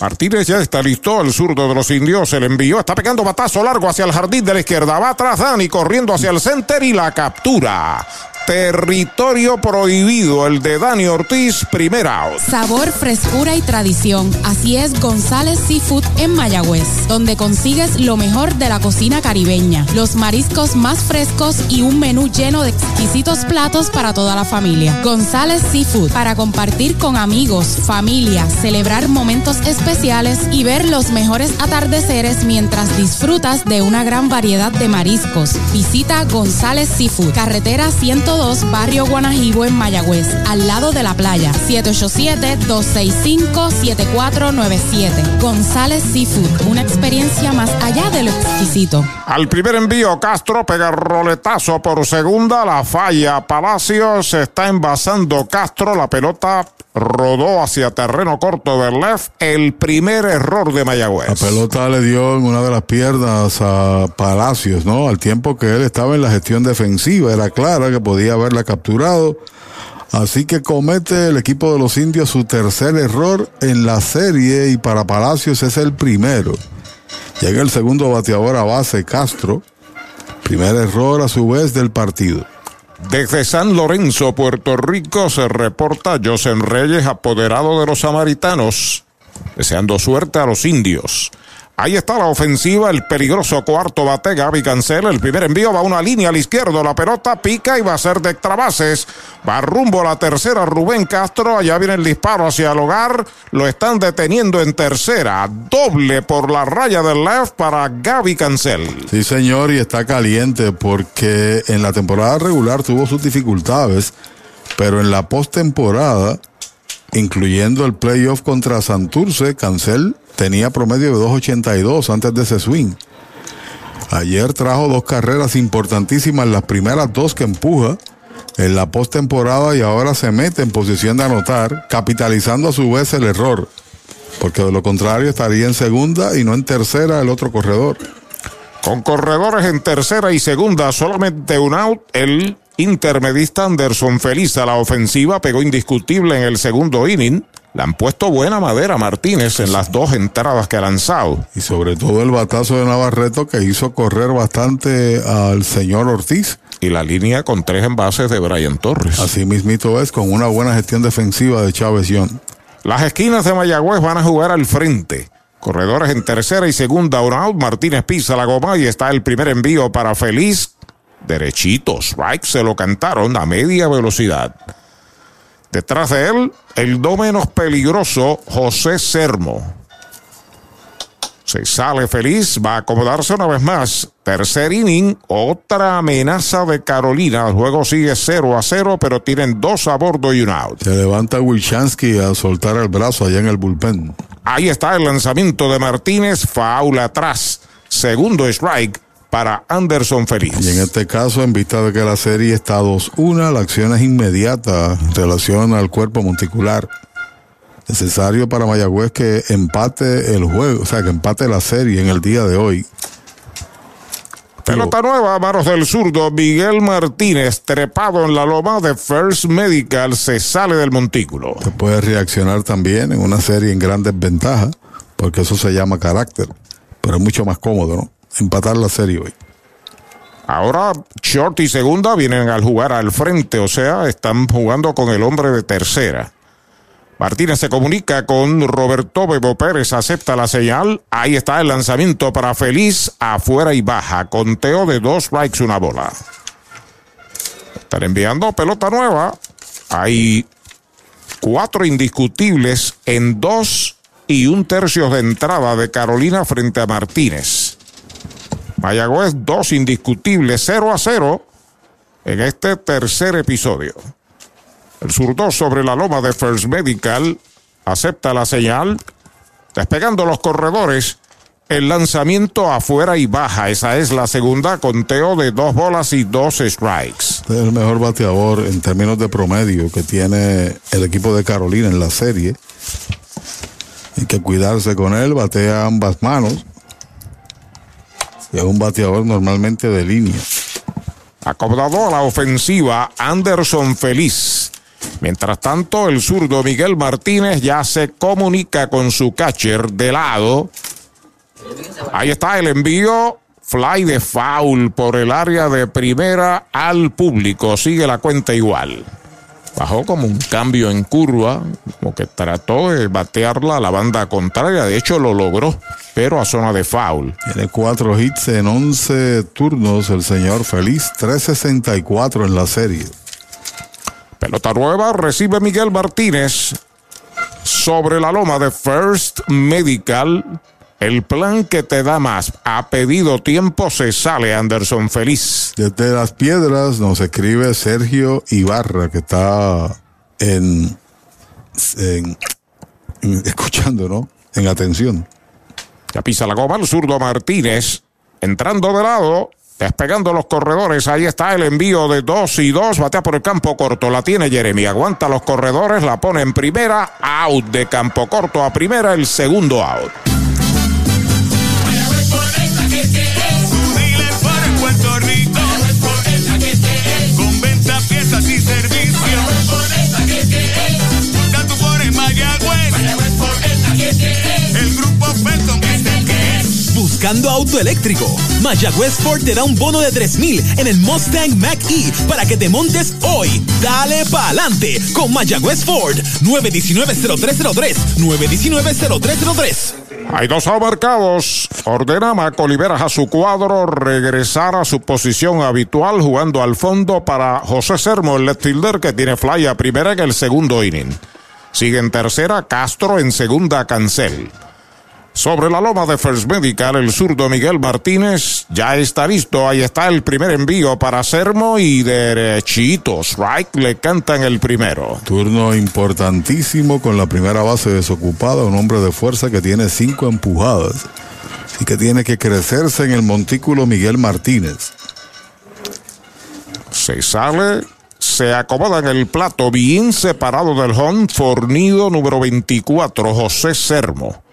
Martínez ya está listo, el zurdo de los indios, se le envió, está pegando batazo largo hacia el jardín de la izquierda, va atrás Dani corriendo hacia el center y la captura. Territorio prohibido, el de Dani Ortiz, primera. Sabor, frescura y tradición. Así es González Seafood en Mayagüez, donde consigues lo mejor de la cocina caribeña, los mariscos más frescos y un menú lleno de exquisitos platos para toda la familia. González Seafood, para compartir con amigos, familia, celebrar momentos especiales y ver los mejores atardeceres mientras disfrutas de una gran variedad de mariscos. Visita González Seafood, carretera 102 Barrio Guanajibo en Mayagüez, al lado de la playa. 787-265-7497. González Seafood, una experiencia más allá de lo exquisito. Al primer envío, Castro pega roletazo por segunda, la falla. Palacios se está envasando Castro, la pelota rodó hacia terreno corto del left, el primer error de Mayagüez. La pelota le dio en una de las piernas a Palacios, ¿no? Al tiempo que él estaba en la gestión defensiva, era clara que podía haberla capturado. Así que comete el equipo de los indios su tercer error en la serie y para Palacios es el primero. Llega el segundo bateador a base, Castro. Primer error a su vez del partido. Desde San Lorenzo, Puerto Rico, se reporta José Reyes, apoderado de los samaritanos, deseando suerte a los indios. Ahí está la ofensiva, el peligroso cuarto bate, Gaby Cancel. El primer envío va a una línea al izquierdo, la pelota pica y va a ser de extra bases. Va rumbo a la tercera, Rubén Castro. Allá viene el disparo hacia el hogar. Lo están deteniendo en tercera. Doble por la raya del left para Gaby Cancel. Sí, señor, y está caliente porque en la temporada regular tuvo sus dificultades, pero en la postemporada, incluyendo el playoff contra Santurce, Cancel tenía promedio de 2.82 antes de ese swing. Ayer trajo dos carreras importantísimas, las primeras dos que empuja en la postemporada y ahora se mete en posición de anotar, capitalizando a su vez el error. Porque de lo contrario estaría en segunda y no en tercera el otro corredor. Con corredores en tercera y segunda, solamente un out, el intermedista Anderson feliz a la ofensiva, pegó indiscutible en el segundo inning. Le han puesto buena madera a Martínez en las dos entradas que ha lanzado. Y sobre todo el batazo de Navarreto que hizo correr bastante al señor Ortiz. Y la línea con tres envases de Brian Torres. Así mismito es, con una buena gestión defensiva de Chávez Young. Las esquinas de Mayagüez van a jugar al frente. Corredores en tercera y segunda, un out. Martínez pisa la goma y está el primer envío para Feliz. Derechitos, right, se lo cantaron a media velocidad. Detrás de él, el do menos peligroso, José Sermo. Se sale feliz, va a acomodarse una vez más. Tercer inning, otra amenaza de Carolina. El juego sigue 0 a 0, pero tienen dos a bordo y un out. Se levanta Wilchansky a soltar el brazo allá en el bullpen. Ahí está el lanzamiento de Martínez, faula atrás. Segundo strike para Anderson Feliz. Y en este caso, en vista de que la serie está 2-1, la acción es inmediata en relación al cuerpo monticular necesario para Mayagüez que empate el juego, o sea, que empate la serie en el día de hoy. Pelota nueva a manos del zurdo Miguel Martínez, trepado en la loma de First Medical, se sale del montículo. Se puede reaccionar también en una serie en gran desventaja, porque eso se llama carácter, pero es mucho más cómodo, ¿no? Empatar la serie hoy. Ahora short y segunda vienen al jugar al frente, o sea, están jugando con el hombre de tercera. Martínez se comunica con Roberto Bebo Pérez, acepta la señal. Ahí está el lanzamiento para Feliz, afuera y baja. Conteo de dos strikes, una bola. Están enviando pelota nueva. Hay cuatro indiscutibles en dos y un tercio de entrada de Carolina frente a Martínez. Mayagüez, dos indiscutibles, 0 a 0 en este tercer episodio. El zurdo sobre la loma de First Medical acepta la señal, despegando los corredores. El lanzamiento afuera y baja. Esa es la segunda conteo de dos bolas y dos strikes. Este es el mejor bateador en términos de promedio que tiene el equipo de Carolina en la serie. Hay que cuidarse con él, batea ambas manos. Y es un bateador normalmente de línea. Acomodado a la ofensiva, Anderson Feliz. Mientras tanto, el zurdo Miguel Martínez ya se comunica con su catcher de lado. Ahí está el envío. Fly de foul por el área de primera al público. Sigue la cuenta igual. Bajó como un cambio en curva, como que trató de batearla a la banda contraria. De hecho, lo logró, pero a zona de foul. Tiene cuatro hits en 11 turnos el señor Feliz, 364 en la serie. Pelota nueva, recibe Miguel Martínez sobre la loma de First Medical. El plan que te da más. Ha pedido tiempo, se sale Anderson Feliz. Desde las piedras nos escribe Sergio Ibarra, que está en, en, en escuchando, ¿no? En atención. Ya pisa la goma el zurdo Martínez. Entrando de lado, despegando los corredores. Ahí está el envío de dos y dos. Batea por el campo corto. La tiene Jeremy. Aguanta los corredores. La pone en primera. Out de campo corto a primera. El segundo out. Buscando auto eléctrico. Mayagüez Ford te da un bono de 3000 en el Mustang Mach E para que te montes hoy. Dale pa' adelante con Mayagüez Ford. 919-0303. 919-0303. Hay dos abarcados. Ordena Mac Oliveras a su cuadro regresar a su posición habitual jugando al fondo para José Sermo, el left que tiene fly a primera en el segundo inning. Sigue en tercera Castro, en segunda Cancel. Sobre la loma de First Medical, el zurdo Miguel Martínez ya está listo. Ahí está el primer envío para Sermo y derechitos. Right le cantan el primero. Turno importantísimo con la primera base desocupada, un hombre de fuerza que tiene cinco empujadas y que tiene que crecerse en el montículo Miguel Martínez. Se sale se acomoda en el plato bien separado del home, fornido número 24, José Sermo.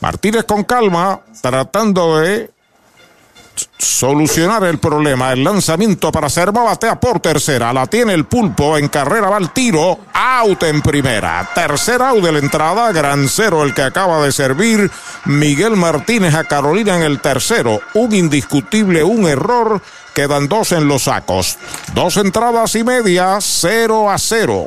Martínez con calma, tratando de solucionar el problema. El lanzamiento para Sermo batea por tercera. La tiene el pulpo. En carrera va el tiro. Out en primera. Tercera out de la entrada. Gran cero el que acaba de servir. Miguel Martínez a Carolina en el tercero. Un indiscutible, un error. Quedan dos en los sacos. Dos entradas y media. Cero a cero.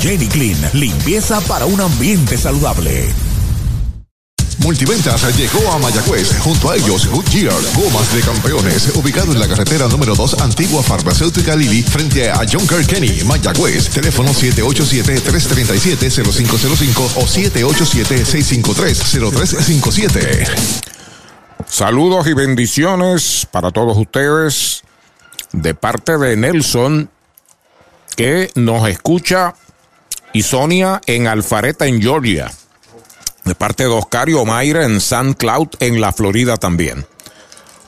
Jenny Clean, limpieza para un ambiente saludable. Multiventas llegó a Mayagüez. Junto a ellos, Goodyear, Gomas de Campeones, ubicado en la carretera número 2, antigua farmacéutica Lili, frente a John Kenny, Mayagüez. Teléfono 787-337-0505 o 787-653-0357. Saludos y bendiciones para todos ustedes de parte de Nelson, que nos escucha, y Sonia en Alfareta, en Georgia de parte de Oscario Mayra en San Cloud, en la Florida también.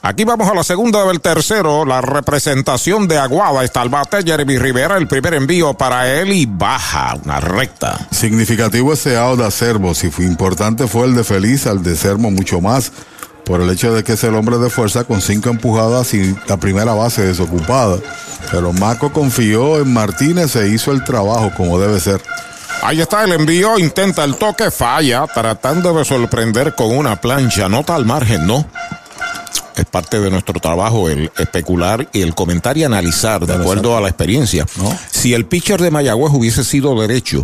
Aquí vamos a la segunda del tercero, la representación de Aguada. Está el bate Jeremy Rivera, el primer envío para él y baja una recta. Significativo ese out de Acerbo. Si fue importante fue el de Feliz, al de Sermo mucho más, por el hecho de que es el hombre de fuerza con cinco empujadas y la primera base desocupada. Pero Marco confió en Martínez e hizo el trabajo como debe ser. Ahí está el envío, intenta el toque, falla, tratando de sorprender con una plancha, nota al margen, ¿no? Es parte de nuestro trabajo el especular y el comentar y analizar de acuerdo a la experiencia. Si el pitcher de Mayagüez hubiese sido derecho,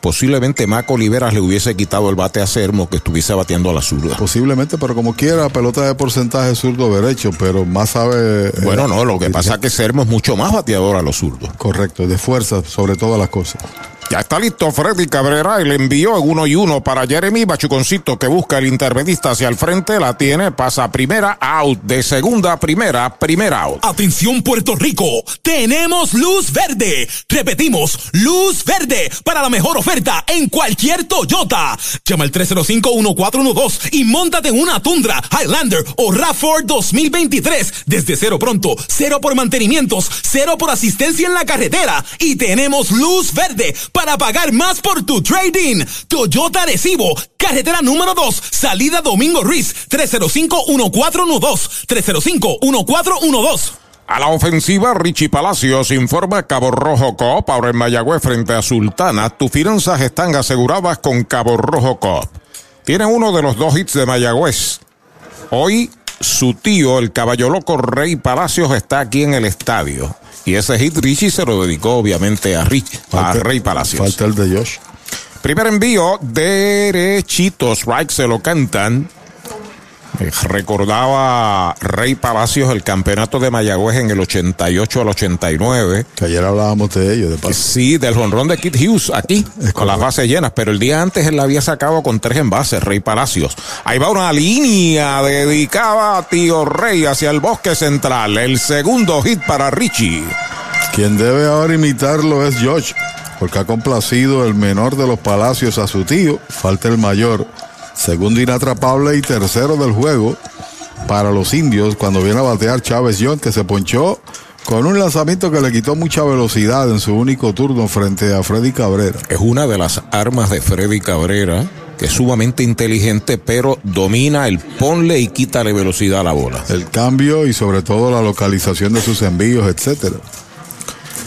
posiblemente Maco Oliveras le hubiese quitado el bate a Sermo que estuviese bateando a la zurda. Posiblemente, pero como quiera, pelota de porcentaje zurdo derecho, pero más sabe. Bueno, no, lo que pasa es que Sermo es mucho más bateador a los zurdos. Correcto, de fuerza sobre todas las cosas. Ya está listo Freddy Cabrera y le envió en uno y uno para Jeremy Bachuconcito que busca el intermedista hacia el frente. La tiene, pasa primera out, de segunda primera, primera out. Atención Puerto Rico, tenemos luz verde. Repetimos, luz verde para la mejor oferta en cualquier Toyota. Llama al 305-1412 y montate en una Tundra, Highlander o RAV4 2023. Desde cero pronto, cero por mantenimientos, cero por asistencia en la carretera y tenemos luz verde pagar más por tu trading. Toyota Recibo, carretera número 2, salida Domingo Ruiz, 305-1412, 305-1412. A la ofensiva, Richie Palacios informa Cabo Rojo Coop. Ahora en Mayagüez frente a Sultana, tus finanzas están aseguradas con Cabo Rojo Coop. Tiene uno de los dos hits de Mayagüez. Hoy, su tío, el caballo loco Rey Palacios, está aquí en el estadio. Y ese hit Richie se lo dedicó obviamente a, Rich, a Rey Palacios. Falta el de Josh. Primer envío, derechitos, right, se lo cantan. Eh, Recordaba Rey Palacios el campeonato de Mayagüez en el 88 al 89. Que ayer hablábamos de ello, de paso. Sí, del jonrón de Kit Hughes aquí, con las bases llenas, pero el día antes él la había sacado con tres envases, Rey Palacios. Ahí va una línea dedicada a Tío Rey hacia el bosque central. El segundo hit para Richie. Quien debe ahora imitarlo es Josh, porque ha complacido el menor de los Palacios a su tío, falta el mayor. Segundo inatrapable y tercero del juego para los indios cuando viene a batear Chávez John, que se ponchó Con un lanzamiento que le quitó mucha velocidad en su único turno frente a Freddy Cabrera. Es una de las armas de Freddy Cabrera, que es sumamente inteligente, pero domina el ponle y quítale velocidad a la bola. El cambio y sobre todo la localización de sus envíos, etcétera.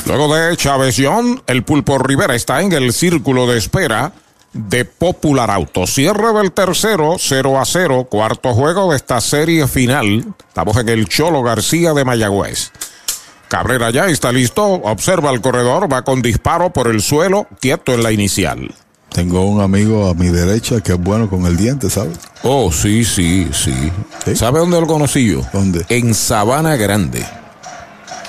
Luego de Chávez Young, el Pulpo Rivera está en el círculo de espera de Popular Auto. Cierre del tercero, 0 a 0, cuarto juego de esta serie final. Estamos en el Cholo García de Mayagüez. Cabrera ya está listo, observa el corredor, va con disparo por el suelo, quieto en la inicial. Tengo un amigo a mi derecha que es bueno con el diente, ¿sabes? Oh, sí, sí, sí. ¿Sabe dónde lo conocí yo? ¿Dónde? En Sabana Grande.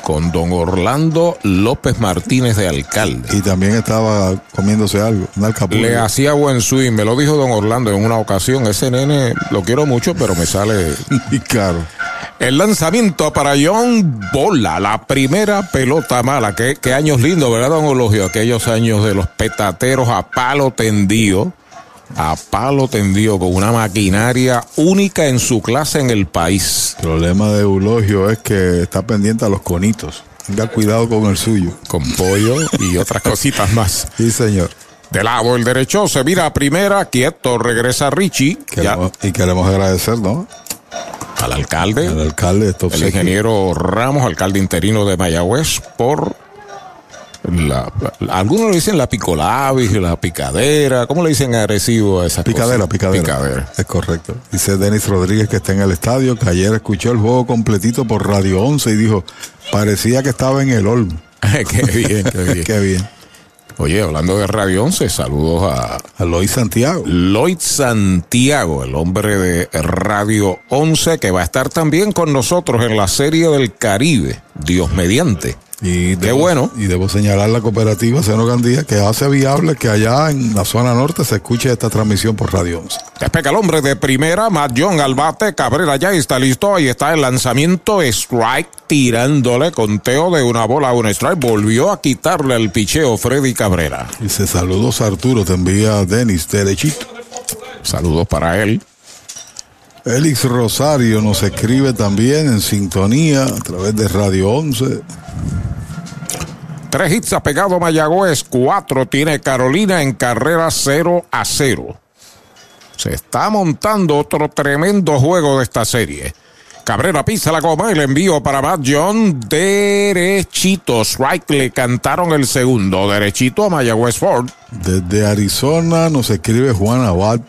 Con don Orlando López Martínez de alcalde. Y también estaba comiéndose algo, un alcapurria. Le hacía buen swing, me lo dijo don Orlando en una ocasión. Ese nene lo quiero mucho, pero me sale. y caro. El lanzamiento para John Bola, la primera pelota mala. Qué, qué años lindos, ¿verdad, don Ologio? Aquellos años de los petateros a palo tendido. A palo tendido con una maquinaria única en su clase en el país. El problema de Eulogio es que está pendiente a los conitos. Tenga cuidado con el suyo. Con pollo y otras cositas más. Sí, señor. De lado el derecho se mira a primera, quieto, regresa Richie. Queremos, y queremos agradecer, ¿no? Al alcalde. Al alcalde, el ingeniero Ramos, alcalde interino de Mayagüez, por la, la, algunos le dicen la picolavis, la picadera. ¿Cómo le dicen agresivo a esa picadera? Picadera, picadera. Es correcto. Dice Denis Rodríguez que está en el estadio, que ayer escuchó el juego completito por Radio 11 y dijo, parecía que estaba en el Olmo. qué bien, qué bien. qué bien. Oye, hablando de Radio 11, saludos a, a Lloyd Santiago. Lloyd Santiago, el hombre de Radio 11, que va a estar también con nosotros en la Serie del Caribe, Dios mediante. Y Qué debo, bueno. Y debo señalar la cooperativa Seno Gandía que hace viable que allá en la zona norte se escuche esta transmisión por Radio 11. Despega el hombre de primera, Matt John al bate, Cabrera ya está listo, ahí está el lanzamiento, strike, tirándole conteo de una bola a un strike, volvió a quitarle el picheo Freddy Cabrera. Dice saludos Arturo, te envía Denis derechito. Saludos para él. Elix Rosario nos escribe también en sintonía a través de Radio 11. Tres hits ha pegado Mayagüez, cuatro tiene Carolina en carrera 0 a 0. Se está montando otro tremendo juego de esta serie. Cabrera pisa la goma, el envío para Matt John, derechito. Strike le cantaron el segundo, derechito a Mayagüez Ford. Desde Arizona nos escribe Juan Abad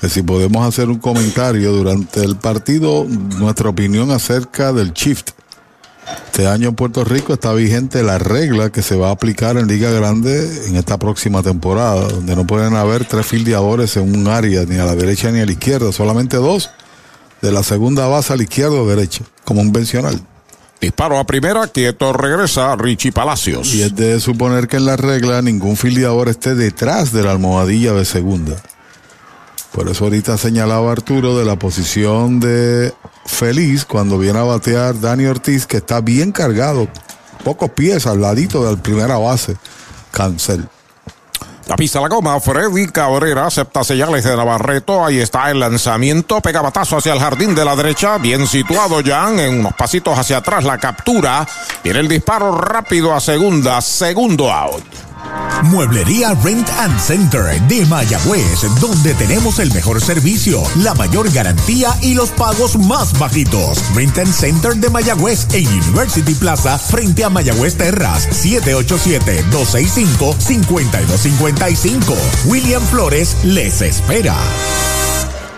que si podemos hacer un comentario durante el partido, nuestra opinión acerca del shift. Este año en Puerto Rico está vigente la regla que se va a aplicar en Liga Grande en esta próxima temporada, donde no pueden haber tres fildeadores en un área, ni a la derecha ni a la izquierda, solamente dos, de la segunda base a la izquierda o derecha, como convencional. Disparo a primera, quieto regresa Richie Palacios. Y es de suponer que en la regla ningún fildeador esté detrás de la almohadilla de segunda. Por eso ahorita señalaba Arturo de la posición de Feliz cuando viene a batear Dani Ortiz, que está bien cargado, pocos pies al ladito de la primera base. Cancel. La pista la goma, Freddy Cabrera acepta señales de Navarreto. Ahí está el lanzamiento, pega batazo hacia el jardín de la derecha. Bien situado Jan, en unos pasitos hacia atrás la captura. Viene el disparo rápido a segunda, segundo out. Mueblería Rent and Center de Mayagüez, donde tenemos el mejor servicio, la mayor garantía y los pagos más bajitos. Rent and Center de Mayagüez en University Plaza frente a Mayagüez Terras, 787-265-5255. William Flores les espera.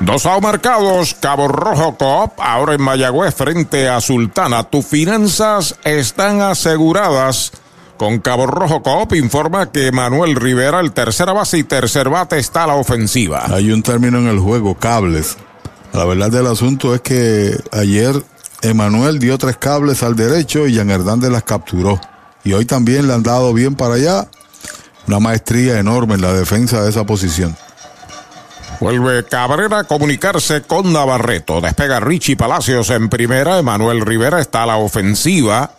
Dos out marcados, Cabo Rojo Coop, ahora en Mayagüez frente a Sultana. Tus finanzas están aseguradas. Con Cabo Rojo Coop informa que Manuel Rivera, el tercera base y tercer bate, está a la ofensiva. Hay un término en el juego, cables. La verdad del asunto es que ayer Emanuel dio tres cables al derecho y Jan Hernández las capturó. Y hoy también le han dado bien para allá. Una maestría enorme en la defensa de esa posición. Vuelve Cabrera a comunicarse con Navarreto. Despega Richie Palacios en primera. Emanuel Rivera está a la ofensiva.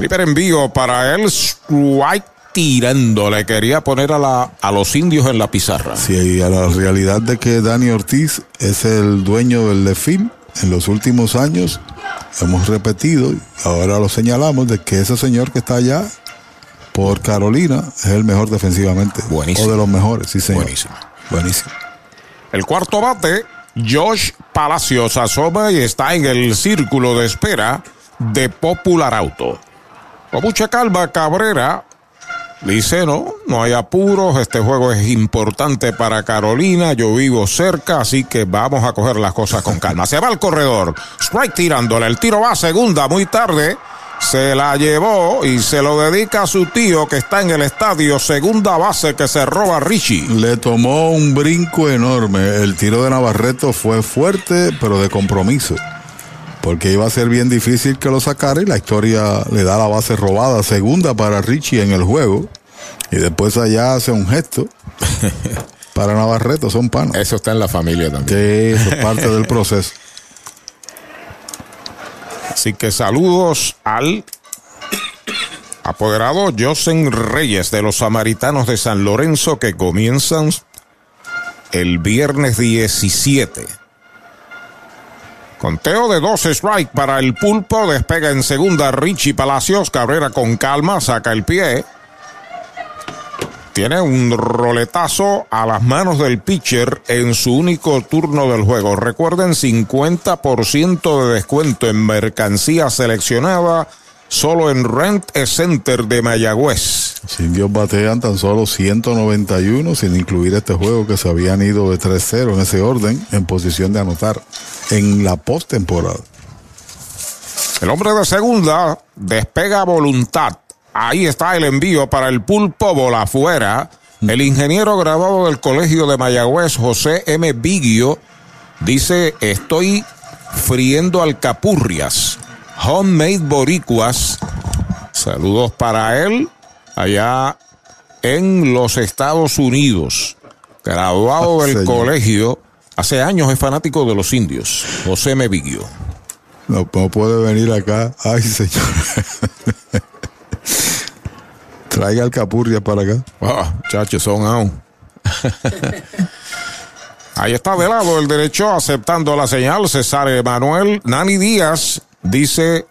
Primer envío para él. Strike tirando. Le quería poner a, la, a los indios en la pizarra. Sí, y a la realidad de que Dani Ortiz es el dueño del Lefim, en los últimos años hemos repetido, ahora lo señalamos, de que ese señor que está allá por Carolina es el mejor defensivamente. Buenísimo. O de los mejores, sí, señor. Buenísimo. Buenísimo. El cuarto bate, Josh Palacios asoma y está en el círculo de espera de Popular Auto. Con mucha calma, Cabrera dice, no, no hay apuros, este juego es importante para Carolina, yo vivo cerca, así que vamos a coger las cosas con calma. Se va al corredor, strike tirándole, el tiro va a segunda muy tarde. Se la llevó y se lo dedica a su tío que está en el estadio, segunda base que se roba Richie. Le tomó un brinco enorme. El tiro de Navarreto fue fuerte, pero de compromiso. Porque iba a ser bien difícil que lo sacara y la historia le da la base robada. Segunda para Richie en el juego. Y después allá hace un gesto. Para Navarreto, son panos. Eso está en la familia también. Sí, eso es parte del proceso. Así que saludos al apoderado Josen Reyes de los Samaritanos de San Lorenzo que comienzan el viernes 17. Conteo de dos strike para el pulpo. Despega en segunda Richie Palacios. Cabrera con calma. Saca el pie. Tiene un roletazo a las manos del pitcher en su único turno del juego. Recuerden, 50% de descuento en mercancía seleccionada solo en Rent Center de Mayagüez. Los indios batean tan solo 191 sin incluir este juego que se habían ido de 3-0 en ese orden en posición de anotar en la postemporada. El hombre de segunda despega voluntad. Ahí está el envío para el pulpo bola afuera. El ingeniero graduado del Colegio de Mayagüez, José M. Bigio, dice, estoy friendo alcapurrias, homemade boricuas. Saludos para él allá en los Estados Unidos. Graduado del Señor. colegio, hace años es fanático de los indios, José M. Bigio. No, no puede venir acá. Ay, señor. Traiga el capurria para acá. Ah, muchachos, son aún. Ahí está de lado el derecho aceptando la señal. César Emanuel. Nani Díaz dice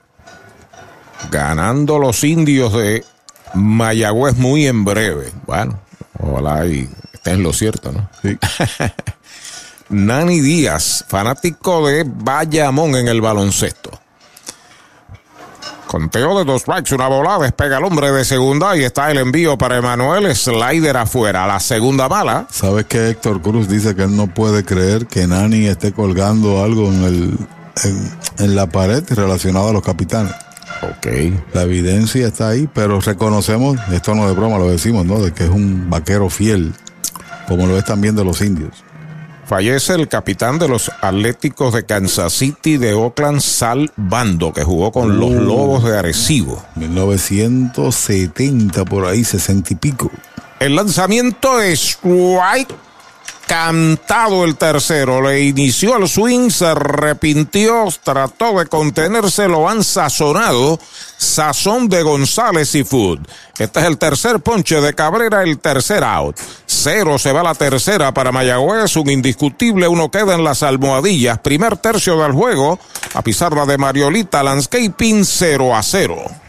ganando los indios de Mayagüez muy en breve. Bueno, ojalá y esté en lo cierto, ¿no? Sí. Nani Díaz, fanático de Bayamón en el baloncesto. Conteo de dos strikes, una bola, despega el hombre de segunda y está el envío para Emanuel, slider afuera, la segunda bala. ¿Sabes que Héctor Cruz dice que él no puede creer que Nani esté colgando algo en, el, en, en la pared relacionado a los capitanes? Ok. La evidencia está ahí, pero reconocemos, esto no es de broma, lo decimos, ¿no? De que es un vaquero fiel, como lo es también de los indios. Fallece el capitán de los Atléticos de Kansas City de Oakland, Sal Bando, que jugó con los Uh. Lobos de Arecibo. 1970 por ahí, 60 y pico. El lanzamiento es strike. Cantado el tercero, le inició el swing, se arrepintió, trató de contenerse, lo han sazonado. Sazón de González y Food. Este es el tercer ponche de Cabrera, el tercer out. Cero se va la tercera para Mayagüez, un indiscutible, uno queda en las almohadillas. Primer tercio del juego, a pizarra de Mariolita Landscaping 0 a 0.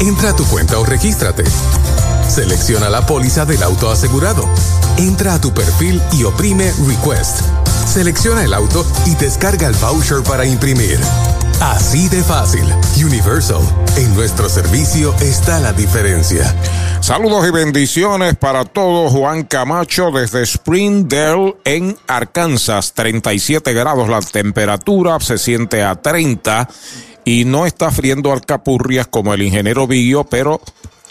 Entra a tu cuenta o regístrate. Selecciona la póliza del auto asegurado. Entra a tu perfil y oprime Request. Selecciona el auto y descarga el voucher para imprimir. Así de fácil. Universal. En nuestro servicio está la diferencia. Saludos y bendiciones para todos. Juan Camacho desde Springdale en Arkansas. 37 grados la temperatura, se siente a 30 y no está friendo alcapurrias como el ingeniero Viguio, pero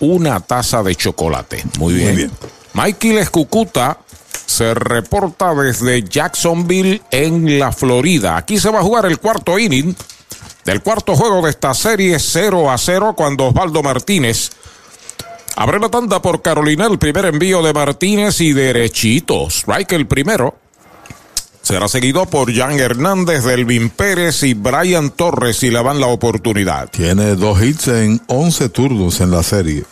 una taza de chocolate. Muy bien. Muy bien. Michael Escucuta se reporta desde Jacksonville en la Florida. Aquí se va a jugar el cuarto inning del cuarto juego de esta serie 0 a 0 cuando Osvaldo Martínez abre la tanda por Carolina. El primer envío de Martínez y derechito. Strike el primero. Será seguido por Jan Hernández, Delvin Pérez y Brian Torres si le van la oportunidad. Tiene dos hits en 11 turnos en la serie.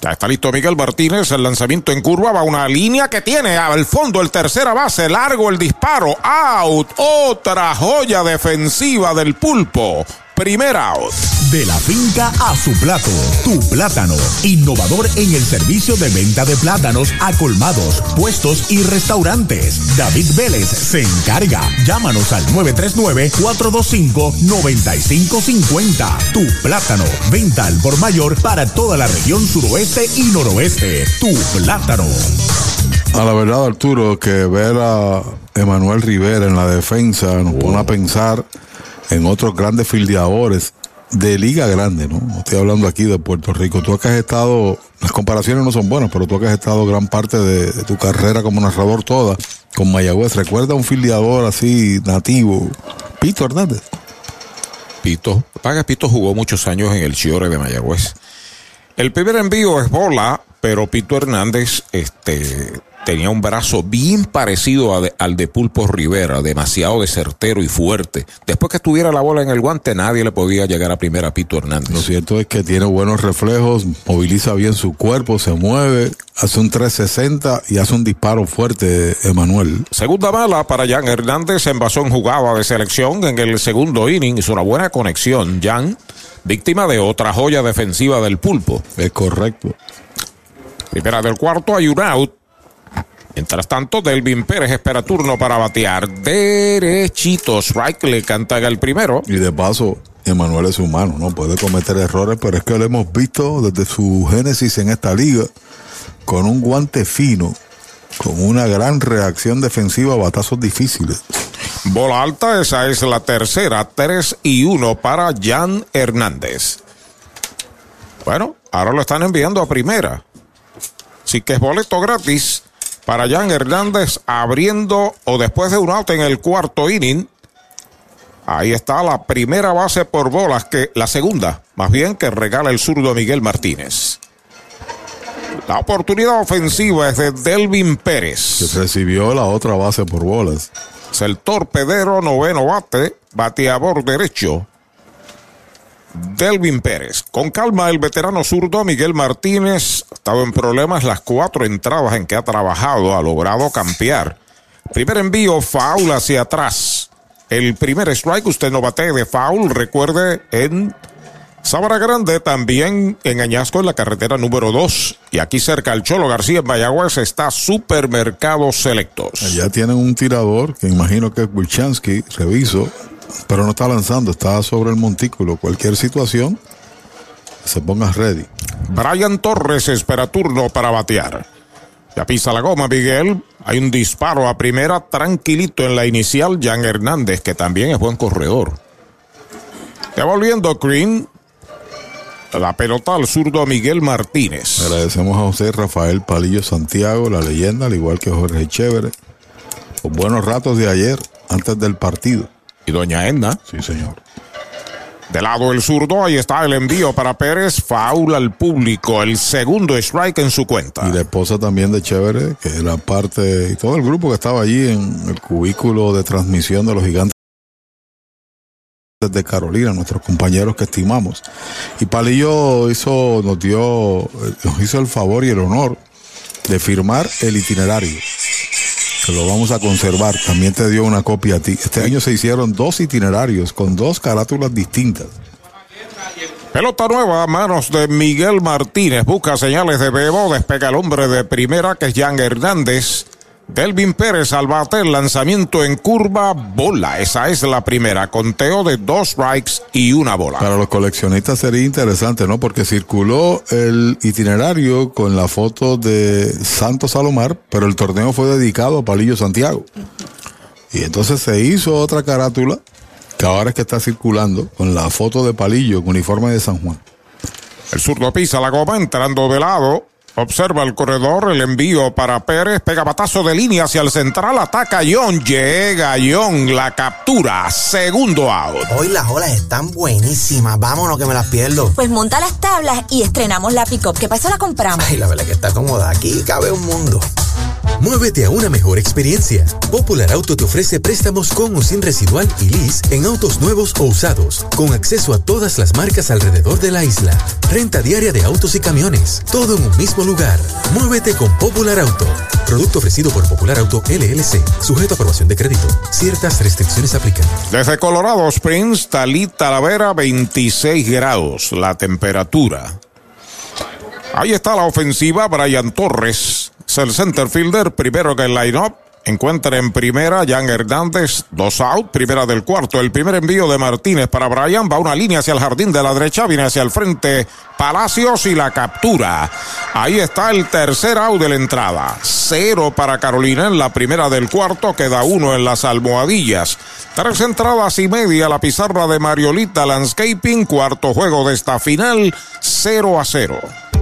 Ya está listo Miguel Martínez, el lanzamiento en curva va una línea que tiene al fondo el tercera base, largo el disparo, out, otra joya defensiva del pulpo. Primer out. De la finca a su plato, tu plátano, innovador en el servicio de venta de plátanos a colmados, puestos y restaurantes. David Vélez se encarga. Llámanos al 939-425-9550. Tu plátano, venta al por mayor para toda la región suroeste y noroeste. Tu plátano. A la verdad, Arturo, que ver a Emanuel Rivera en la defensa nos pone a pensar en otros grandes fildeadores de liga grande, ¿no? Estoy hablando aquí de Puerto Rico. Tú acá has estado, las comparaciones no son buenas, pero tú acá has estado gran parte de, de tu carrera como narrador toda con Mayagüez. ¿Recuerda un fildeador así nativo? Pito Hernández. Pito. Paga Pito jugó muchos años en el Chiore de Mayagüez. El primer envío es bola, pero Pito Hernández este, tenía un brazo bien parecido a de- al de Pulpo Rivera, demasiado desertero y fuerte. Después que estuviera la bola en el guante, nadie le podía llegar a primera a Pito Hernández. Lo cierto es que tiene buenos reflejos, moviliza bien su cuerpo, se mueve, hace un 360 y hace un disparo fuerte, Emanuel. Segunda bala para Jan Hernández, envasó en jugada de selección en el segundo inning. Hizo una buena conexión. Jan, víctima de otra joya defensiva del pulpo. Es correcto. Primera del cuarto, hay un out. Mientras tanto, Delvin Pérez espera turno para batear. Derechito, strike le canta el primero. Y de paso, Emanuel es humano, ¿no? Puede cometer errores, pero es que lo hemos visto desde su génesis en esta liga, con un guante fino, con una gran reacción defensiva a batazos difíciles. Bola alta, esa es la tercera. 3 y 1 para Jan Hernández. Bueno, ahora lo están enviando a primera. Así que es boleto gratis para Jan Hernández abriendo o después de un out en el cuarto inning. Ahí está la primera base por bolas, que la segunda, más bien que regala el zurdo Miguel Martínez. La oportunidad ofensiva es de Delvin Pérez. Que recibió la otra base por bolas. Es el torpedero noveno bate, bateador derecho. Delvin Pérez. Con calma, el veterano zurdo Miguel Martínez ha estado en problemas las cuatro entradas en que ha trabajado, ha logrado campear. Primer envío, foul hacia atrás. El primer strike, usted no bate de foul, recuerde en Sabra Grande, también en Añasco, en la carretera número 2. Y aquí cerca al Cholo García, en Mayagüez, está Supermercados Selectos. Allá tienen un tirador que imagino que Wilchansky, reviso, pero no está lanzando, está sobre el montículo. Cualquier situación, se ponga ready. Brian Torres espera turno para batear. Ya pisa la goma, Miguel. Hay un disparo a primera, tranquilito en la inicial. Jan Hernández, que también es buen corredor. Devolviendo Green. La pelota al zurdo Miguel Martínez. Agradecemos a José Rafael Palillo Santiago, la leyenda, al igual que Jorge Chévere, buenos ratos de ayer, antes del partido. Y doña Edna. Sí, señor. De lado el zurdo, ahí está el envío para Pérez, faula al público, el segundo strike en su cuenta. Y la esposa también de Chévere, que era parte, y todo el grupo que estaba allí en el cubículo de transmisión de los gigantes de Carolina, nuestros compañeros que estimamos. Y Palillo hizo, nos dio, nos hizo el favor y el honor de firmar el itinerario. Que lo vamos a conservar. También te dio una copia a ti. Este año se hicieron dos itinerarios con dos carátulas distintas. Pelota nueva a manos de Miguel Martínez. Busca señales de Bebo. Despega el hombre de primera que es Jan Hernández. Delvin Pérez al bate, lanzamiento en curva, bola. Esa es la primera. Conteo de dos strikes y una bola. Para los coleccionistas sería interesante, ¿no? Porque circuló el itinerario con la foto de Santos Salomar, pero el torneo fue dedicado a Palillo Santiago. Y entonces se hizo otra carátula que ahora es que está circulando con la foto de Palillo, con uniforme de San Juan. El zurdo pisa la goma entrando de lado. Observa el corredor, el envío para Pérez, pega batazo de línea hacia el central, ataca John, llega John, la captura, segundo out. Hoy las olas están buenísimas, vámonos que me las pierdo. Pues monta las tablas y estrenamos la pick-up, que para eso la compramos. Ay, la verdad que está cómoda, aquí cabe un mundo. Muévete a una mejor experiencia. Popular Auto te ofrece préstamos con o sin residual y lease en autos nuevos o usados, con acceso a todas las marcas alrededor de la isla. Renta diaria de autos y camiones, todo en un mismo lugar. Muévete con Popular Auto. Producto ofrecido por Popular Auto LLC, sujeto a aprobación de crédito. Ciertas restricciones aplican. Desde Colorado Springs, Talita Talavera, 26 grados la temperatura. Ahí está la ofensiva, Brian Torres. Es el center fielder, primero que el line-up. Encuentra en primera Jan Hernández, dos out, primera del cuarto. El primer envío de Martínez para Brian va una línea hacia el jardín de la derecha, viene hacia el frente Palacios y la captura. Ahí está el tercer out de la entrada. Cero para Carolina en la primera del cuarto, queda uno en las almohadillas. Tres entradas y media la pizarra de Mariolita Landscaping, cuarto juego de esta final, 0 a 0.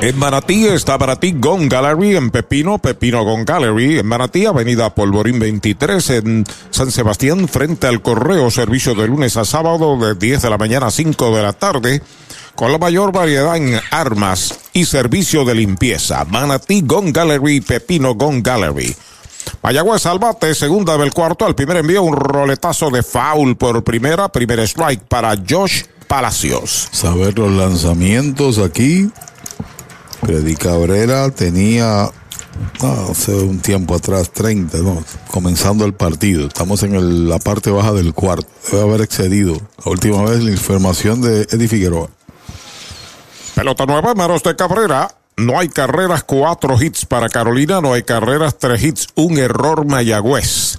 En Manatí está Manatí Gon Gallery, en Pepino, Pepino Gon Gallery, en Manatí, Avenida Polvorín 23, en San Sebastián, frente al correo, servicio de lunes a sábado de 10 de la mañana a 5 de la tarde, con la mayor variedad en armas y servicio de limpieza. Manatí Gon Gallery, Pepino Gon Gallery. Mayagüez al bate, segunda del cuarto, al primer envío un roletazo de foul por primera, primer strike para Josh Palacios. Saber los lanzamientos aquí. Freddy Cabrera tenía hace un tiempo atrás, 30, no, comenzando el partido. Estamos en la parte baja del cuarto. Debe haber excedido. La última vez la información de Eddie Figueroa. Pelota nueva, manos de Cabrera. No hay carreras, cuatro hits para Carolina. No hay carreras, tres hits, un error Mayagüez.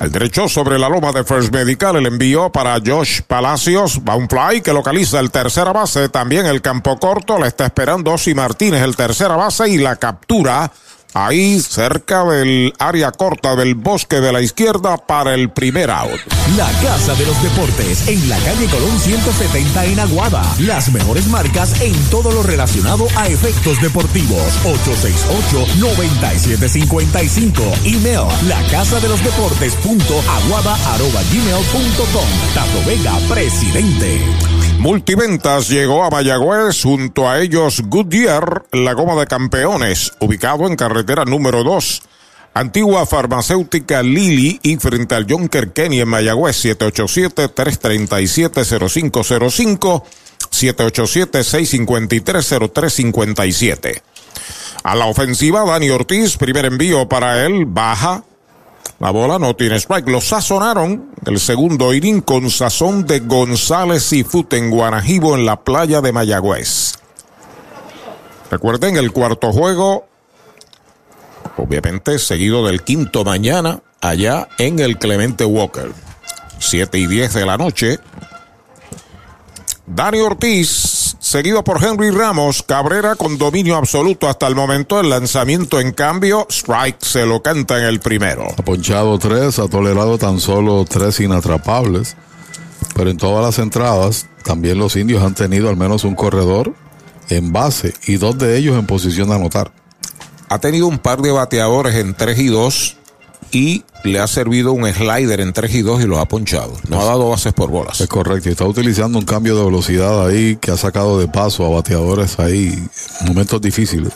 El derecho sobre la loma de First Medical, el envío para Josh Palacios, va un fly que localiza el tercera base, también el campo corto, le está esperando Osi Martínez, el tercera base y la captura ahí cerca del área corta del bosque de la izquierda para el primer out. La Casa de los Deportes en la calle Colón 170 en Aguada. Las mejores marcas en todo lo relacionado a efectos deportivos. 868-9755. Email la casa de los deportes punto aguada arroba gmail punto com. Tato Vega, presidente. Multiventas llegó a Mayagüez junto a ellos Goodyear, la goma de campeones, ubicado en carretera número 2. Antigua farmacéutica Lili y frente al Junker Kenny en Mayagüez 787-337-0505, 787-653-0357. A la ofensiva, Dani Ortiz, primer envío para él, baja. La bola no tiene strike. Lo sazonaron el segundo inning con sazón de González y Fute en Guanajibo en la playa de Mayagüez. Recuerden el cuarto juego, obviamente seguido del quinto mañana, allá en el Clemente Walker. 7 y 10 de la noche. Dani Ortiz, seguido por Henry Ramos, Cabrera con dominio absoluto hasta el momento. El lanzamiento, en cambio, strike se lo canta en el primero. Ha ponchado tres, ha tolerado tan solo tres inatrapables. Pero en todas las entradas, también los indios han tenido al menos un corredor en base y dos de ellos en posición de anotar. Ha tenido un par de bateadores en 3 y 2 y le ha servido un slider en 3 y 2 y lo ha ponchado. No ha dado bases por bolas. Es correcto, está utilizando un cambio de velocidad ahí que ha sacado de paso a bateadores ahí en momentos difíciles.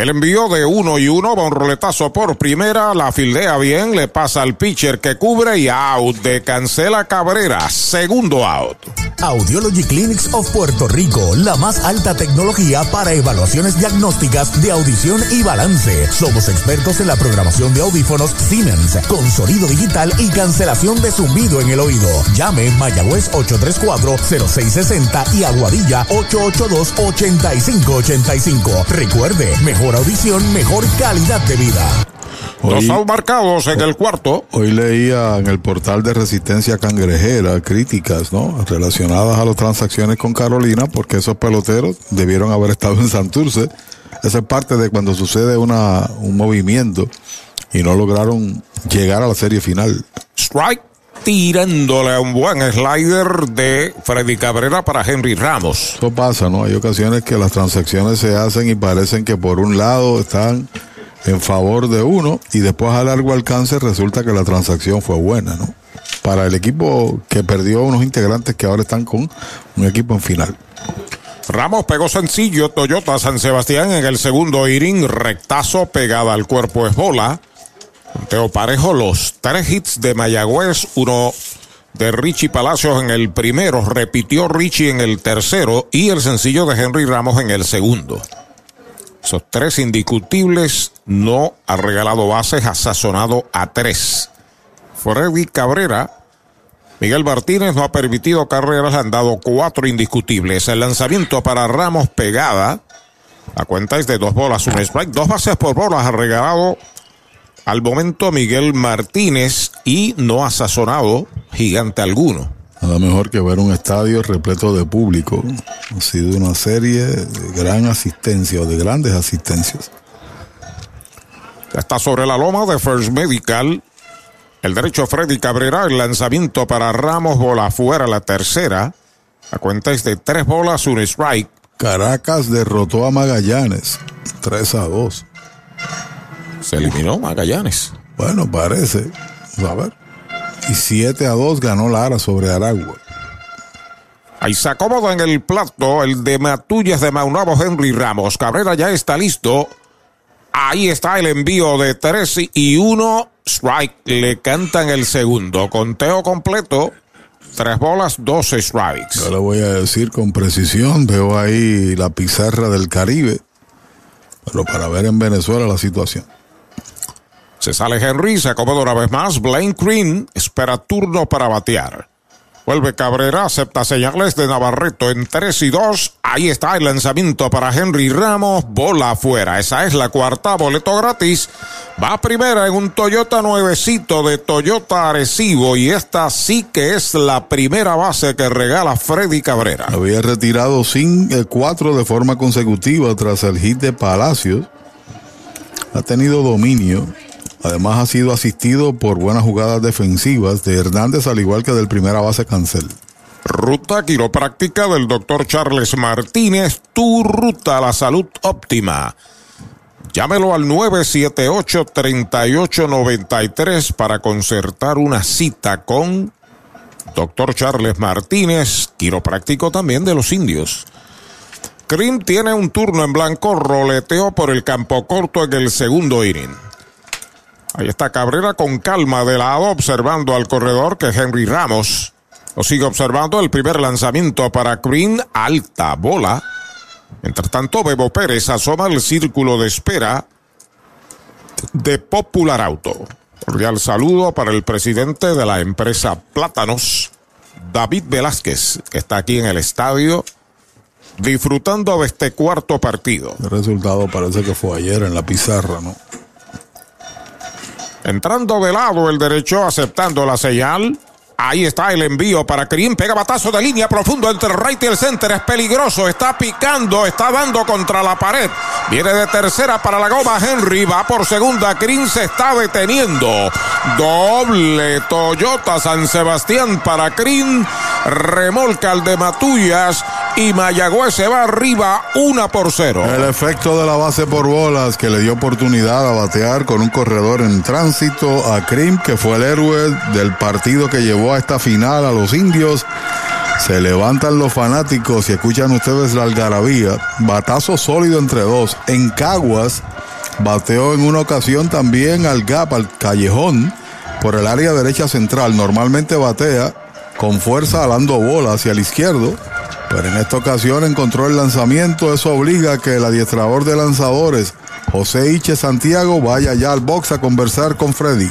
El envío de uno y uno va un roletazo por primera, la fildea bien, le pasa al pitcher que cubre y out de Cancela Cabrera, segundo out. Audiology Clinics of Puerto Rico, la más alta tecnología para evaluaciones diagnósticas de audición y balance. Somos expertos en la programación de audífonos Siemens, con sonido digital y cancelación de zumbido en el oído. Llame Mayagüez 834-0660 y Aguadilla 882-8585. Recuerde, mejor audición, mejor calidad de vida. Dos out marcados en el cuarto. Hoy leía en el portal de Resistencia Cangrejera críticas, ¿no? Relacionadas a las transacciones con Carolina, porque esos peloteros debieron haber estado en Santurce. Esa es parte de cuando sucede una, un movimiento y no lograron llegar a la serie final. Strike tirándole un buen slider de Freddy Cabrera para Henry Ramos. Eso pasa, ¿no? Hay ocasiones que las transacciones se hacen y parecen que por un lado están en favor de uno y después a largo alcance resulta que la transacción fue buena, ¿no? Para el equipo que perdió unos integrantes que ahora están con un equipo en final. Ramos pegó sencillo Toyota San Sebastián en el segundo inning, rectazo pegada al cuerpo es bola. Teo Parejo, los tres hits de Mayagüez, uno de Richie Palacios en el primero, repitió Richie en el tercero y el sencillo de Henry Ramos en el segundo. Esos tres indiscutibles no ha regalado bases, ha sazonado a tres. Freddy Cabrera, Miguel Martínez no ha permitido carreras, han dado cuatro indiscutibles. El lanzamiento para Ramos pegada. La cuenta es de dos bolas, un strike, dos bases por bolas ha regalado al momento Miguel Martínez y no ha sazonado gigante alguno. Nada mejor que ver un estadio repleto de público. Ha sido una serie de gran asistencia o de grandes asistencias. Está sobre la loma de First Medical. El derecho Freddy Cabrera, el lanzamiento para Ramos, bola afuera, la tercera. La cuenta es de tres bolas, un strike. Caracas derrotó a Magallanes 3 a 2. Se eliminó Magallanes. Bueno, parece. A ver. Y 7 a 2 ganó Lara sobre Aragua. Ahí se acomoda en el plato el de Matullas de Maunabo Henry Ramos. Cabrera ya está listo. Ahí está el envío de 3 y 1. Strike. Le cantan el segundo. Conteo completo. Tres bolas, 12 strikes. Yo le voy a decir con precisión. Veo ahí la pizarra del Caribe. Pero para ver en Venezuela la situación. Se sale Henry, se acomoda una vez más. Blaine Green espera turno para batear. Vuelve Cabrera, acepta señales de Navarreto en 3 y 2. Ahí está el lanzamiento para Henry Ramos. Bola afuera. Esa es la cuarta, boleto gratis. Va primera en un Toyota nuevecito de Toyota Arecibo. Y esta sí que es la primera base que regala Freddy Cabrera. Había retirado sin el 4 de forma consecutiva tras el hit de Palacios. Ha tenido dominio Además ha sido asistido por buenas jugadas defensivas de Hernández al igual que del primera base Cancel. Ruta quiropráctica del doctor Charles Martínez, tu ruta a la salud óptima. Llámelo al 978-3893 para concertar una cita con doctor Charles Martínez, quiropráctico también de los indios. Krim tiene un turno en blanco, roleteo por el campo corto en el segundo inning. Ahí está Cabrera con calma de lado, observando al corredor que Henry Ramos. Lo sigue observando el primer lanzamiento para Green, alta bola. Mientras tanto, Bebo Pérez asoma el círculo de espera de Popular Auto. Cordial saludo para el presidente de la empresa Plátanos, David Velázquez, que está aquí en el estadio disfrutando de este cuarto partido. El resultado parece que fue ayer en la pizarra, ¿no? Entrando de lado el derecho, aceptando la señal. Ahí está el envío para Crim. Pega batazo de línea profundo entre el right y el center. Es peligroso. Está picando. Está dando contra la pared. Viene de tercera para la goma Henry. Va por segunda. Crim se está deteniendo. Doble Toyota San Sebastián para Crim. Remolca el de Matullas. Y Mayagüez se va arriba una por cero. El efecto de la base por bolas que le dio oportunidad a batear con un corredor en tránsito a Crim, que fue el héroe del partido que llevó a esta final a los indios. Se levantan los fanáticos y escuchan ustedes la algarabía. Batazo sólido entre dos. En Caguas bateó en una ocasión también al gap, al callejón, por el área derecha central. Normalmente batea con fuerza alando bola hacia el izquierdo. Pero en esta ocasión encontró el lanzamiento. Eso obliga a que el adiestrador de lanzadores, José Iche Santiago, vaya ya al box a conversar con Freddy.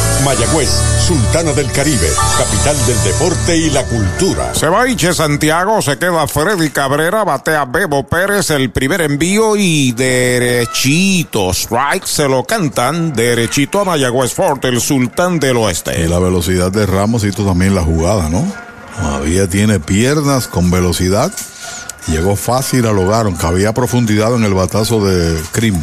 Mayagüez, Sultana del Caribe, capital del deporte y la cultura. Se va Iche Santiago, se queda Freddy Cabrera, batea Bebo Pérez, el primer envío y derechito, strike, se lo cantan derechito a Mayagüez Fort, el sultán del oeste. Y la velocidad de Ramos hizo también la jugada, ¿no? Todavía tiene piernas con velocidad. Llegó fácil al hogar, aunque había profundidad en el batazo de Crim.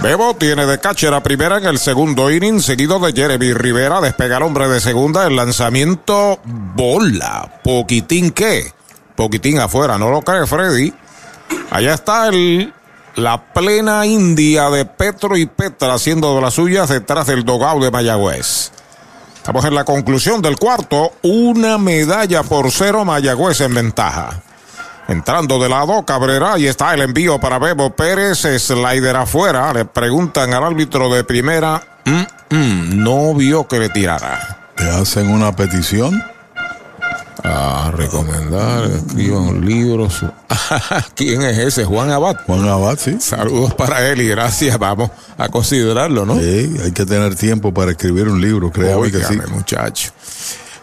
Bebo tiene de catcher a primera en el segundo inning, seguido de Jeremy Rivera. Despega el hombre de segunda. El lanzamiento bola. Poquitín qué. Poquitín afuera. No lo cree Freddy. Allá está el, la plena India de Petro y Petra haciendo de las suyas detrás del dogao de Mayagüez. Estamos en la conclusión del cuarto. Una medalla por cero Mayagüez en ventaja. Entrando de lado, Cabrera, y está el envío para Bebo Pérez, slider afuera. Le preguntan al árbitro de primera, mm, mm, no vio que le tirara. ¿Te hacen una petición? A recomendar, escriban libros. ¿Quién es ese? Juan Abad. Juan Abad, sí. Saludos para él y gracias. Vamos a considerarlo, ¿no? Sí, hay que tener tiempo para escribir un libro, créame que sí. Muchacho.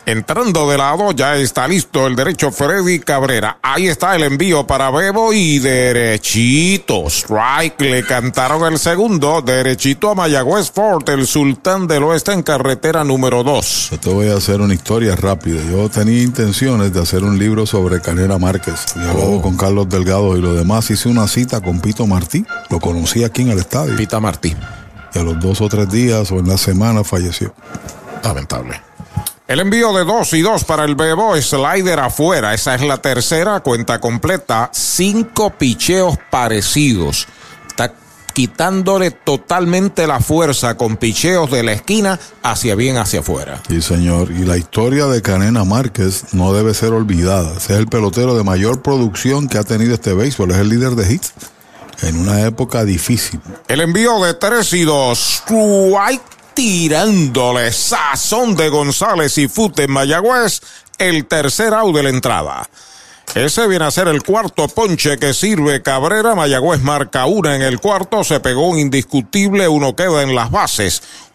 Entrando de lado, ya está listo el derecho Freddy Cabrera. Ahí está el envío para Bebo y derechito. Strike le cantaron el segundo. Derechito a Mayagüez Fort, el sultán del oeste en carretera número 2. Yo te voy a hacer una historia rápida. Yo tenía intenciones de hacer un libro sobre Canela Márquez. Yo Oh. con Carlos Delgado y lo demás. Hice una cita con Pito Martí. Lo conocí aquí en el estadio. Pita Martí. Y a los dos o tres días o en la semana falleció. Lamentable. El envío de dos y dos para el Bebo, slider afuera. Esa es la tercera cuenta completa. Cinco picheos parecidos. Está quitándole totalmente la fuerza con picheos de la esquina hacia bien hacia afuera. Sí, señor. Y la historia de Canena Márquez no debe ser olvidada. Ese es el pelotero de mayor producción que ha tenido este béisbol. Es el líder de hits en una época difícil. El envío de tres y dos. Strike tirándole sazón de González y Fute en Mayagüez. El tercer out de la entrada. Ese viene a ser el cuarto ponche que sirve Cabrera. Mayagüez marca una en el cuarto. Se pegó un indiscutible. Uno queda en las bases.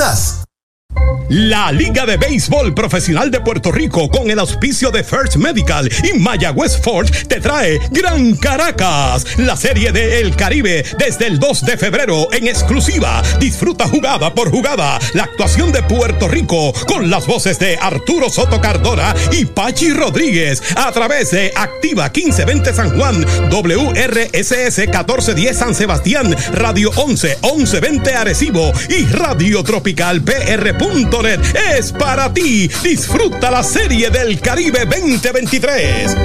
Texas la Liga de Béisbol Profesional de Puerto Rico con el auspicio de First Medical y Mayagüez Forge te trae Gran Caracas, la serie de El Caribe desde el 2 de febrero en exclusiva. Disfruta jugada por jugada la actuación de Puerto Rico con las voces de Arturo Soto Cardona y Pachi Rodríguez a través de Activa 1520 San Juan, WRSS 1410 San Sebastián, Radio 11 1120 Arecibo y Radio Tropical Es para ti. Disfruta la serie del Caribe 2023.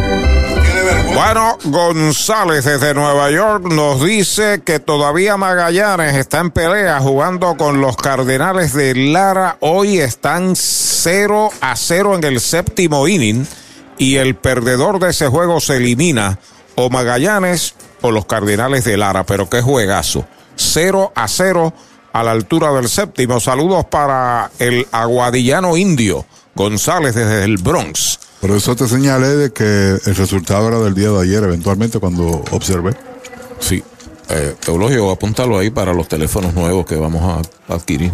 Bueno, González desde Nueva York nos dice que todavía Magallanes está en pelea jugando con los Cardenales de Lara. Hoy están 0 a 0 en el séptimo inning y el perdedor de ese juego se elimina o Magallanes o los Cardenales de Lara. Pero qué juegazo. 0 a 0 a la altura del séptimo. Saludos para el aguadillano indio González desde el Bronx. Por eso te señalé de que el resultado era del día de ayer, eventualmente cuando observé. Sí. Eh, Eulogio, apúntalo ahí para los teléfonos nuevos que vamos a adquirir.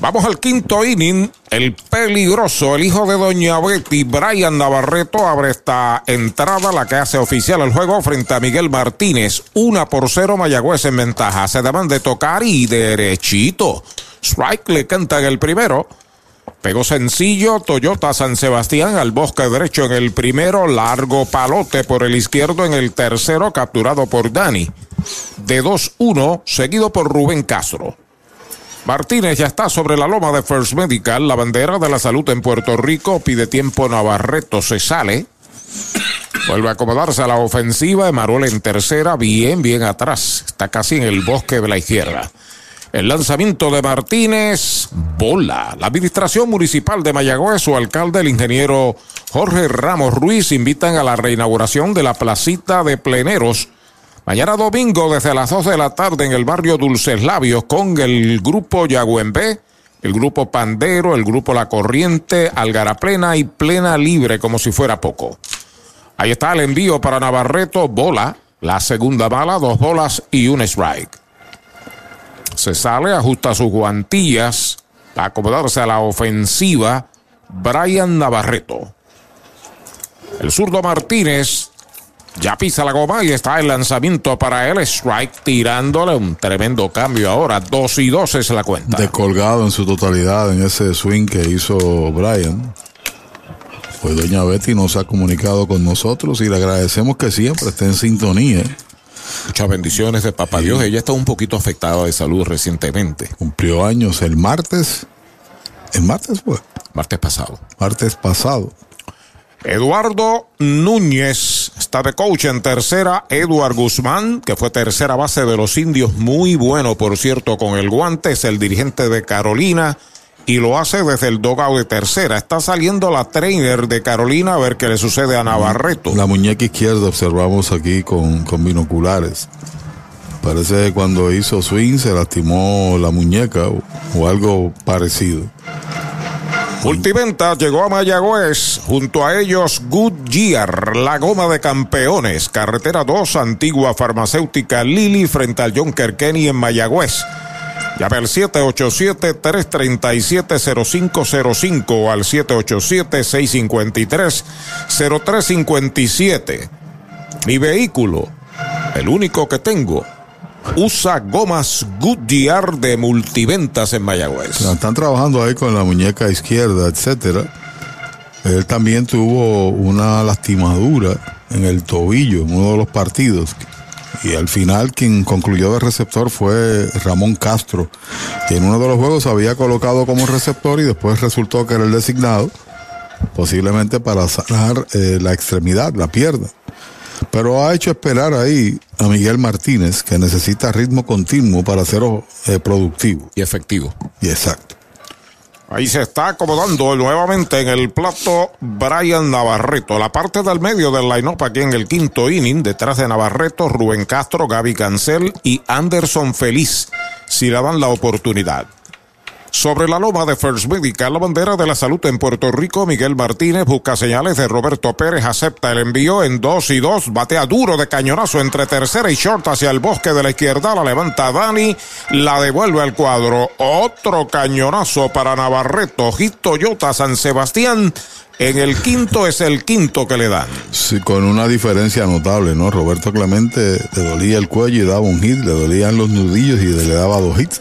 Vamos al quinto inning. El peligroso, el hijo de Doña Betty, Brian Navarreto, abre esta entrada, la que hace oficial el juego frente a Miguel Martínez. Una por cero, Mayagüez en ventaja. Se deben de tocar y derechito. Strike le canta en el primero. Pegó sencillo, Toyota San Sebastián al bosque derecho en el primero, largo palote por el izquierdo en el tercero, capturado por Dani. De 2-1, seguido por Rubén Castro. Martínez ya está sobre la loma de First Medical, la bandera de la salud en Puerto Rico, pide tiempo Navarreto, se sale. Vuelve a acomodarse a la ofensiva, Emanuel en tercera, bien, bien atrás, está casi en el bosque de la izquierda. El lanzamiento de Martínez, bola. La administración municipal de Mayagüez, su alcalde, el ingeniero Jorge Ramos Ruiz, invitan a la reinauguración de la placita de pleneros. Mañana domingo, desde las 2 de la tarde, en el barrio Dulces Labios, con el grupo Yagüembé, el grupo Pandero, el grupo La Corriente, Algara Plena y Plena Libre, como si fuera poco. Ahí está el envío para Navarreto, bola. La segunda bala, dos bolas y un strike. Se sale, ajusta sus guantillas. a acomodarse a la ofensiva Brian Navarreto. El zurdo Martínez ya pisa la goma y está el lanzamiento para el strike, tirándole un tremendo cambio ahora. 2 y 2 es la cuenta. Descolgado en su totalidad en ese swing que hizo Brian. Pues doña Betty nos ha comunicado con nosotros y le agradecemos que siempre esté en sintonía. Muchas bendiciones de Papá Dios. Ella está un poquito afectada de salud recientemente. Cumplió años el martes. ¿El martes fue? Martes pasado. Martes pasado. Eduardo Núñez está de coach en tercera. Eduard Guzmán, que fue tercera base de los indios, muy bueno, por cierto, con el guante, es el dirigente de Carolina y lo hace desde el dogado de tercera. Está saliendo la trainer de Carolina a ver qué le sucede a Navarreto. La muñeca izquierda observamos aquí con, con binoculares. Parece que cuando hizo swing se lastimó la muñeca o, o algo parecido. Multiventa llegó a Mayagüez, junto a ellos Goodyear, la goma de campeones, carretera 2, antigua farmacéutica Lili frente al Junker Kenny en Mayagüez. Llame al 787-337-0505 o al 787-653-0357. Mi vehículo, el único que tengo, usa gomas Goodyear de multiventas en Mayagüez. Están trabajando ahí con la muñeca izquierda, etcétera. Él también tuvo una lastimadura en el tobillo en uno de los partidos. Y al final quien concluyó de receptor fue Ramón Castro, que en uno de los juegos había colocado como receptor y después resultó que era el designado, posiblemente para sanar eh, la extremidad, la pierna. Pero ha hecho esperar ahí a Miguel Martínez, que necesita ritmo continuo para ser eh, productivo. Y efectivo. Y exacto. Ahí se está acomodando nuevamente en el plato Brian Navarreto. La parte del medio del line-up aquí en el quinto inning, detrás de Navarreto, Rubén Castro, Gaby Cancel y Anderson Feliz, si le dan la oportunidad. Sobre la loma de First Medical, la bandera de la salud en Puerto Rico, Miguel Martínez busca señales de Roberto Pérez, acepta el envío en 2 y 2, batea duro de cañonazo entre tercera y short hacia el bosque de la izquierda, la levanta Dani, la devuelve al cuadro, otro cañonazo para Navarreto, Hit Toyota San Sebastián, en el quinto es el quinto que le dan. Sí, con una diferencia notable, ¿no? Roberto Clemente le dolía el cuello y daba un hit, le dolían los nudillos y le daba dos hits.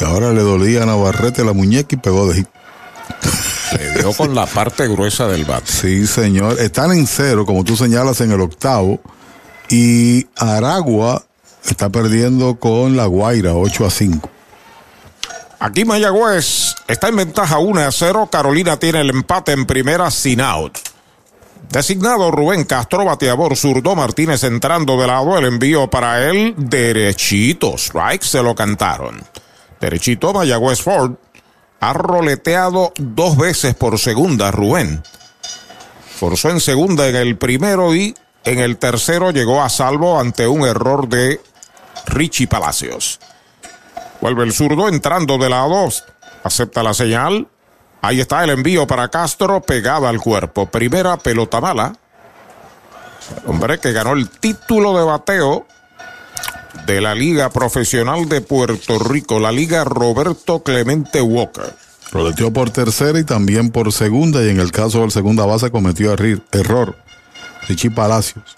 Y ahora le dolía a Navarrete la muñeca y pegó de hit. Le dio con la parte gruesa del bate. Sí, señor. Están en cero, como tú señalas, en el octavo. Y Aragua está perdiendo con La Guaira, 8 a 5. Aquí Mayagüez está en ventaja 1 a 0. Carolina tiene el empate en primera sin out. Designado Rubén Castro, bateador zurdo, Martínez entrando de lado, el envío para él derechito. Strike se lo cantaron. Derechito Mayagüez Ford ha roleteado dos veces por segunda Rubén. Forzó en segunda en el primero y en el tercero llegó a salvo ante un error de Richie Palacios. Vuelve el zurdo entrando de lado. Acepta la señal. Ahí está el envío para Castro pegada al cuerpo. Primera pelota mala. Hombre que ganó el título de bateo de la Liga Profesional de Puerto Rico, la Liga Roberto Clemente Walker. Roleteó por tercera y también por segunda, y en el caso del segunda base cometió error. Richie Palacios.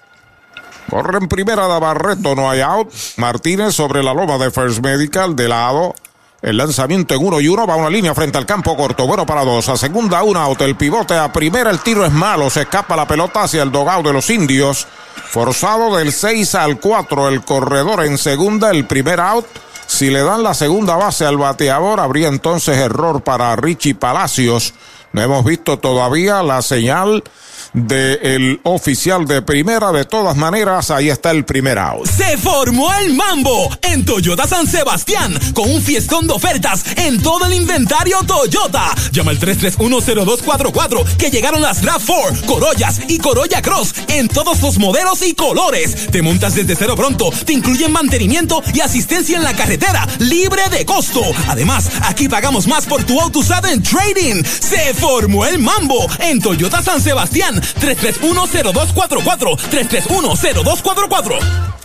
Corre en primera de Barreto, no hay out. Martínez sobre la loma de First Medical, de lado. El lanzamiento en uno y uno va una línea frente al campo corto. Bueno para dos. A segunda, una out. El pivote a primera. El tiro es malo. Se escapa la pelota hacia el dogado de los indios. Forzado del 6 al 4. El corredor en segunda. El primer out. Si le dan la segunda base al bateador, habría entonces error para Richie Palacios. No hemos visto todavía la señal del oficial de primera. De todas maneras, ahí está el primer out. Se formó el mambo en Toyota San Sebastián con un fiestón de ofertas en todo el inventario Toyota. Llama al 3310244 que llegaron las RAV4, Corollas y Corolla Cross en todos los modelos y colores. Te montas desde cero pronto, te incluyen mantenimiento y asistencia en la carretera libre de costo. Además, aquí pagamos más por tu auto usado en trading. Se formó el mambo en Toyota San Sebastián 3310244 3310244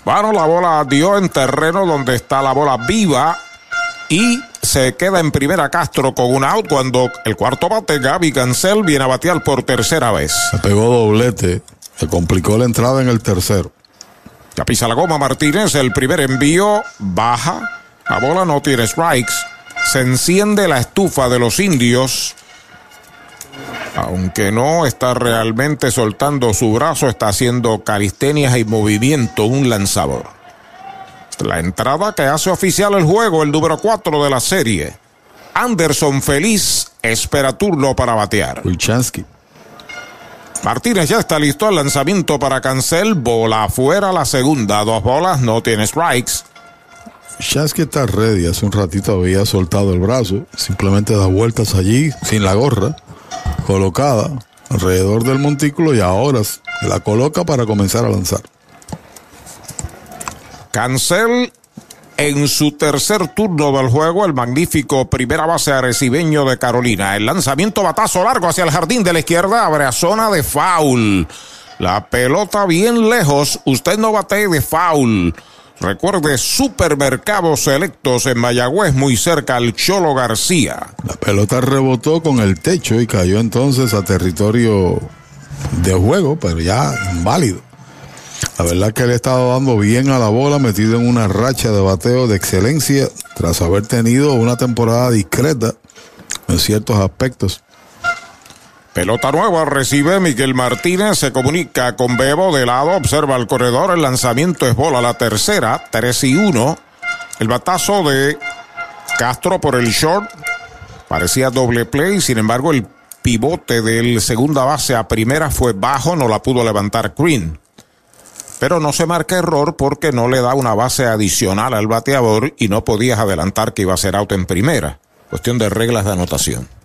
Bueno, la bola dio en terreno donde está la bola viva y se queda en primera Castro con un out cuando el cuarto bate, Gaby Cancel, viene a batear por tercera vez. Se pegó doblete, se complicó la entrada en el tercero. Ya pisa la goma Martínez, el primer envío baja, la bola no tiene strikes, se enciende la estufa de los indios. Aunque no está realmente soltando su brazo, está haciendo calistenias y movimiento un lanzador. La entrada que hace oficial el juego, el número 4 de la serie. Anderson feliz espera turno para batear. Wilchansky. Martínez ya está listo al lanzamiento para Cancel. Bola afuera la segunda. Dos bolas, no tiene strikes. Chansky está ready. Hace un ratito había soltado el brazo. Simplemente da vueltas allí sin la gorra. Colocada alrededor del montículo y ahora la coloca para comenzar a lanzar. Cancel en su tercer turno del juego, el magnífico primera base arecibeño de Carolina. El lanzamiento batazo largo hacia el jardín de la izquierda, abre a zona de foul. La pelota bien lejos, usted no bate de foul. Recuerde, supermercados selectos en Mayagüez, muy cerca al Cholo García. La pelota rebotó con el techo y cayó entonces a territorio de juego, pero ya inválido. La verdad que le ha estado dando bien a la bola, metido en una racha de bateo de excelencia, tras haber tenido una temporada discreta en ciertos aspectos. Pelota nueva recibe Miguel Martínez, se comunica con Bebo de lado, observa el corredor, el lanzamiento es bola la tercera, 3 y 1. El batazo de Castro por el short, parecía doble play, sin embargo el pivote del segunda base a primera fue bajo, no la pudo levantar Green. Pero no se marca error porque no le da una base adicional al bateador y no podías adelantar que iba a ser out en primera. Cuestión de reglas de anotación.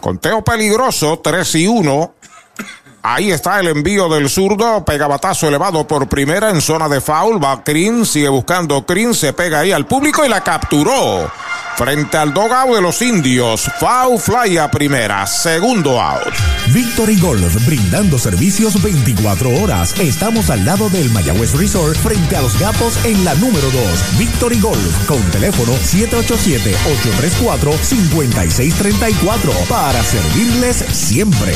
Conteo peligroso, 3 y 1. Ahí está el envío del zurdo, pega batazo elevado por primera en zona de foul, va Crin, sigue buscando Crin, se pega ahí al público y la capturó. Frente al dogado de los indios, foul fly a primera, segundo out. Victory Golf, brindando servicios 24 horas. Estamos al lado del Mayagüez Resort, frente a los gatos en la número 2. Victory Golf, con teléfono 787-834-5634, para servirles siempre.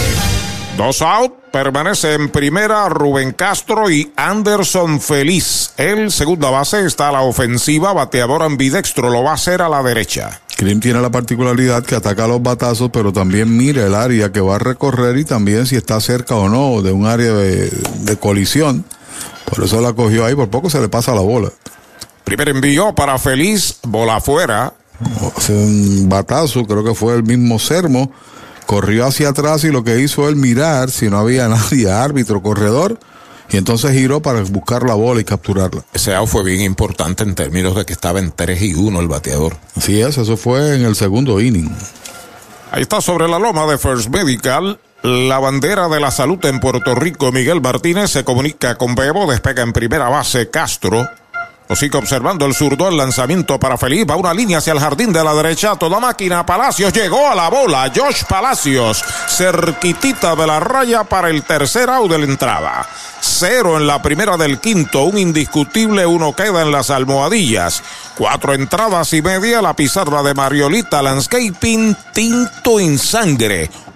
Dos out, permanece en primera Rubén Castro y Anderson Feliz. El segunda base está a la ofensiva, bateador ambidextro, lo va a hacer a la derecha. Krim tiene la particularidad que ataca los batazos, pero también mira el área que va a recorrer y también si está cerca o no de un área de, de colisión. Por eso la cogió ahí, por poco se le pasa la bola. Primer envío para Feliz, bola afuera. Hace un batazo, creo que fue el mismo Sermo corrió hacia atrás y lo que hizo él mirar si no había nadie, árbitro, corredor, y entonces giró para buscar la bola y capturarla. Ese out fue bien importante en términos de que estaba en 3 y 1 el bateador. Así es, eso fue en el segundo inning. Ahí está sobre la loma de First Medical. La bandera de la salud en Puerto Rico, Miguel Martínez, se comunica con Bebo, despega en primera base Castro. Lo sigue observando el zurdo, el lanzamiento para Felipe, va una línea hacia el jardín de la derecha, toda máquina, Palacios llegó a la bola, Josh Palacios, cerquitita de la raya para el tercer out de la entrada. Cero en la primera del quinto, un indiscutible, uno queda en las almohadillas. Cuatro entradas y media, la pizarra de Mariolita Landscaping, tinto en sangre.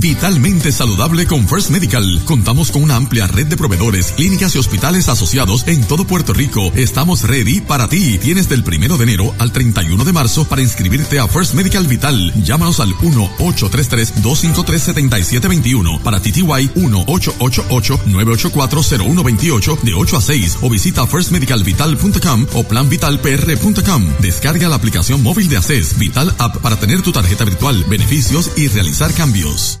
Vitalmente saludable con First Medical. Contamos con una amplia red de proveedores, clínicas y hospitales asociados en todo Puerto Rico. Estamos ready para ti. Tienes del primero de enero al 31 de marzo para inscribirte a First Medical Vital. Llámanos al 1-833-253-7721 para TTY 1-888-984-0128 de 8 a 6 o visita firstmedicalvital.com o planvitalpr.com. Descarga la aplicación móvil de ACES Vital App para tener tu tarjeta virtual, beneficios y realizar cambios.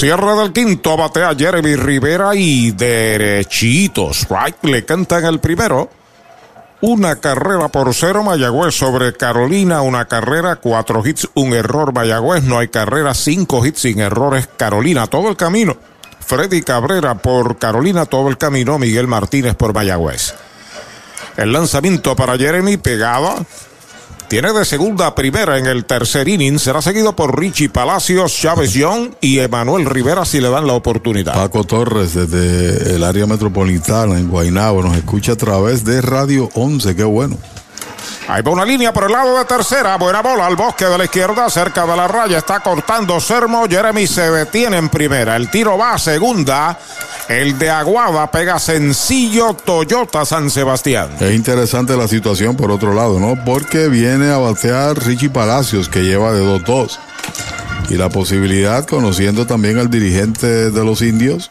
Cierre del quinto, batea Jeremy Rivera y derechitos. Right, le cantan el primero. Una carrera por cero Mayagüez sobre Carolina, una carrera, cuatro hits, un error Mayagüez, no hay carrera, cinco hits sin errores Carolina, todo el camino. Freddy Cabrera por Carolina, todo el camino, Miguel Martínez por Mayagüez. El lanzamiento para Jeremy pegaba. Tiene de segunda a primera en el tercer inning. Será seguido por Richie Palacios, Chávez Young y Emanuel Rivera si le dan la oportunidad. Paco Torres desde el área metropolitana en Guaynabo nos escucha a través de Radio 11. Qué bueno. Ahí va una línea por el lado de tercera. Buena bola al bosque de la izquierda, cerca de la raya. Está cortando Sermo. Jeremy se detiene en primera. El tiro va a segunda. El de Aguada pega sencillo Toyota San Sebastián. Es interesante la situación por otro lado, ¿no? Porque viene a batear Richie Palacios, que lleva de 2-2. Y la posibilidad, conociendo también al dirigente de los indios,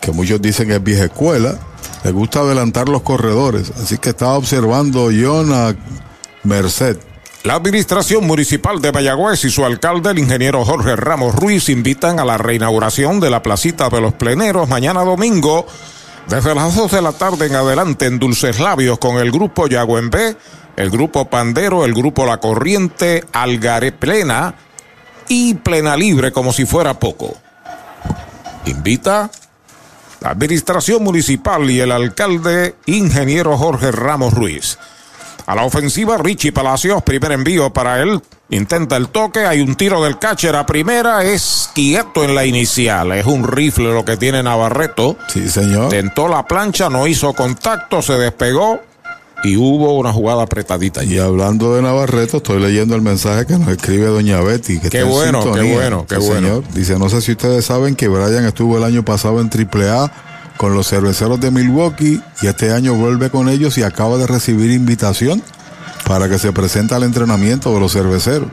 que muchos dicen es vieja escuela, le gusta adelantar los corredores. Así que estaba observando John a Merced. La administración municipal de Mayagüez y su alcalde, el ingeniero Jorge Ramos Ruiz, invitan a la reinauguración de la placita de los pleneros mañana domingo, desde las 2 de la tarde en adelante en Dulces Labios con el grupo Yagüenbé, el grupo Pandero, el grupo La Corriente, Algaré Plena y Plena Libre como si fuera poco. Invita la administración municipal y el alcalde, ingeniero Jorge Ramos Ruiz. A la ofensiva, Richie Palacios, primer envío para él. Intenta el toque, hay un tiro del catcher a primera, es quieto en la inicial. Es un rifle lo que tiene Navarreto. Sí, señor. Tentó la plancha, no hizo contacto, se despegó y hubo una jugada apretadita. Y hablando de Navarreto, estoy leyendo el mensaje que nos escribe Doña Betty. Que Qué bueno, qué bueno, qué bueno. señor. Dice, no sé si ustedes saben que Brian estuvo el año pasado en AAA con los cerveceros de Milwaukee y este año vuelve con ellos y acaba de recibir invitación para que se presente al entrenamiento de los cerveceros.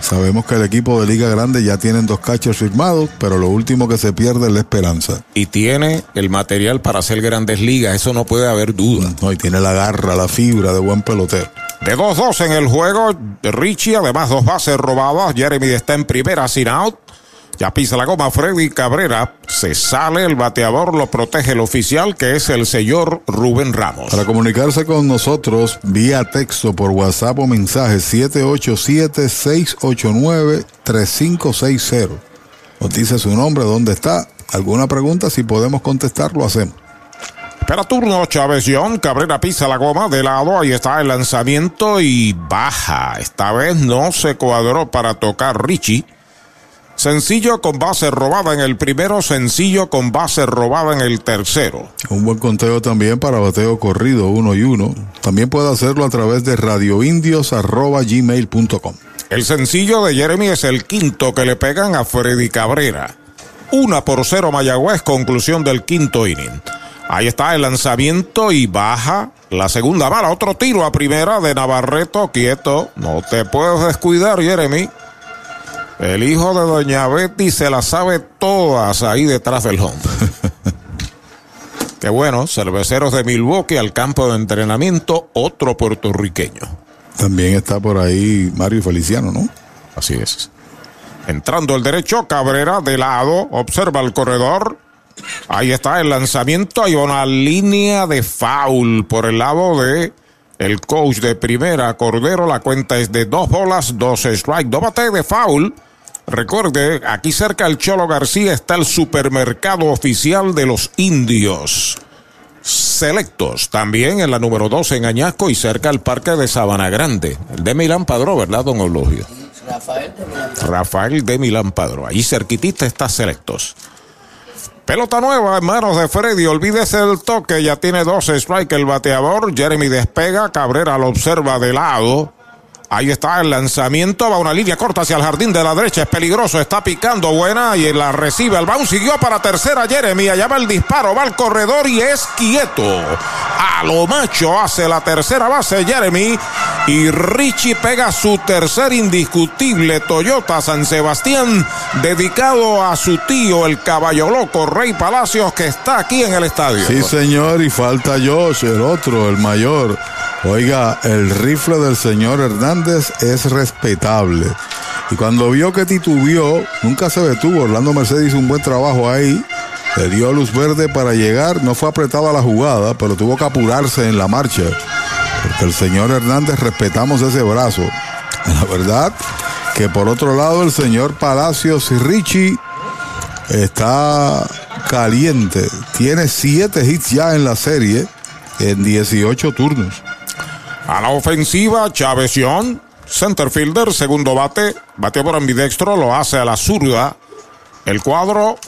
Sabemos que el equipo de Liga Grande ya tienen dos cachos firmados, pero lo último que se pierde es la esperanza. Y tiene el material para hacer grandes ligas, eso no puede haber duda. No, y tiene la garra, la fibra de buen pelotero. De 2-2 en el juego, Richie, además dos bases robadas. Jeremy está en primera sin out. Ya pisa la goma Freddy Cabrera. Se sale el bateador, lo protege el oficial, que es el señor Rubén Ramos. Para comunicarse con nosotros vía texto por WhatsApp o mensaje 787-689-3560. Nos dice su nombre, dónde está, alguna pregunta, si podemos contestar, lo hacemos. Espera turno Chávez John. Cabrera pisa la goma de lado. Ahí está el lanzamiento y baja. Esta vez no se cuadró para tocar Richie. Sencillo con base robada en el primero, sencillo con base robada en el tercero. Un buen conteo también para bateo corrido uno y uno. También puede hacerlo a través de radioindios.gmail.com. El sencillo de Jeremy es el quinto que le pegan a Freddy Cabrera. Una por cero Mayagüez, conclusión del quinto inning. Ahí está el lanzamiento y baja la segunda bala. Otro tiro a primera de Navarreto, quieto. No te puedes descuidar, Jeremy. El hijo de Doña Betty se las sabe todas ahí detrás del home. Qué bueno, cerveceros de Milwaukee al campo de entrenamiento, otro puertorriqueño. También está por ahí Mario Feliciano, ¿no? Así es. Entrando el derecho, Cabrera de lado, observa el corredor. Ahí está el lanzamiento, hay una línea de foul por el lado de el coach de primera, Cordero. La cuenta es de dos bolas, dos strike, dos de foul. Recuerde, aquí cerca del Cholo García está el supermercado oficial de los indios. Selectos, también en la número 2 en Añasco y cerca al parque de Sabana Grande. El de Milán Padró, ¿verdad, don Eulogio? Rafael de Rafael de Milán Padró. Allí cerquitita está Selectos. Pelota nueva en manos de Freddy. Olvídese del toque. Ya tiene dos strike el bateador. Jeremy despega. Cabrera lo observa de lado. Ahí está el lanzamiento. Va una línea corta hacia el jardín de la derecha. Es peligroso. Está picando buena y la recibe. El bounce siguió para tercera. Jeremy. Allá va el disparo. Va al corredor y es quieto. A lo macho hace la tercera base Jeremy. Y Richie pega su tercer indiscutible Toyota San Sebastián. Dedicado a su tío, el caballo loco Rey Palacios, que está aquí en el estadio. Sí, señor. Y falta Josh, el otro, el mayor. Oiga, el rifle del señor Hernández es respetable. Y cuando vio que titubió, nunca se detuvo. Orlando Mercedes hizo un buen trabajo ahí. Le dio luz verde para llegar. No fue apretada la jugada, pero tuvo que apurarse en la marcha. Porque el señor Hernández respetamos ese brazo. La verdad que por otro lado el señor Palacios Richie está caliente. Tiene siete hits ya en la serie en 18 turnos. A la ofensiva, Chavezión, center fielder, segundo bate, bate por ambidextro, lo hace a la zurda. El cuadro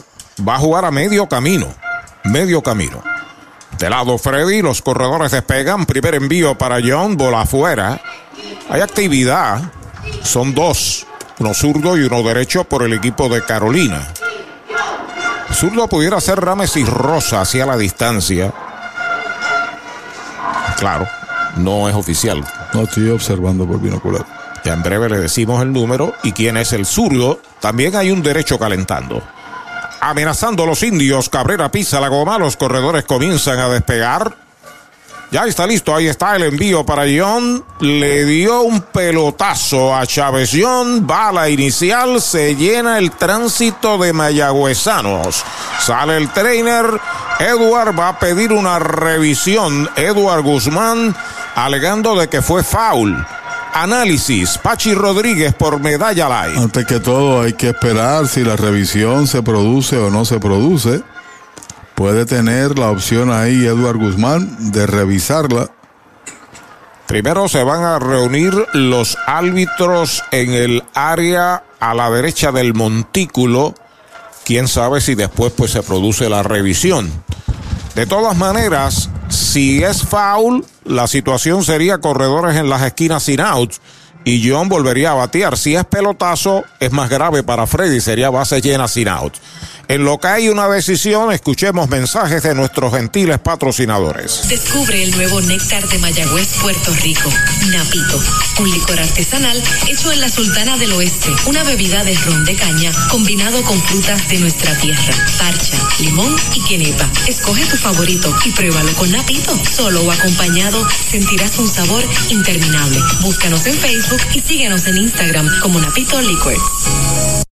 va a jugar a medio camino, medio camino. De lado Freddy, los corredores despegan, primer envío para John, bola afuera. Hay actividad, son dos, uno zurdo y uno derecho por el equipo de Carolina. Zurdo pudiera ser Rames y Rosa hacia la distancia. Claro, no es oficial. No estoy observando por binocular. Ya en breve le decimos el número y quién es el zurdo. También hay un derecho calentando. Amenazando a los indios, Cabrera pisa la goma, los corredores comienzan a despegar. Ya está listo, ahí está el envío para John. Le dio un pelotazo a Chávez John. Bala inicial, se llena el tránsito de mayagüezanos. Sale el trainer. Edward va a pedir una revisión. Edward Guzmán alegando de que fue foul. Análisis, Pachi Rodríguez por Medalla Live. Antes que todo hay que esperar si la revisión se produce o no se produce. Puede tener la opción ahí Eduard Guzmán de revisarla. Primero se van a reunir los árbitros en el área a la derecha del montículo. Quién sabe si después pues se produce la revisión. De todas maneras, si es foul, la situación sería corredores en las esquinas sin outs y John volvería a batear. Si es pelotazo, es más grave para Freddy, sería base llena sin outs. En lo que hay una decisión, escuchemos mensajes de nuestros gentiles patrocinadores. Descubre el nuevo néctar de Mayagüez, Puerto Rico. Napito, un licor artesanal hecho en la Sultana del Oeste. Una bebida de ron de caña combinado con frutas de nuestra tierra. Parcha, limón y quenepa. Escoge tu favorito y pruébalo con Napito. Solo o acompañado sentirás un sabor interminable. Búscanos en Facebook y síguenos en Instagram como Napito Liquors.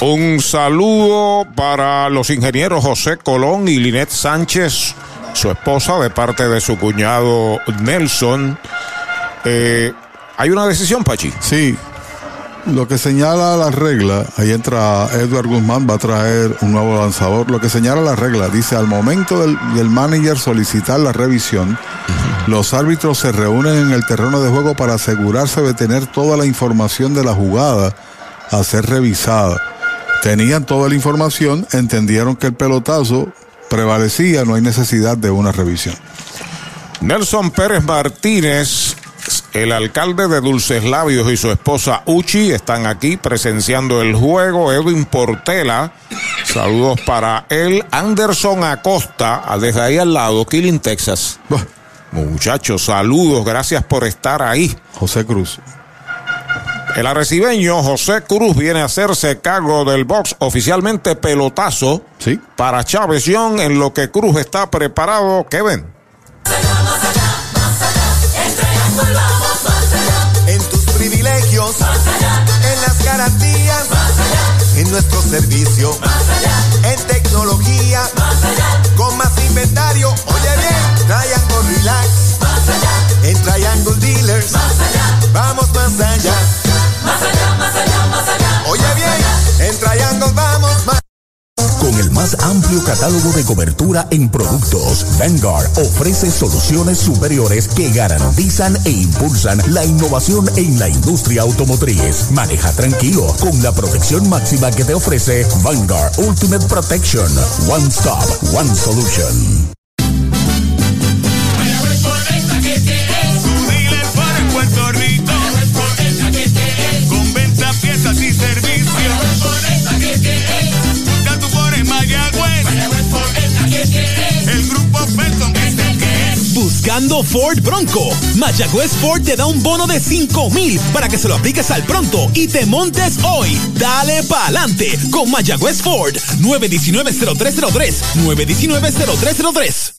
Un saludo para los ingenieros José Colón y Linet Sánchez, su esposa, de parte de su cuñado Nelson. Eh, ¿Hay una decisión, Pachi? Sí. Lo que señala la regla, ahí entra Edward Guzmán, va a traer un nuevo lanzador. Lo que señala la regla, dice, al momento del, del manager solicitar la revisión, los árbitros se reúnen en el terreno de juego para asegurarse de tener toda la información de la jugada a ser revisada tenían toda la información, entendieron que el pelotazo prevalecía, no hay necesidad de una revisión. Nelson Pérez Martínez, el alcalde de Dulces Labios y su esposa Uchi están aquí presenciando el juego. Edwin Portela, saludos para él. Anderson Acosta, desde ahí al lado, Killing, Texas. Muchachos, saludos, gracias por estar ahí. José Cruz. El arrecibeño José Cruz viene a hacerse cargo del box oficialmente pelotazo ¿Sí? para Chávez Young en lo que Cruz está preparado. Kevin. En tus privilegios, en las garantías, en nuestro servicio, en tecnología, con más inventario. Oye bien, Triangle Relax, en Triangle Dealers, vamos más allá. Más allá, más allá, más allá. Oye bien, en Triangle vamos Con el más amplio catálogo de cobertura en productos, Vanguard ofrece soluciones superiores que garantizan e impulsan la innovación en la industria automotriz. Maneja tranquilo con la protección máxima que te ofrece Vanguard Ultimate Protection. One Stop, One Solution. Buscando Ford Bronco. Mayagüez Ford te da un bono de 5 mil para que se lo apliques al pronto y te montes hoy. Dale pa'lante con Mayagüez Ford. 919-0303. 919-0303.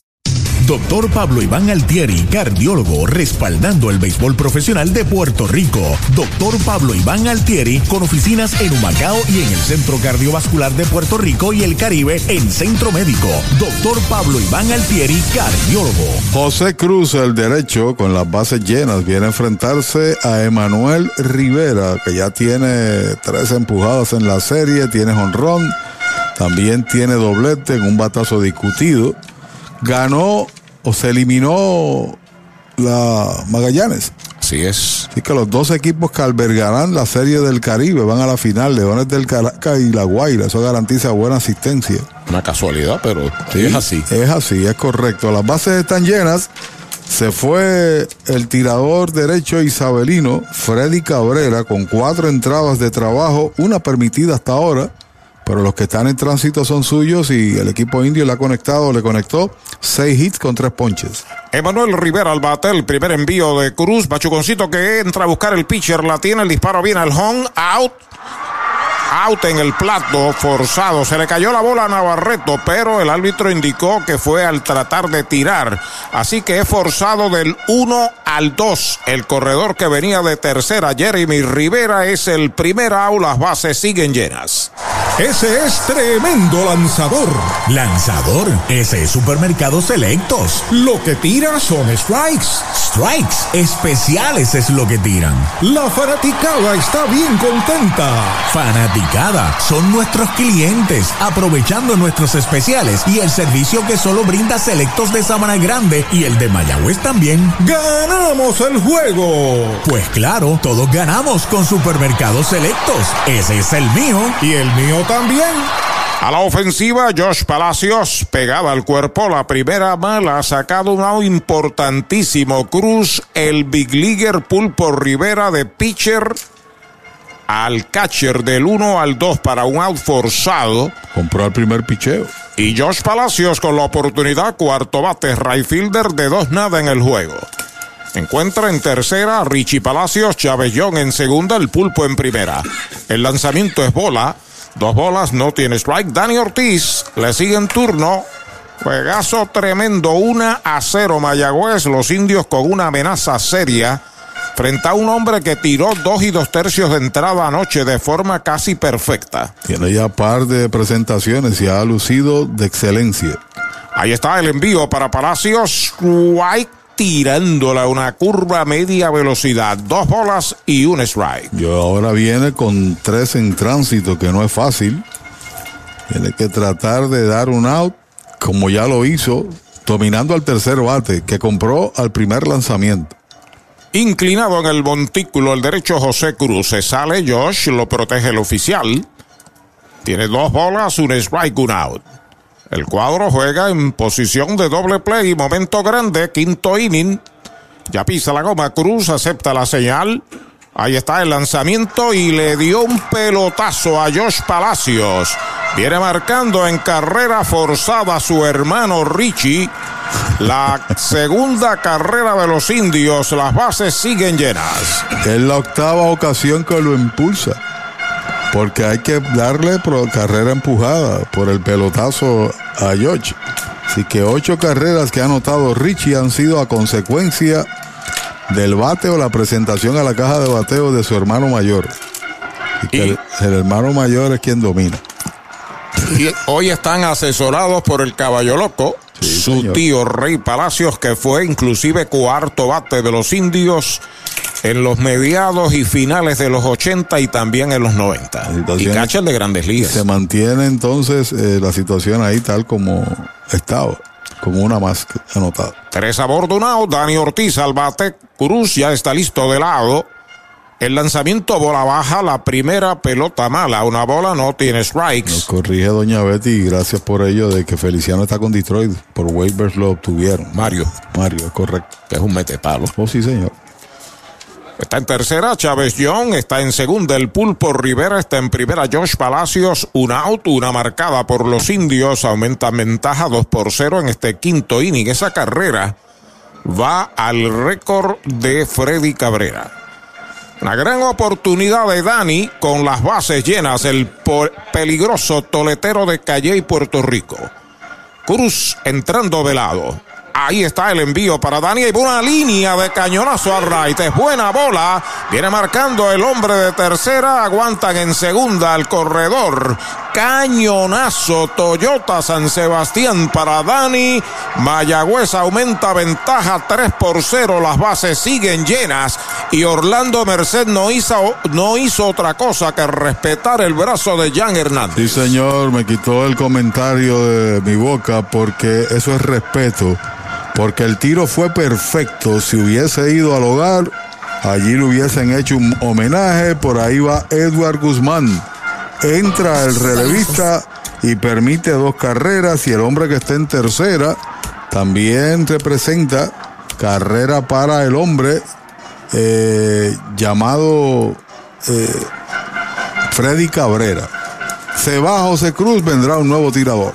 Doctor Pablo Iván Altieri, cardiólogo, respaldando el béisbol profesional de Puerto Rico. Doctor Pablo Iván Altieri, con oficinas en Humacao y en el Centro Cardiovascular de Puerto Rico y el Caribe en Centro Médico. Doctor Pablo Iván Altieri, cardiólogo. José Cruz, el derecho, con las bases llenas, viene a enfrentarse a Emanuel Rivera, que ya tiene tres empujadas en la serie, tiene honrón, también tiene doblete en un batazo discutido. Ganó o se eliminó la Magallanes. Así es. Así que los dos equipos que albergarán la serie del Caribe van a la final, Leones del Caracas y La Guaira. Eso garantiza buena asistencia. Una casualidad, pero sí, es así. Es así, es correcto. Las bases están llenas. Se fue el tirador derecho isabelino, Freddy Cabrera, con cuatro entradas de trabajo, una permitida hasta ahora, pero los que están en tránsito son suyos y el equipo indio le ha conectado, le conectó seis hits con tres ponches. Emanuel Rivera al bate, el primer envío de Cruz. Machuconcito que entra a buscar el pitcher, la tiene, el disparo viene al home, out. Out en el plato, forzado. Se le cayó la bola a Navarreto, pero el árbitro indicó que fue al tratar de tirar. Así que es forzado del 1 al 2. El corredor que venía de tercera, Jeremy Rivera, es el primer out. Las bases siguen llenas. Ese es tremendo lanzador. Lanzador, ese es Supermercados Selectos. Lo que tira son strikes. Strikes, especiales es lo que tiran. La fanaticada está bien contenta. Fanaticada, son nuestros clientes, aprovechando nuestros especiales y el servicio que solo brinda Selectos de Sabana Grande y el de Mayagüez también. ¡Ganamos el juego! Pues claro, todos ganamos con Supermercados Selectos. Ese es el mío. Y el mío también. A la ofensiva, Josh Palacios, pegada al cuerpo, la primera mala, ha sacado un importantísimo. Cruz, el Big Leaguer Pulpo Rivera de pitcher al catcher del 1 al 2 para un out forzado. Compró el primer picheo. Y Josh Palacios con la oportunidad, cuarto bate, right fielder de dos nada en el juego. Encuentra en tercera Richie Palacios, Chávez Young en segunda, el pulpo en primera. El lanzamiento es bola. Dos bolas, no tiene strike. Dani Ortiz le sigue en turno. Juegazo tremendo, 1 a 0 Mayagüez. Los indios con una amenaza seria frente a un hombre que tiró dos y dos tercios de entrada anoche de forma casi perfecta. Tiene ya par de presentaciones y ha lucido de excelencia. Ahí está el envío para Palacios. White tirándola una curva a media velocidad. Dos bolas y un strike. Yo ahora viene con tres en tránsito, que no es fácil. Tiene que tratar de dar un out, como ya lo hizo, dominando al tercer bate, que compró al primer lanzamiento. Inclinado en el montículo, el derecho José Cruz. Se sale Josh, lo protege el oficial. Tiene dos bolas, un strike, un out. El cuadro juega en posición de doble play, momento grande, quinto inning. Ya pisa la goma, Cruz acepta la señal. Ahí está el lanzamiento y le dio un pelotazo a Josh Palacios. Viene marcando en carrera forzada su hermano Richie. La segunda carrera de los indios, las bases siguen llenas. Es la octava ocasión que lo impulsa. Porque hay que darle carrera empujada por el pelotazo a George. Así que ocho carreras que ha anotado Richie han sido a consecuencia del bate o la presentación a la caja de bateo de su hermano mayor. Y que el, el hermano mayor es quien domina. Y hoy están asesorados por el caballo loco, su señor. tío Rey Palacios, que fue inclusive cuarto bate de los indios en los mediados y finales de los 80 y también en los 90. Y catcher de grandes ligas. Se mantiene entonces eh, la situación ahí tal como estaba, como una más anotada. Tres a bordo. Dani Ortiz al bate. Cruz ya está listo de lado. El lanzamiento bola baja, la primera pelota mala. Una bola no tiene strikes. Nos corrige doña Betty y gracias por ello de que Feliciano está con Detroit. Por waivers lo obtuvieron. Mario. Mario, es correcto. Que es un metepalo. Oh, sí, señor. Está en tercera Chávez Young, está en segunda el Pulpo Rivera, está en primera Josh Palacios, un out, una marcada por los indios, aumenta ventaja 2 por 0 en este quinto inning. Esa carrera va al récord de Freddy Cabrera. Una gran oportunidad de Dani con las bases llenas, el peligroso toletero de Calle y Puerto Rico. Cruz entrando de lado. Ahí está el envío para Dani. Y una línea de cañonazo al right. Es buena bola. Viene marcando el hombre de tercera. Aguantan en segunda al corredor. Cañonazo Toyota San Sebastián para Dani. Mayagüez aumenta ventaja 3 por 0. Las bases siguen llenas. Y Orlando Merced no hizo, no hizo otra cosa que respetar el brazo de Jan Hernández. Sí, señor, me quitó el comentario de mi boca porque eso es respeto. Porque el tiro fue perfecto. Si hubiese ido al hogar, allí le hubiesen hecho un homenaje. Por ahí va Edward Guzmán. Entra el relevista y permite dos carreras. Y el hombre que está en tercera también representa carrera para el hombre eh, llamado eh, Freddy Cabrera. Se va José Cruz, vendrá un nuevo tirador.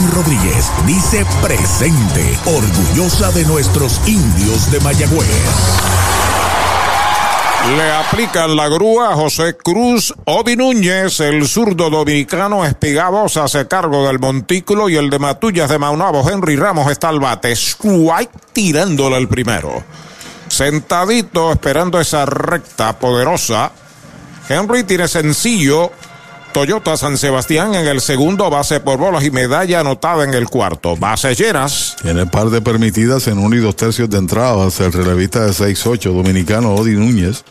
Rodríguez dice presente, orgullosa de nuestros indios de Mayagüez. Le aplican la grúa a José Cruz Odi Núñez, el zurdo dominicano Espigado se hace cargo del montículo y el de Matullas de Maunabo, Henry Ramos está al bate. White tirándole el primero. Sentadito esperando esa recta poderosa. Henry tiene sencillo. Toyota San Sebastián en el segundo, base por bolas y medalla anotada en el cuarto. Base llenas. Tiene par de permitidas en uno y dos tercios de entradas. El relevista de 6-8, dominicano Odi Núñez.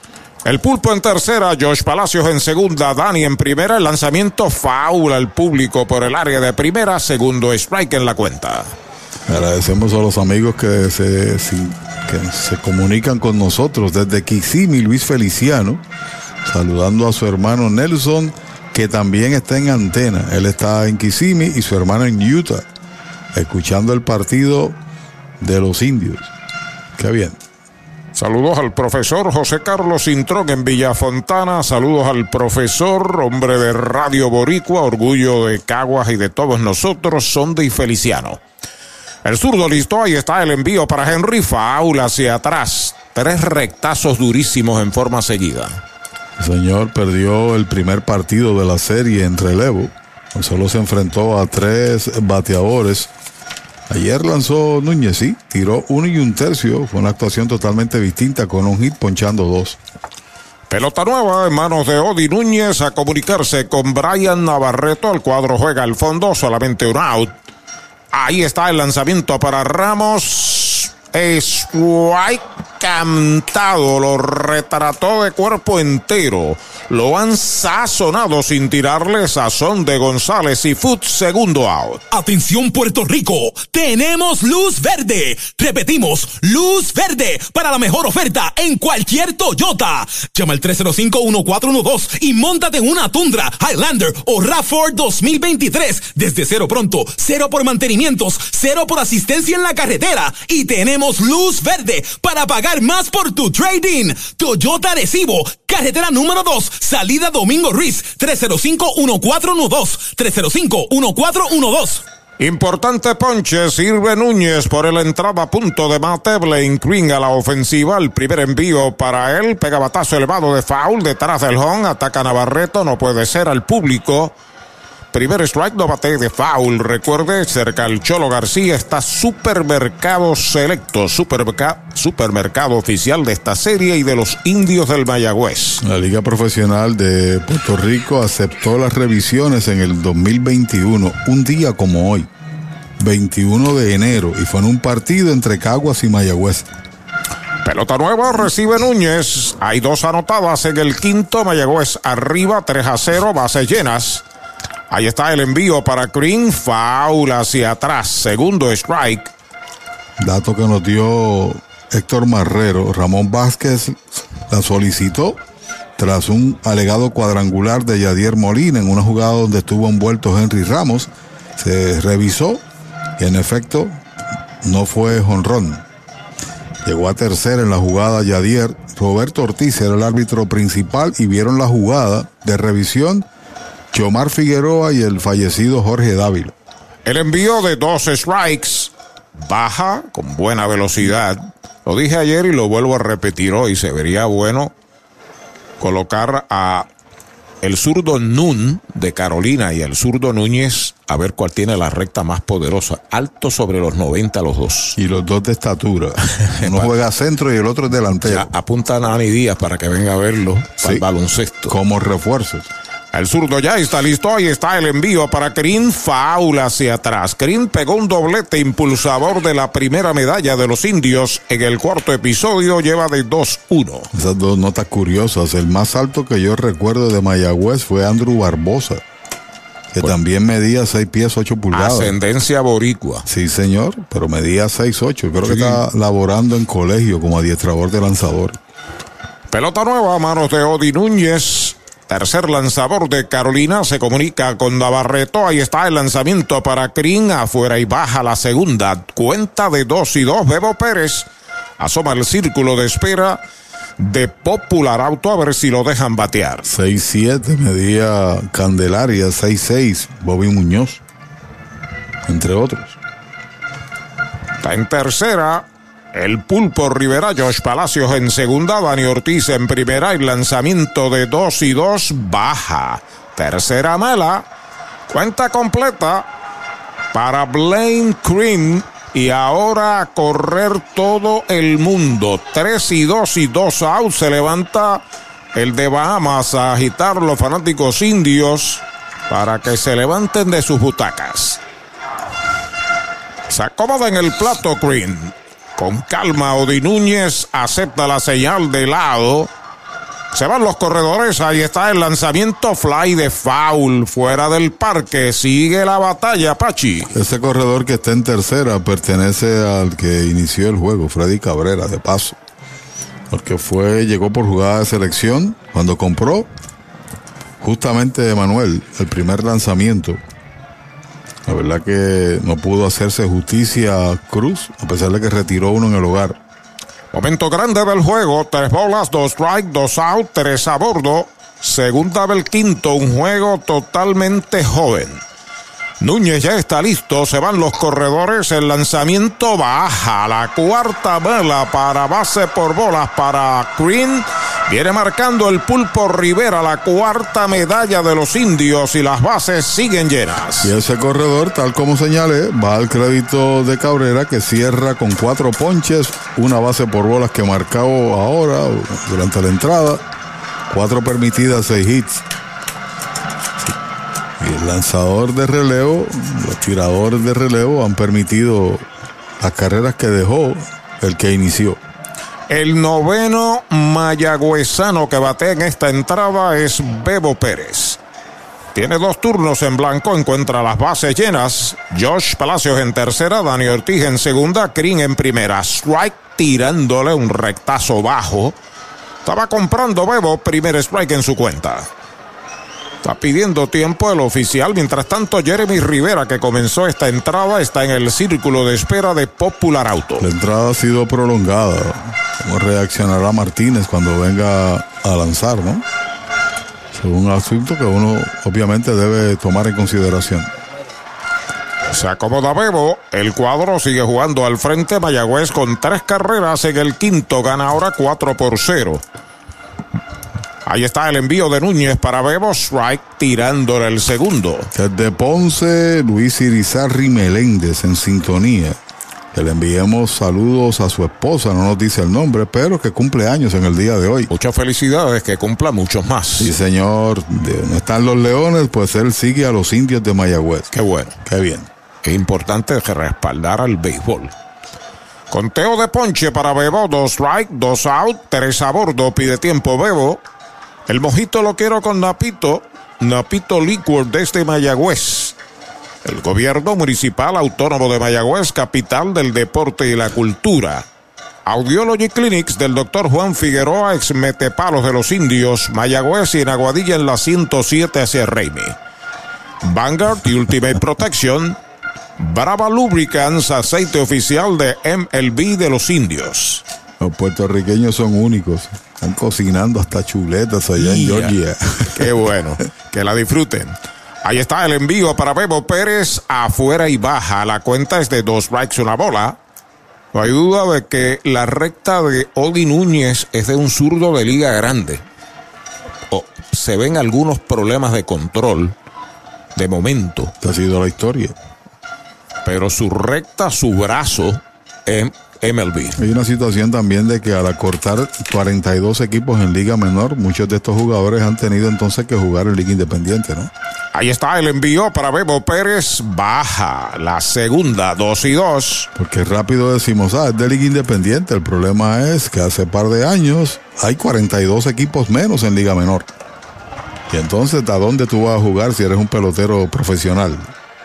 El pulpo en tercera, Josh Palacios en segunda, Dani en primera, el lanzamiento faula al público por el área de primera, segundo strike en la cuenta. Agradecemos a los amigos que se, que se comunican con nosotros desde Kissimmee, Luis Feliciano, saludando a su hermano Nelson, que también está en antena. Él está en Kissimmee y su hermano en Utah, escuchando el partido de los indios. Qué bien. Saludos al profesor José Carlos Intrón en Villafontana. Saludos al profesor, hombre de Radio Boricua, orgullo de Caguas y de todos nosotros, Sonde y Feliciano. El zurdo listo, ahí está el envío para Henry Faula hacia atrás. Tres rectazos durísimos en forma seguida. El señor perdió el primer partido de la serie en relevo. Solo se enfrentó a tres bateadores Ayer lanzó Núñez, sí, tiró uno y un tercio. Fue una actuación totalmente distinta con un hit ponchando dos. Pelota nueva en manos de Odi Núñez a comunicarse con Brian Navarreto. El cuadro juega al fondo, solamente un out. Ahí está el lanzamiento para Ramos. Es cantado, lo retrató de cuerpo entero. Lo han sazonado sin tirarle sazón de González y Foot segundo out. Atención Puerto Rico, tenemos luz verde. Repetimos, luz verde para la mejor oferta en cualquier Toyota. Llama al 305-1412 y montate en una Tundra, Highlander o RAV4 2023 desde cero pronto, cero por mantenimientos, cero por asistencia en la carretera y tenemos luz verde para pagar más por tu trading. Toyota Recibo, carretera número 2, salida Domingo Ruiz, 305-1412, 305-1412. Importante ponche, sirve Núñez por el entrada a punto de mate, Blaine Green a la ofensiva, el primer envío para él, pega batazo elevado de foul detrás del home, ataca Navarreto, no puede ser al público. Primer strike, no bate de foul. Recuerde, cerca al Cholo García está Supermercado Selecto, supermercado, supermercado oficial de esta serie y de los indios del Mayagüez. La Liga Profesional de Puerto Rico aceptó las revisiones en el 2021, un día como hoy, 21 de enero, y fue en un partido entre Caguas y Mayagüez. Pelota nueva recibe Núñez. Hay dos anotadas en el quinto. Mayagüez arriba, 3 a 0, bases llenas. Ahí está el envío para Green. Foul hacia atrás. Segundo strike. Dato que nos dio Héctor Marrero. Ramón Vázquez la solicitó tras un alegado cuadrangular de Yadier Molina en una jugada donde estuvo envuelto Henry Ramos. Se revisó y en efecto no fue jonrón. Llegó a tercera en la jugada Yadier. Roberto Ortiz era el árbitro principal y vieron la jugada de revisión Chomar Figueroa y el fallecido Jorge Dávila. El envío de dos strikes baja con buena velocidad. Lo dije ayer y lo vuelvo a repetir hoy. Se vería bueno colocar a el zurdo Nun de Carolina y el zurdo Núñez a ver cuál tiene la recta más poderosa. Alto sobre los 90 los dos. Y los dos de estatura. Uno juega centro y el otro es delantero. Ya, apuntan a Nani Díaz para que venga a verlo para el baloncesto. Como refuerzos. El zurdo ya está listo. Ahí está el envío para Crin. Faula hacia atrás. Crin pegó un doblete impulsador de la primera medalla de los indios. En el cuarto episodio lleva de 2-1. Esas dos notas curiosas. El más alto que yo recuerdo de Mayagüez fue Andrew Barbosa. Que también medía 6 pies 8 pulgadas. Ascendencia boricua. Sí, señor, pero medía 6 8. Creo sí. que está laborando en colegio como adiestrador de lanzador. Pelota nueva a manos de Odi Núñez. Tercer lanzador de Carolina se comunica con Navarreto. Ahí está el lanzamiento para Crin. Afuera y baja la segunda. Cuenta de dos y dos. Bebo Pérez asoma el círculo de espera de Popular Auto a ver si lo dejan batear. 6-7 medía Candelaria. 6-6 Bobby Muñoz. entre otros. Está en tercera. El pulpo Rivera, Josh Palacios en segunda, Dani Ortiz en primera y lanzamiento de 2 y 2 baja. Tercera mala. Cuenta completa para Blaine Cream y ahora a correr todo el mundo. 3 y 2 y 2 out. Se levanta el de Bahamas a agitar los fanáticos indios para que se levanten de sus butacas. Se acomoda en el plato Green. Con calma, Odi Núñez acepta la señal de lado. Se van los corredores, ahí está el lanzamiento fly de foul fuera del parque. Sigue la batalla, Pachi. Ese corredor que está en tercera pertenece al que inició el juego, Freddy Cabrera, de paso. Porque fue, llegó por jugada de selección cuando compró justamente Manuel, el primer lanzamiento. La verdad que no pudo hacerse justicia Cruz, a pesar de que retiró uno en el hogar. Momento grande del juego, tres bolas, dos strike, dos out, tres a bordo. Segunda del quinto, un juego totalmente joven. Núñez ya está listo, se van los corredores, el lanzamiento baja, la cuarta vela para base por bolas para Green. Viene marcando el pulpo Rivera, la cuarta medalla de los indios y las bases siguen llenas. Y ese corredor, tal como señalé, va al crédito de Cabrera que cierra con cuatro ponches, una base por bolas que marcó ahora durante la entrada, cuatro permitidas, seis hits. Y el lanzador de relevo, los tiradores de relevo han permitido las carreras que dejó el que inició. El noveno mayagüezano que bate en esta entrada es Bebo Pérez. Tiene dos turnos en blanco, encuentra las bases llenas. Josh Palacios en tercera, Dani Ortiz en segunda, Green en primera. Strike tirándole un rectazo bajo. Estaba comprando Bebo, primer strike en su cuenta. Está pidiendo tiempo el oficial. Mientras tanto, Jeremy Rivera, que comenzó esta entrada, está en el círculo de espera de Popular Auto. La entrada ha sido prolongada. ¿Cómo reaccionará Martínez cuando venga a lanzar, no? Es un asunto que uno obviamente debe tomar en consideración. Se acomoda Bebo. El cuadro sigue jugando al frente. Mayagüez con tres carreras en el quinto. Gana ahora 4 por 0. Ahí está el envío de Núñez para Bebo. Strike tirándole el segundo. Desde Ponce, Luis Irizarri Meléndez en sintonía. Que le enviemos saludos a su esposa, no nos dice el nombre, pero que cumple años en el día de hoy. Muchas felicidades, que cumpla muchos más. Sí, señor. De donde están los leones, pues él sigue a los indios de Mayagüez. Qué bueno. Qué bien. Es importante respaldar al béisbol. Conteo de ponche para Bebo, dos strike, dos out, tres a bordo, pide tiempo Bebo. El mojito lo quiero con Napito, Napito Liquor desde Mayagüez. El gobierno municipal autónomo de Mayagüez, capital del deporte y la cultura. Audiology Clinics del doctor Juan Figueroa, ex metepalos de los indios, Mayagüez y en Aguadilla en la 107 hacia Raimi. Vanguard y Ultimate Protection. Brava Lubricants, aceite oficial de MLB de los indios. Los puertorriqueños son únicos. Están cocinando hasta chuletas allá en Georgia. Qué bueno. que la disfruten. Ahí está el envío para Bebo Pérez afuera y baja. La cuenta es de dos strikes una bola. No hay duda de que la recta de Odi Núñez es de un zurdo de liga grande. Oh, se ven algunos problemas de control de momento. Esta ha sido la historia. Pero su recta, su brazo es MLB. Hay una situación también de que al acortar 42 equipos en Liga Menor, muchos de estos jugadores han tenido entonces que jugar en Liga Independiente, ¿no? Ahí está el envío para Bebo Pérez. Baja la segunda, 2 y 2. Porque rápido decimos, ah, es de Liga Independiente. El problema es que hace par de años hay 42 equipos menos en Liga Menor. Y entonces, ¿a dónde tú vas a jugar si eres un pelotero profesional?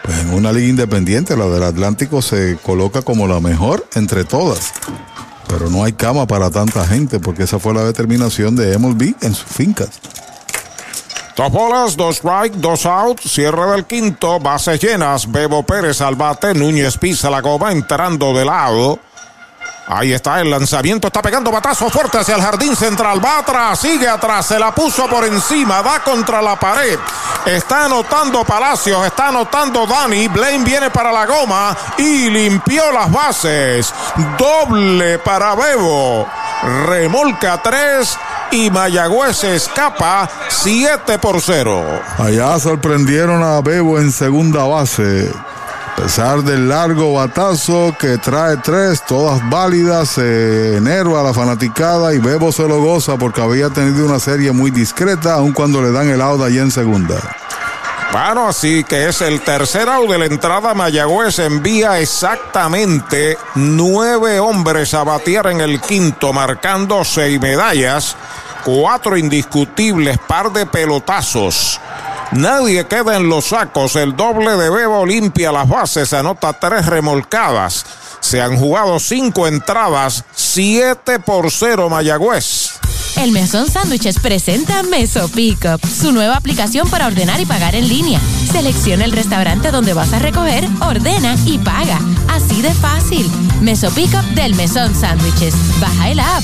Pues en una liga independiente, la del Atlántico se coloca como la mejor entre todas. Pero no hay cama para tanta gente porque esa fue la determinación de MLB en sus fincas. Dos bolas, dos strike, dos out, cierre del quinto, bases llenas, Bebo Pérez al bate, Núñez pisa la goma entrando de lado. Ahí está el lanzamiento, está pegando batazo fuerte hacia el jardín central. Va atrás, sigue atrás, se la puso por encima, va contra la pared. Está anotando Palacios, está anotando Dani. Blaine viene para la goma y limpió las bases. Doble para Bebo. Remolca 3 y Mayagüez escapa 7 por 0. Allá sorprendieron a Bebo en segunda base. A pesar del largo batazo que trae tres, todas válidas, se enerva la fanaticada y Bebo se lo goza porque había tenido una serie muy discreta, aun cuando le dan el out allá en segunda. Bueno, así que es el tercer out de la entrada. Mayagüez envía exactamente nueve hombres a batear en el quinto, marcando seis medallas, cuatro indiscutibles, par de pelotazos. Nadie queda en los sacos. El doble de Bebo limpia las bases, anota tres remolcadas. Se han jugado cinco entradas, siete por cero Mayagüez. El Mesón Sándwiches presenta Meso Pickup, su nueva aplicación para ordenar y pagar en línea. Selecciona el restaurante donde vas a recoger, ordena y paga. Así de fácil. Meso Pickup del Mesón Sándwiches. Baja el app.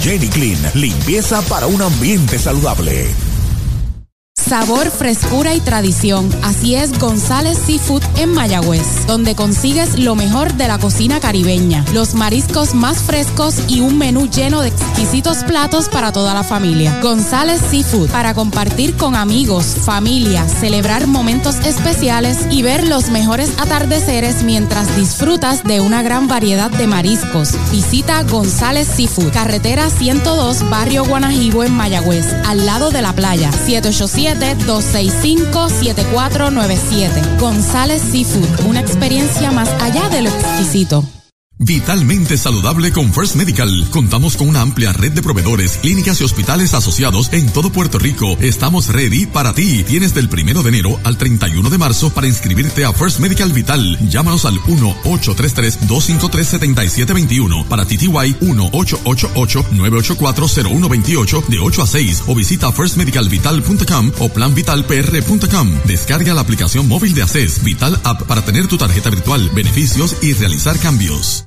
Jenny Clean, limpieza para un ambiente saludable. Sabor, frescura y tradición. Así es González Seafood en Mayagüez, donde consigues lo mejor de la cocina caribeña, los mariscos más frescos y un menú lleno de exquisitos platos para toda la familia. González Seafood, para compartir con amigos, familia, celebrar momentos especiales y ver los mejores atardeceres mientras disfrutas de una gran variedad de mariscos. Visita González Seafood, carretera 102, barrio Guanajibo en Mayagüez, al lado de la playa, 787 265-7497. González Seafood, una experiencia más allá de lo exquisito. Vitalmente saludable con First Medical. Contamos con una amplia red de proveedores, clínicas y hospitales asociados en todo Puerto Rico. Estamos ready para ti. Tienes del primero de enero al 31 de marzo para inscribirte a First Medical Vital. Llámanos al 1-833-253-7721 para TTY 1-888-984-0128 de 8 a 6 o visita firstmedicalvital.com o planvitalpr.com. Descarga la aplicación móvil de ACES Vital App para tener tu tarjeta virtual, beneficios y realizar cambios.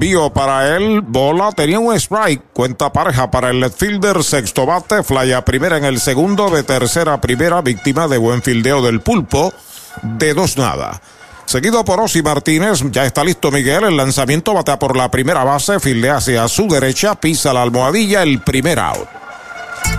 envío para él, bola, tenía un strike, cuenta pareja para el left fielder, sexto bate, fly a primera en el segundo, de tercera primera, víctima de buen fildeo del pulpo, de dos nada. Seguido por Osi Martínez, ya está listo Miguel, el lanzamiento batea por la primera base, fildea hacia su derecha, pisa la almohadilla, el primer out.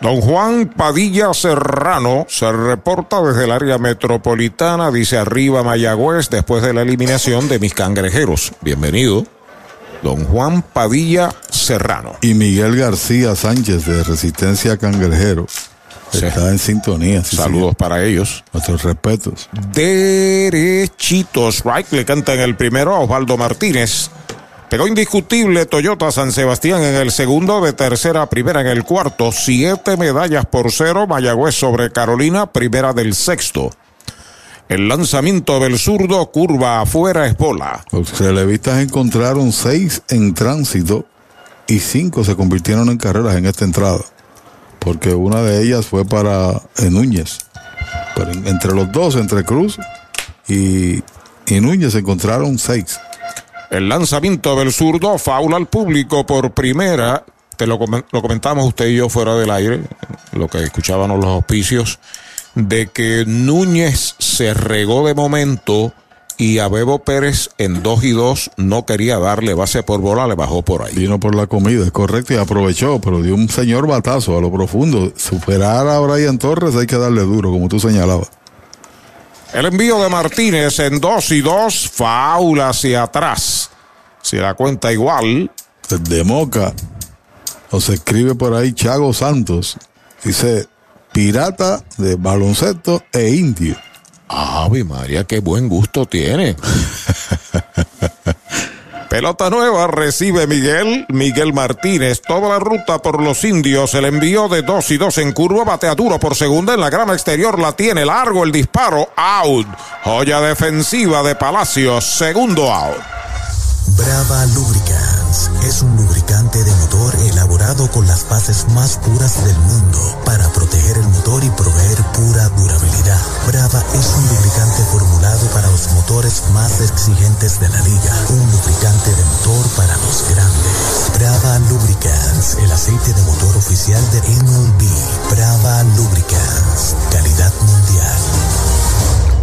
Don Juan Padilla Serrano se reporta desde el área metropolitana, dice arriba Mayagüez, después de la eliminación de mis cangrejeros. Bienvenido. Don Juan Padilla Serrano. Y Miguel García Sánchez de Resistencia Cangrejero. Está en sintonía. sí, Saludos para ellos. Nuestros respetos. Derechitos. Right le canta en el primero a Osvaldo Martínez. Pegó indiscutible Toyota San Sebastián en el segundo, de tercera a primera en el cuarto. Siete medallas por cero. Mayagüez sobre Carolina, primera del sexto. El lanzamiento del zurdo, curva afuera, es bola. Los relevistas encontraron seis en tránsito y cinco se convirtieron en carreras en esta entrada. porque una de ellas fue para eh, Núñez. Pero en- entre los dos, entre Cruz y, y Núñez, encontraron seis. El lanzamiento del zurdo, faula al público por primera. Te lo, lo comentamos usted y yo fuera del aire, lo que escuchábamos los auspicios, de que Núñez se regó de momento y a Bebo Pérez en 2 y 2 no quería darle base por bola, le bajó por ahí. Vino por la comida, es correcto, y aprovechó, pero dio un señor batazo a lo profundo. Superar a Brian Torres hay que darle duro, como tú señalabas. El envío de Martínez en 2 y 2, faula hacia atrás. Si la cuenta igual, De Moca, o se escribe por ahí Chago Santos, dice pirata de baloncesto e indio. Ave María, qué buen gusto tiene. Pelota nueva recibe Miguel, Miguel Martínez, toda la ruta por los indios, el envío de 2 y 2 en curva, batea duro por segunda en la grama exterior, la tiene largo el disparo, out, joya defensiva de Palacios, segundo out. Brava Lubricants es un lubricante de motor elaborado con las bases más puras del mundo para proteger el motor y proveer pura durabilidad. Brava es un lubricante para los motores más exigentes de la liga. Un lubricante de motor para los grandes. Brava Lubricants, el aceite de motor oficial de MLB. Brava Lubricants, calidad mundial.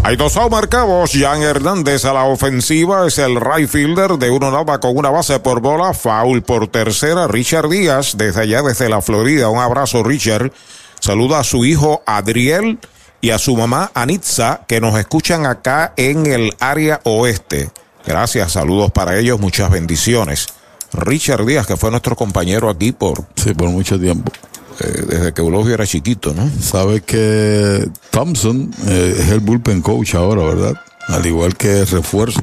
Hay dos out marcados. Jan Hernández a la ofensiva es el right fielder de uno nada con una base por bola. Foul por tercera. Richard Díaz desde allá, desde la Florida. Un abrazo, Richard. Saluda a su hijo Adriel y a su mamá Anitza que nos escuchan acá en el área oeste. Gracias, saludos para ellos, muchas bendiciones. Richard Díaz, que fue nuestro compañero aquí por, Sí, por mucho tiempo. eh, desde que Eulogio era chiquito, ¿no? Sabe que Thompson eh, es el bullpen coach ahora, ¿verdad? Al igual que refuerzo.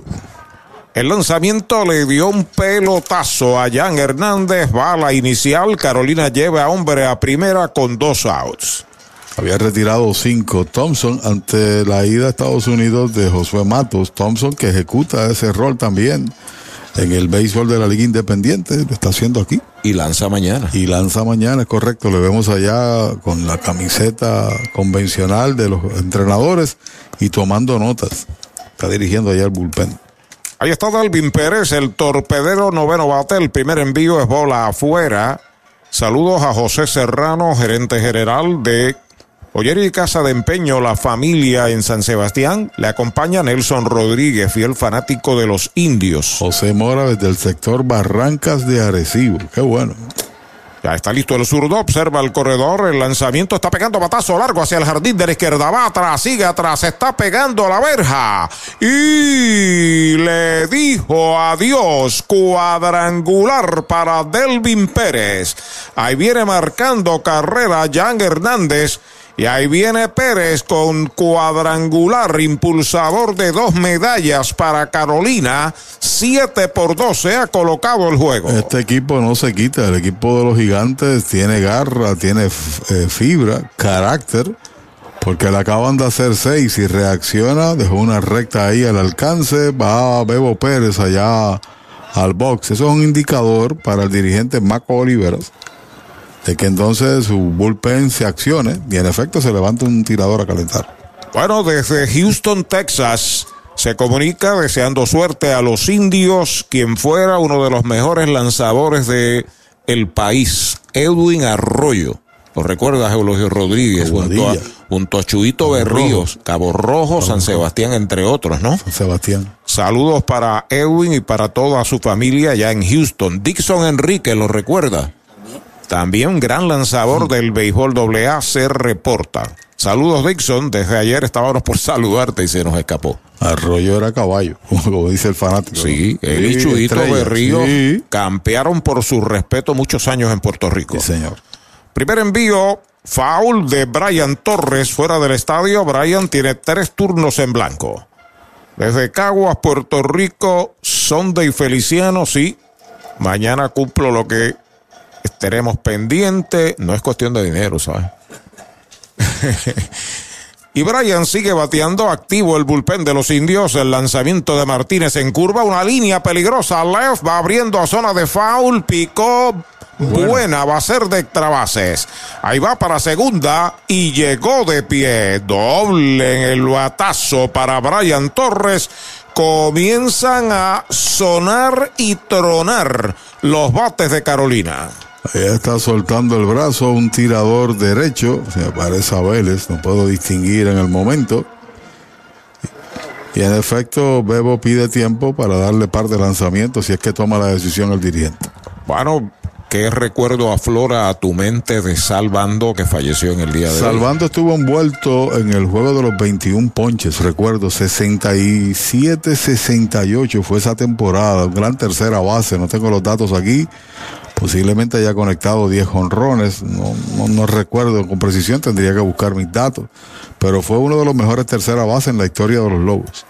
El lanzamiento le dio un pelotazo a Jan Hernández. Bala inicial. Carolina lleva a hombre a primera con dos outs. Había retirado cinco Thompson ante la ida a Estados Unidos de Josué Matos. Thompson que ejecuta ese rol también en el béisbol de la Liga Independiente. Lo está haciendo aquí. Y lanza mañana. Y lanza mañana, es correcto. Le vemos allá con la camiseta convencional de los entrenadores y tomando notas. Está dirigiendo allá el bullpen. Ahí está Dalvin Pérez, el torpedero noveno bate. El primer envío es bola afuera. Saludos a José Serrano, gerente general de Oyer y Casa de Empeño, la familia en San Sebastián. Le acompaña Nelson Rodríguez, fiel fanático de los indios. José Mora desde el sector Barrancas de Arecibo. Qué bueno. Ya está listo el zurdo, observa el corredor, el lanzamiento está pegando batazo largo hacia el jardín de la izquierda, va atrás, sigue atrás, está pegando a la verja y le dijo adiós, cuadrangular para Delvin Pérez. Ahí viene marcando carrera Jan Hernández. Y ahí viene Pérez con cuadrangular, impulsador de dos medallas para Carolina. 7 por 2 se ha colocado el juego. Este equipo no se quita. El equipo de los gigantes tiene garra, tiene eh, fibra, carácter. Porque le acaban de hacer seis y reacciona, dejó una recta ahí al alcance, va Bebo Pérez allá al box. Eso es un indicador para el dirigente Marco Oliveras de que entonces su bullpen se accione y en efecto se levanta un tirador a calentar. Bueno, desde Houston, Texas, se comunica deseando suerte a los indios, quien fuera uno de los mejores lanzadores de el país, Edwin Arroyo. ¿Lo recuerdas, Eulogio Rodríguez? Junto a, junto a Chuito Cabo Berríos, Cabo Rojo, San Sebastián, entre otros, ¿no? San Sebastián. Saludos para Edwin y para toda su familia allá en Houston. Dixon Enrique, ¿lo recuerda? También gran lanzador del béisbol AA se reporta. Saludos Dixon, desde ayer estábamos por saludarte y se nos escapó. Arroyo era caballo, como dice el fanático. Sí, él y Sí, Chuito estrella, Berrío sí. campearon por su respeto muchos años en Puerto Rico. Sí, señor. Primer envío, foul de Brian Torres fuera del estadio. Brian tiene tres turnos en blanco. Desde Caguas, Puerto Rico, Sunday Feliciano, sí. Mañana cumplo lo que estaremos pendiente. No es cuestión de dinero, ¿sabes? y Brian sigue bateando activo el bullpen de los indios. El lanzamiento de Martínez en curva. Una línea peligrosa. Left va abriendo a zona de foul. Picó Buena. va a ser de extrabases. Ahí va para segunda y llegó de pie. Doble en el batazo para Brian Torres. Comienzan a sonar y tronar los bates de Carolina. Ahí está soltando el brazo un tirador derecho, se parece a Vélez, no puedo distinguir en el momento. Y en efecto, Bebo pide tiempo para darle par de lanzamiento si es que toma la decisión el dirigente. Bueno, ¿qué recuerdo aflora a tu mente de Salvando que falleció en el día de hoy? Salvando estuvo envuelto en el juego de los 21 ponches, recuerdo, 67-68 fue esa temporada, un gran tercera base, no tengo los datos aquí, posiblemente haya conectado 10 honrones, no, no, no recuerdo con precisión, tendría que buscar mis datos, pero fue uno de los mejores tercera base en la historia de los Lobos.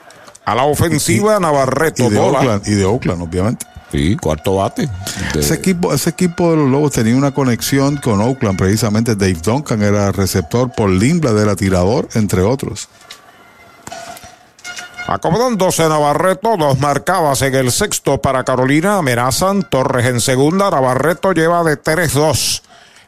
A la ofensiva, Navarreto, Y de, bola. Oakland, y de Oakland, obviamente. Sí, cuarto bate. De- Ese equipo, ese equipo de los Lobos tenía una conexión con Oakland, precisamente Dave Duncan era receptor, Paul Lindblad era tirador, entre otros. Acomodándose Navarreto, dos marcadas en el sexto para Carolina, amenazan Torres en segunda, Navarreto lleva de 3-2.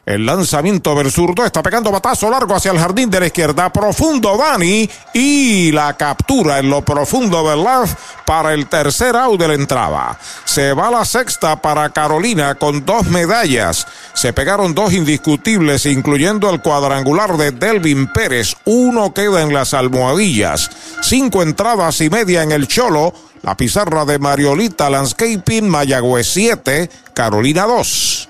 El lanzamiento del está pegando batazo largo hacia el jardín de la izquierda, profundo Dani y la captura en lo profundo del left para el tercer out de la entrada. Se va la sexta para Carolina con dos medallas. Se pegaron dos indiscutibles, incluyendo el cuadrangular de Delvin Pérez. Uno queda en las almohadillas. Cinco entradas y media en el Cholo. La pizarra de Mariolita Landscaping, Mayagüez 7, Carolina 2.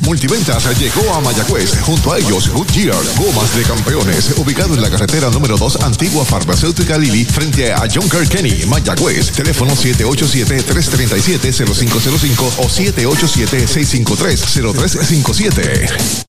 Multiventas llegó a Mayagüez. Junto a ellos, Goodyear, Gomas de Campeones, ubicado en la carretera número 2, antigua farmacéutica Lili, frente a John Kenny, Mayagüez. Teléfono 787-337-0505 o 787-653-0357.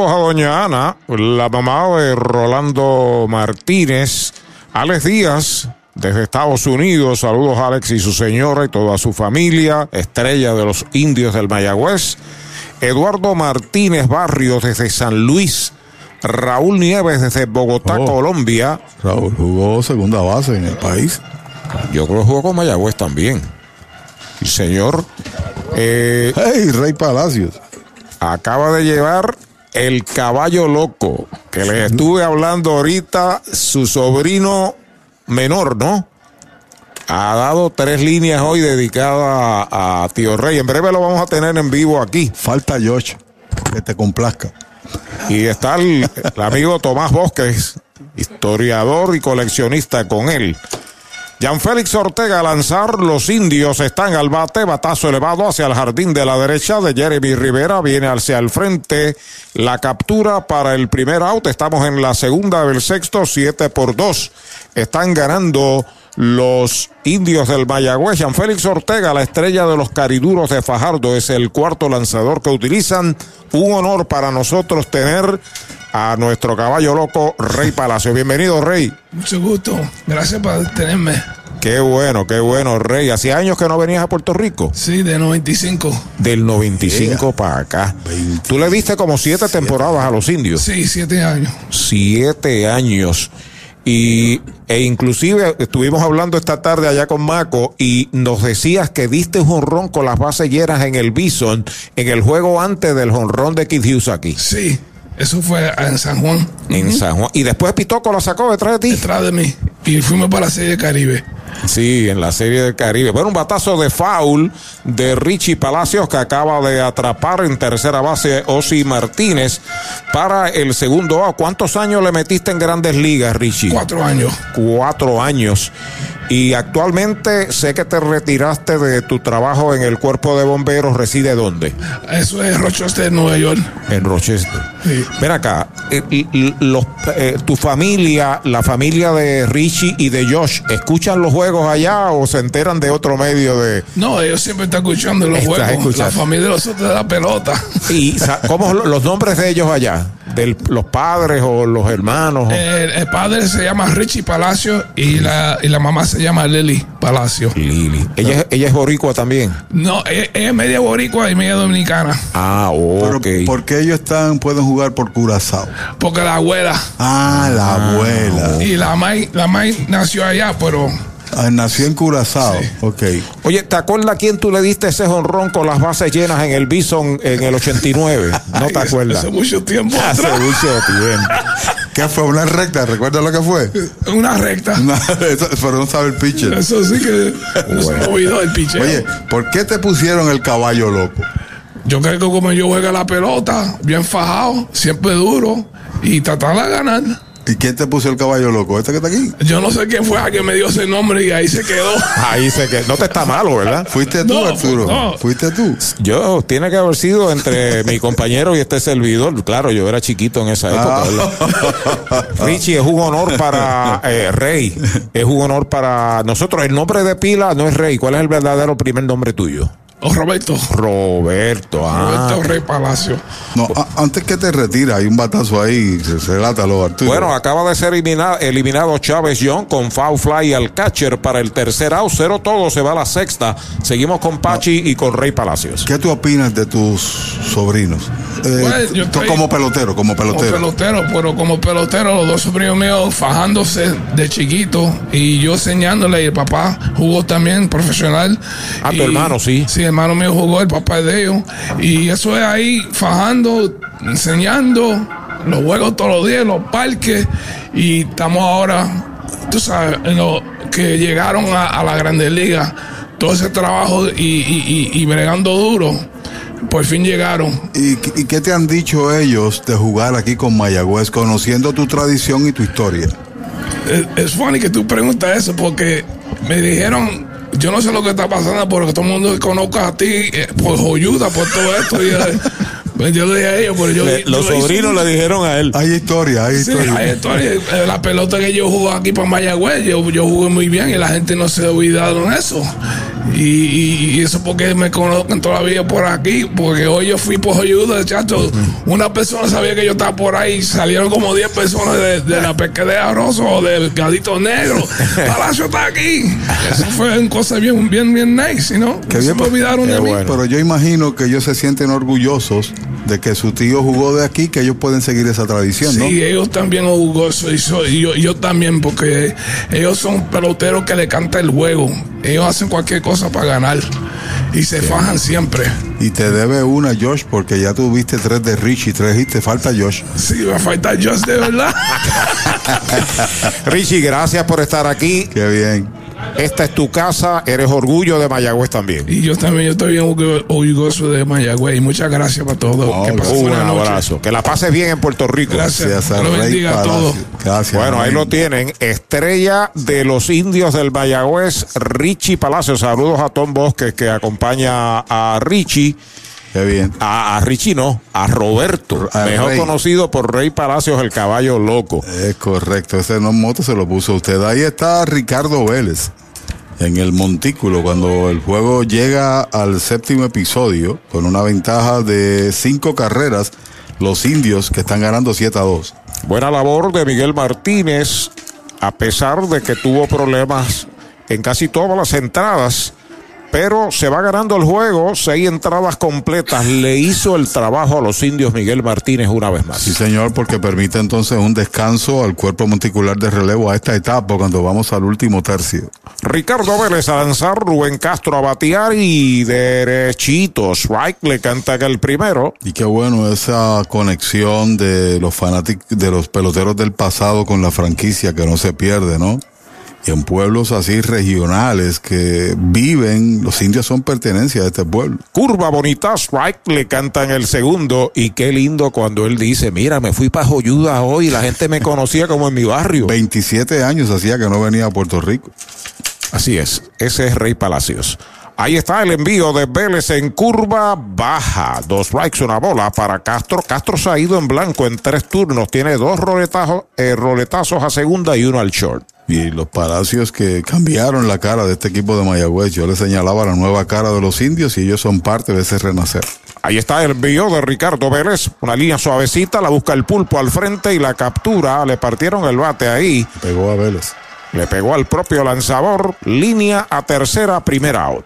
a doña Ana, la mamá de Rolando Martínez, Alex Díaz, desde Estados Unidos. Saludos a Alex y su señora y toda su familia, estrella de los indios del Mayagüez. Eduardo Martínez Barrios desde San Luis. Raúl Nieves desde Bogotá, Oh. Colombia. Raúl jugó segunda base en el país. Yo creo que jugó con Mayagüez también. Señor. Eh, hey, Rey Palacios. Acaba de llevar el caballo loco, que le estuve hablando ahorita, su sobrino menor, ¿no? Ha dado tres líneas hoy dedicadas a, a Tío Rey. En breve lo vamos a tener en vivo aquí. Falta Josh, que te complazca. Y está el, el amigo Tomás Bosques, historiador y coleccionista con él. Félix Ortega a lanzar, los indios están al bate, batazo elevado hacia el jardín de la derecha de Jeremy Rivera, viene hacia el frente, la captura para el primer out, estamos en la segunda del sexto, 7 por 2, están ganando los indios del Mayagüez. Jan Félix Ortega, la estrella de los cariduros de Fajardo, es el cuarto lanzador que utilizan. Un honor para nosotros tener a nuestro caballo loco, Rey Palacio. Bienvenido, Rey. Mucho gusto. Gracias por tenerme. Qué bueno, qué bueno, Rey. ¿Hacía años que no venías a Puerto Rico? Sí, de 95. Del 95 para acá. Tú le diste como siete temporadas a los indios. Sí, siete años. Siete años. Y, e inclusive estuvimos hablando esta tarde allá con Maco y nos decías que diste un jonrón con las bases llenas en el Bison en el juego antes del jonrón de Kid Hughes aquí. Sí, eso fue en San Juan. En San Juan. Y después Pitoco la sacó detrás de ti. Detrás de mí. Y fuimos para la serie Caribe. Sí, en la serie del Caribe. Bueno, un batazo de foul de Richie Palacios que acaba de atrapar en tercera base Osi Martínez para el segundo A. ¿Cuántos años le metiste en grandes ligas, Richie? Cuatro años. Cuatro años. Y actualmente sé que te retiraste de tu trabajo en el cuerpo de bomberos. ¿Reside dónde? Eso es Rochester, Nueva York. En Rochester. Ven acá, eh, los, eh, tu familia, la familia de Richie y de Josh, ¿escuchan los juegos allá o se enteran de otro medio de... No, ellos siempre están escuchando los Estás juegos. escuchando. La familia de nosotros de la pelota. y cómo lo- los nombres de ellos allá? ¿De los padres o los hermanos? o- El, el padre se llama Richie Palacio y la, y la mamá se llama Lily Palacio. Lili. Ella, es- ella es boricua también. No, ella, ella es media boricua y media dominicana. Ah, ok. ¿Por qué ellos están, pueden jugar por Curazao? Porque la abuela. Ah, la abuela. Y la May, la May nació allá, pero Ah, nació en Curazao. Ok. Oye, ¿te acuerdas quién tú le diste ese jonrón con las bases llenas en el Bison en el 89? ¿No te acuerdas? hace mucho tiempo Hace atrás. mucho tiempo. ¿Qué fue? ¿Una recta? ¿Recuerdas lo que fue? Una recta. No, eso- pero no sabe el pitcher. Eso sí que se me olvidó el picheo. Oye, ¿por qué te pusieron el caballo loco? Yo creo que como yo juego la pelota, bien fajado, siempre duro y tratar de ganar. ¿Y quién te puso el caballo loco? ¿Este que está aquí? Yo no sé quién fue a que me dio ese nombre y ahí se quedó. Ahí se que no te está malo, ¿verdad? ¿Fuiste tú, No, Arturo? no. ¿Fuiste tú? Yo, tiene que haber sido entre mi compañero y este servidor. Claro, yo era chiquito en esa época, ¿verdad? Richie, es un honor para eh, Rey. Es un honor para nosotros. El nombre de pila no es Rey. ¿Cuál es el verdadero primer nombre tuyo? Oh, Roberto. Roberto. Ah. Roberto Rey Palacio. No, a- antes que te retira, hay un batazo ahí. Se, relátalo, Arturo. Bueno, acaba de ser elimina- eliminado Chávez John con foul fly al catcher para el tercer out. Cero todo, se va a la sexta. Seguimos con Pachi y con Rey Palacios. ¿Qué tú opinas de tus sobrinos? Eh, Pues, estoy- como pelotero, como Como pelotero. pelotero, pero como pelotero, los dos sobrinos míos fajándose de chiquito y yo enseñándole. Y el papá jugó también profesional. Ah, tu hermano, sí. Sí, hermano mío jugó, el papá de ellos. Y eso es ahí fajando, enseñando los juegos todos los días, los parques. Y estamos ahora, tú sabes, en lo que llegaron a, a la Grandes Ligas. Todo ese trabajo y, y- y- y bregando duro, por fin llegaron. ¿Y, ¿Y qué te han dicho ellos de jugar aquí con Mayagüez, conociendo tu tradición y tu historia? Es, es funny que tú preguntas eso porque me dijeron, yo no sé lo que está pasando porque todo el mundo conozca a ti eh, por ayuda, por todo esto. Y, eh, pues yo le dije a ellos, pero yo. Le- yo los hice sobrinos le dijeron a él. Hay historia, hay Sí, historia. hay historia. Eh, La pelota que yo jugué aquí para Mayagüez, yo, yo jugué muy bien y la gente no se ha olvidado en eso. Y, y- y eso porque me conocen todavía por aquí, porque hoy yo fui por ayuda, chacho. Una persona sabía que yo estaba por ahí, salieron como 10 personas de, de la pesquería Rosso o de Gadito Negro. Palacio está aquí. Eso fue una cosa bien, bien, bien nice, ¿no? No se me olvidaron de mí. Pero yo imagino que ellos se sienten orgullosos de que su tío jugó de aquí, que ellos pueden seguir esa tradición, ¿no? Sí, ellos también orgullosos y, so- y yo, y yo también, porque ellos son peloteros que le canta el juego. Ellos hacen cualquier cosa para ganar y se fajan siempre. Y te debe una, Josh, porque ya tuviste tres de Rich y tres y te falta Josh. Sí, me falta Just de verdad. Richie, gracias por estar aquí. Qué bien. Esta es tu casa, eres orgullo de Mayagüez también. Y yo también, yo estoy bien orgu- orgulloso de Mayagüez. Y muchas gracias para todo. que pasen Un buena noche. abrazo. Que la pases bien en Puerto Rico. Gracias. Gracias Rey bendiga a todos. Gracias. Bueno, ahí lo tienen. Estrella de los indios del Mayagüez, Richie Palacio. Saludos a Tom Bosque que acompaña a Richie. Qué bien. A, a Richie no, a Roberto, mejor Rey. conocido por Rey Palacios, el caballo loco. Es correcto, ese no moto se lo puso usted. Ahí está Ricardo Vélez en el montículo cuando el juego llega al séptimo episodio con una ventaja de cinco carreras. Los indios que están ganando 7 a 2. Buena labor de Miguel Martínez, a pesar de que tuvo problemas en casi todas las entradas, pero se va ganando el juego, seis entradas completas, le hizo el trabajo a los indios Miguel Martínez una vez más. Sí, señor, porque permite entonces un descanso al cuerpo monticular de relevo a esta etapa cuando vamos al último tercio. Ricardo Vélez a lanzar, Rubén Castro a batear y derechito, strike le canta que el primero. Y qué bueno esa conexión de los fanáticos, de los peloteros del pasado con la franquicia que no se pierde, ¿no? Y en pueblos así regionales que viven, los indios son pertenencia de este pueblo. Curva bonita, strike, le cantan el segundo. Y qué lindo cuando él dice: Mira, me fui para Joyuda hoy, la gente me conocía como en mi barrio. 27 años hacía que no venía a Puerto Rico. Así es, ese es Rey Palacios. Ahí está el envío de Vélez en curva baja. Dos strikes, una bola para Castro. Castro se ha ido en blanco en tres turnos. Tiene dos roletazos, eh, roletazos a segunda y uno al short. Y los palacios que cambiaron la cara de este equipo de Mayagüez. Yo les señalaba la nueva cara de los indios y ellos son parte de ese renacer. Ahí está el envío de Ricardo Vélez. Una línea suavecita, la busca el pulpo al frente y la captura. Le partieron el bate ahí. Pegó a Vélez. Le pegó al propio lanzador. Línea a tercera, primera out.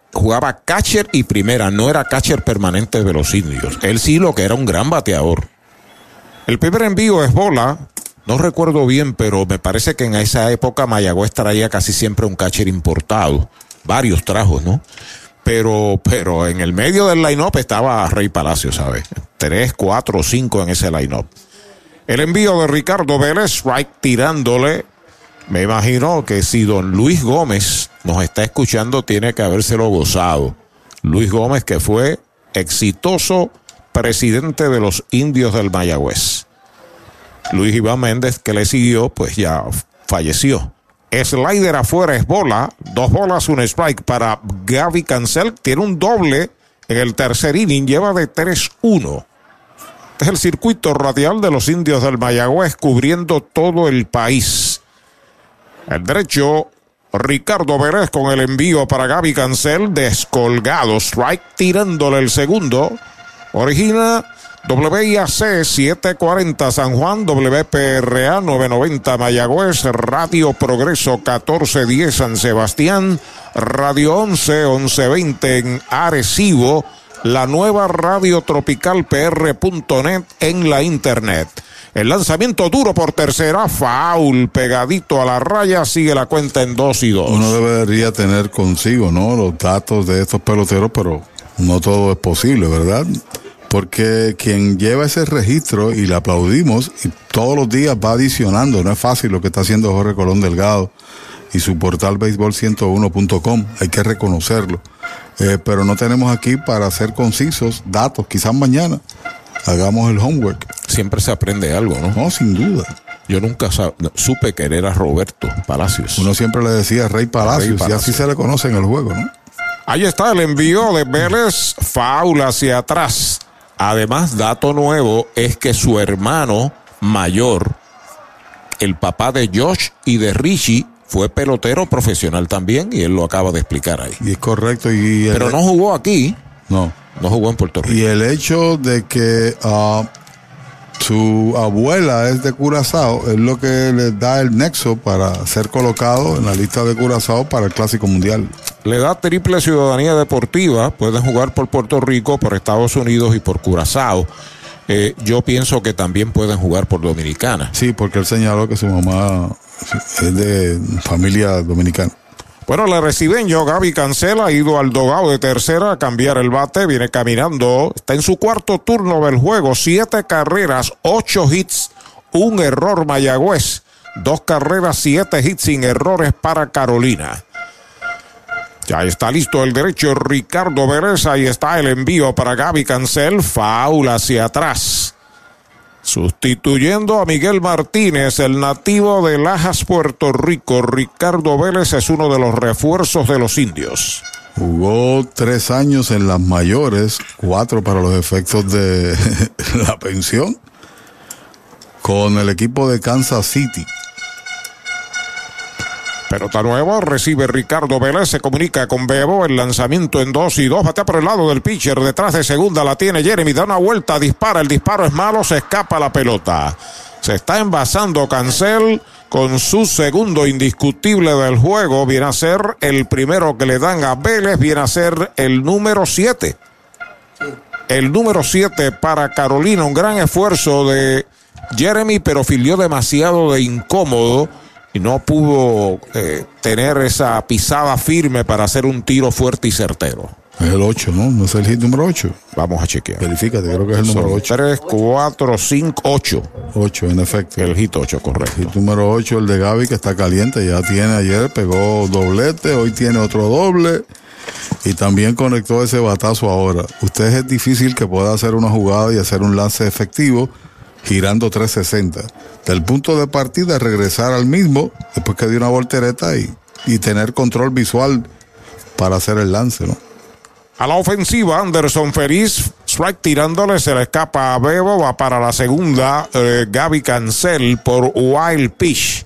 jugaba catcher y primera, no era catcher permanente de los indios. Él sí lo que era un gran bateador. El primer envío es bola. No recuerdo bien, pero me parece que en esa época Mayagüez traía casi siempre un catcher importado. Varios trajos, ¿no? Pero, pero en el medio del line-up estaba Rey Palacio, ¿sabes? Tres, cuatro, cinco en ese line-up. El envío de Ricardo Vélez, strike tirándole. Me imagino que si don Luis Gómez nos está escuchando, tiene que habérselo gozado. Luis Gómez, que fue exitoso presidente de los indios del Mayagüez. Luis Iván Méndez, que le siguió, pues ya falleció. Slider afuera es bola. Dos bolas, un strike para Gaby Cancel. Tiene un doble en el tercer inning. Lleva de 3-1. Este es el circuito radial de los indios del Mayagüez cubriendo todo el país. El derecho, Ricardo Vélez con el envío para Gaby Cancel. Descolgado. Strike tirándole el segundo. Origina WIAC 740 San Juan, WPRA 990 Mayagüez, Radio Progreso 1410 San Sebastián, Radio 11 1120 en Arecibo, la nueva radio tropical PR.net en la internet. El lanzamiento duro por tercera, foul, pegadito a la raya, sigue la cuenta en 2 y 2. Uno debería tener consigo, ¿no? Los datos de estos peloteros, pero no todo es posible, ¿verdad? Porque quien lleva ese registro y le aplaudimos y todos los días va adicionando, no es fácil lo que está haciendo Jorge Colón Delgado y su portal béisbol101.com, hay que reconocerlo. Eh, pero no tenemos aquí para ser concisos datos, quizás mañana hagamos el homework. Siempre se aprende algo, ¿no? No, sin duda. Yo nunca supe que era Roberto Palacios. Uno siempre le decía Rey Palacios, Rey y así Palacios. se le conoce en el juego, ¿no? Ahí está el envío de Vélez, faula hacia atrás. Además, dato nuevo es que su hermano mayor, el papá de Josh y de Richie, fue pelotero profesional también y él lo acaba de explicar ahí. Y es correcto. Y Pero no jugó aquí, No. No jugó en Puerto Rico. Y el hecho de que ah, su abuela es de Curazao es lo que le da el nexo para ser colocado en la lista de Curazao para el Clásico Mundial. le da triple ciudadanía deportiva. Pueden jugar por Puerto Rico, por Estados Unidos y por Curazao. Eh, yo pienso que también pueden jugar por Dominicana. Sí, porque él señaló que su mamá es de familia dominicana. Bueno, la recibeño Gaby Cancela ha ido al dogado de tercera a cambiar el bate, viene caminando, está en su cuarto turno del juego, siete carreras, ocho hits, un error Mayagüez, dos carreras, siete hits sin errores para Carolina. Ya está listo el derecho Ricardo Vélez. Ahí está el envío para Gaby Cancel. Faula hacia atrás. Sustituyendo a Miguel Martínez, el nativo de Lajas, Puerto Rico. Ricardo Vélez es uno de los refuerzos de los indios. Jugó tres años en las mayores, cuatro para los efectos de la pensión, con el equipo de Kansas City. Pelota nueva, recibe Ricardo Vélez, se comunica con Bebo, el lanzamiento en dos y dos, batea por el lado del pitcher, detrás de segunda la tiene Jeremy, da una vuelta, dispara, el disparo es malo, se escapa la pelota. Se está envasando Cancel con su segundo indiscutible del juego, viene a ser el primero que le dan a Vélez, viene a ser el número siete. El número siete para Carolina, un gran esfuerzo de Jeremy, pero filió demasiado de incómodo y no pudo eh, tener esa pisada firme para hacer un tiro fuerte y certero. Es el 8, ¿no? No es el hit número 8. Vamos a chequear. Verifícate, creo que es el número 8. 3, 4, 5, 8. 8, en efecto. El hit 8, correcto. El hit número 8, el de Gaby, que está caliente. Ya tiene ayer, pegó doblete, hoy tiene otro doble. Y también conectó ese batazo ahora. Usted es difícil que pueda hacer una jugada y hacer un lance efectivo girando 360. Del punto de partida, regresar al mismo, después que dio una voltereta y, y tener control visual para hacer el lance, ¿no? A la ofensiva, Anderson Feliz, strike tirándole, se le escapa a Bebo, va para la segunda, eh, Gaby Cancel por Wild Pitch.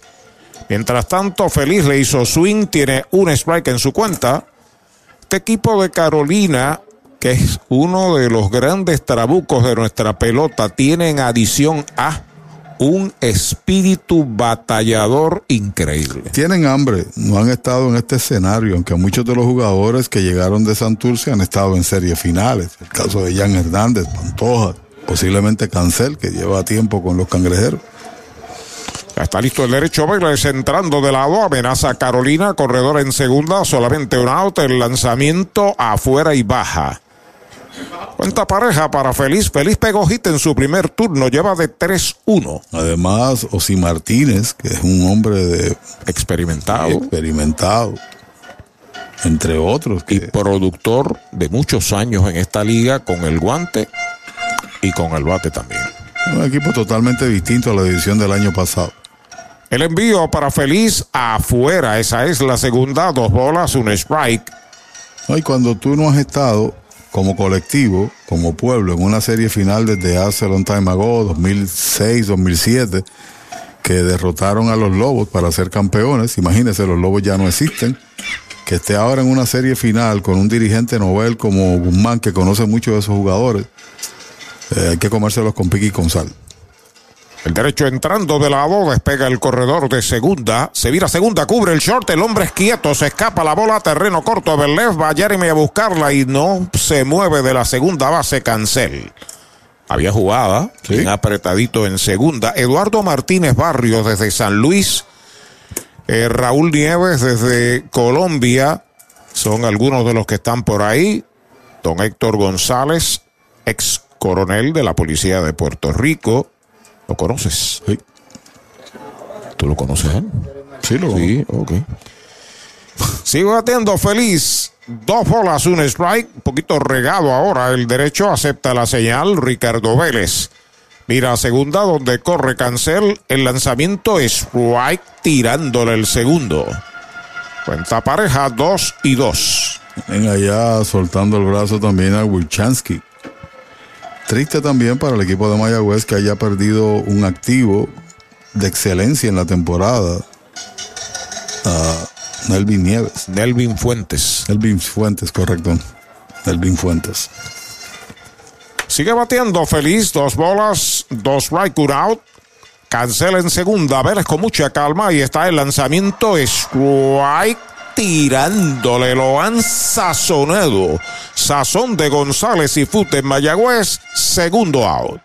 Mientras tanto, Feliz le hizo swing, tiene un strike en su cuenta. Este equipo de Carolina que es uno de los grandes trabucos de nuestra pelota, tiene en adición a un espíritu batallador increíble. Tienen hambre, no han estado en este escenario, aunque muchos de los jugadores que llegaron de Santurce han estado en series finales. El caso de Jan Hernández, Pantoja, posiblemente Cancel, que lleva tiempo con los cangrejeros. Ya está listo el derecho Vélez entrando de lado, amenaza a Carolina, corredor en segunda, solamente un out, el lanzamiento afuera y baja. Cuenta pareja para Feliz. Feliz pegó hit en su primer turno. Lleva de 3-1. Además, Osi Martínez, que es un hombre de experimentado. Experimentado. Entre otros. Que... Y productor de muchos años en esta liga con el guante y con el bate también. Un equipo totalmente distinto a la edición del año pasado. El envío para Feliz afuera. Esa es la segunda. Dos bolas, un strike. Y cuando tú no has estado como colectivo, como pueblo, en una serie final desde hace long time ago, 2006, 2007, que derrotaron a los Lobos para ser campeones. Imagínense, los Lobos ya no existen. Que esté ahora en una serie final con un dirigente novel como Guzmán, que conoce mucho de esos jugadores, eh, hay que comérselos con pique y con sal. El derecho entrando de lado, despega el corredor de segunda, se vira segunda, cubre el short, el hombre es quieto, se escapa la bola, terreno corto, Berlev va Jeremy a buscarla y no se mueve de la segunda base, cancel. Había jugada, ¿Sí? apretadito en segunda. Eduardo Martínez Barrios desde San Luis, eh, Raúl Nieves desde Colombia, son algunos de los que están por ahí. Don Héctor González, ex coronel de la Policía de Puerto Rico. ¿Lo conoces? Sí. ¿Tú lo conoces? Eh? Sí, lo Sí, ok. Sigo batiendo feliz. Dos bolas, un strike. Un poquito regado ahora. El derecho acepta la señal. Ricardo Vélez. Mira a segunda donde corre Cancel. El lanzamiento es strike tirándole el segundo. Cuenta pareja, dos y dos. Ven allá soltando el brazo también a Wilchansky. Triste también para el equipo de Mayagüez que haya perdido un activo de excelencia en la temporada. Uh, Nelvin Nieves. Nelvin Fuentes. Nelvin Fuentes, correcto. Nelvin Fuentes. Sigue batiendo feliz. Dos bolas, dos right out. Cancela en segunda. Vélez con mucha calma. Y está el lanzamiento. Strike tirándole, lo han sazonado. Sazón de González y Fute en Mayagüez, segundo out.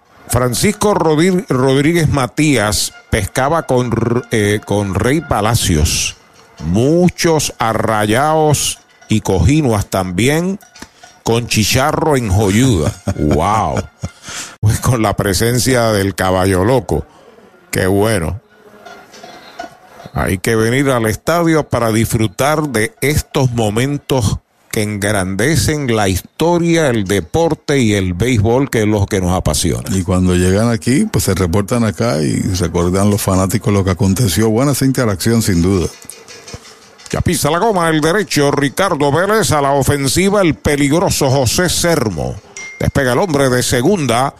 Francisco Rodríguez Matías pescaba con, eh, con Rey Palacios. Muchos arrayados y cojinuas también con chicharro en joyuda. ¡Wow! Pues con la presencia del caballo loco. ¡Qué bueno! Hay que venir al estadio para disfrutar de estos momentos que engrandecen la historia, el deporte y el béisbol, que es lo que nos apasiona. Y cuando llegan aquí, pues se reportan acá y recuerdan los fanáticos lo que aconteció. Buena esa interacción, sin duda. Ya pisa la goma el derecho Ricardo Vélez a la ofensiva el peligroso José Sermo. Despega el hombre de segunda.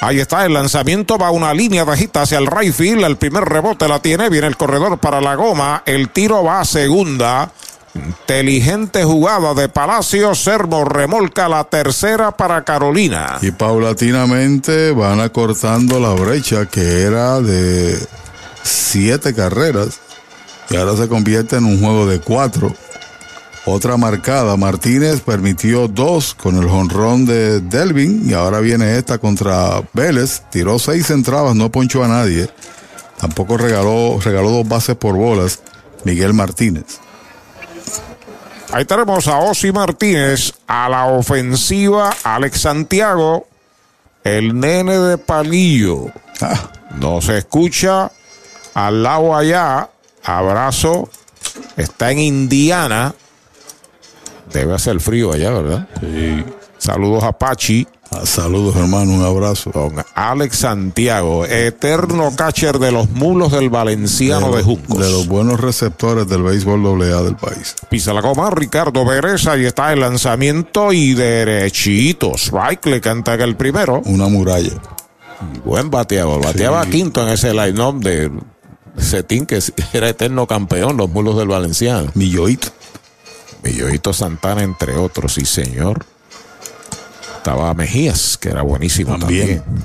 Ahí está el lanzamiento, va una línea bajita hacia el right field. El primer rebote la tiene, viene el corredor para la goma. El tiro va a segunda. Inteligente jugada de Palacio. Servo remolca la tercera para Carolina. Y paulatinamente van acortando la brecha que era de siete carreras. Y ahora se convierte en un juego de cuatro. Otra marcada. Martínez permitió dos con el jonrón de Delvin. Y ahora viene esta contra Vélez. Tiró seis entradas, no ponchó a nadie. Tampoco regaló, regaló dos bases por bolas. Miguel Martínez. Ahí tenemos a Osi Martínez a la ofensiva. Alex Santiago, el nene de palillo. Ah. No se escucha al lado allá. Abrazo. Está en Indiana. Debe hacer frío allá, ¿verdad? Sí. Saludos a Pachi. Ah, saludos, hermano, un abrazo. Con Alex Santiago, eterno catcher de los mulos del Valenciano de, de Juncos. De los buenos receptores del béisbol AA del país. Pisa la goma, Ricardo Pérez, ahí está el lanzamiento y derechito. Strike le canta el primero. Una muralla. Buen bateador, bateaba sí. quinto en ese line-up de Cetín, que era eterno campeón, los mulos del Valenciano. Milloito. Milloito Santana, entre otros, sí, señor. Estaba Mejías, que era buenísimo también. también.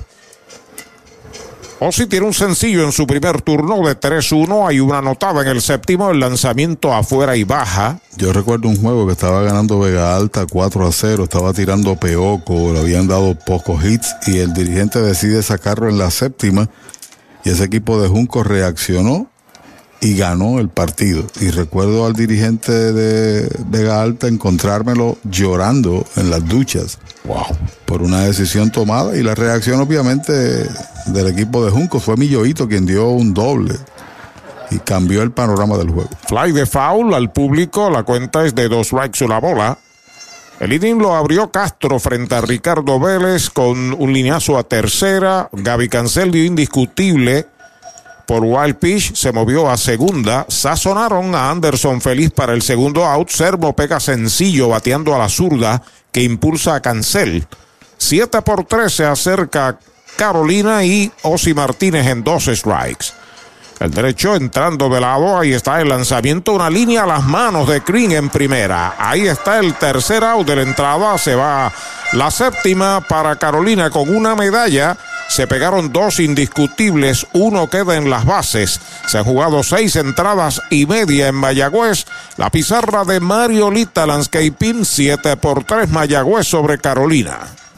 Osi tiene un sencillo en su primer turno de 3-1. Hay una anotada en el séptimo, el lanzamiento afuera y baja. Yo recuerdo un juego que estaba ganando Vega Alta 4 a 0, estaba tirando Peoco, le habían dado pocos hits y el dirigente decide sacarlo en la séptima y ese equipo de Junco reaccionó y ganó el partido. Y recuerdo al dirigente de Vega Alta encontrármelo llorando en las duchas. Wow. Por una decisión tomada. Y la reacción, obviamente, del equipo de Junco fue Milloito quien dio un doble. Y cambió el panorama del juego. Fly de foul al público. La cuenta es de dos strikes una bola. El inning lo abrió Castro frente a Ricardo Vélez con un lineazo a tercera. Gaby Cancel dio indiscutible por Wild Pitch, se movió a segunda, sazonaron a Anderson feliz para el segundo out, Servo pega sencillo bateando a la zurda que impulsa a Cancel. 7 por 3 se acerca Carolina y Osi Martínez en dos strikes. El derecho entrando de lado, ahí está el lanzamiento, una línea a las manos de Green en primera. Ahí está el tercer out de la entrada, se va la séptima para Carolina con una medalla. Se pegaron dos indiscutibles, uno queda en las bases. Se han jugado seis entradas y media en Mayagüez. La pizarra de Mario Lita Landscaping, 7 por 3 Mayagüez sobre Carolina.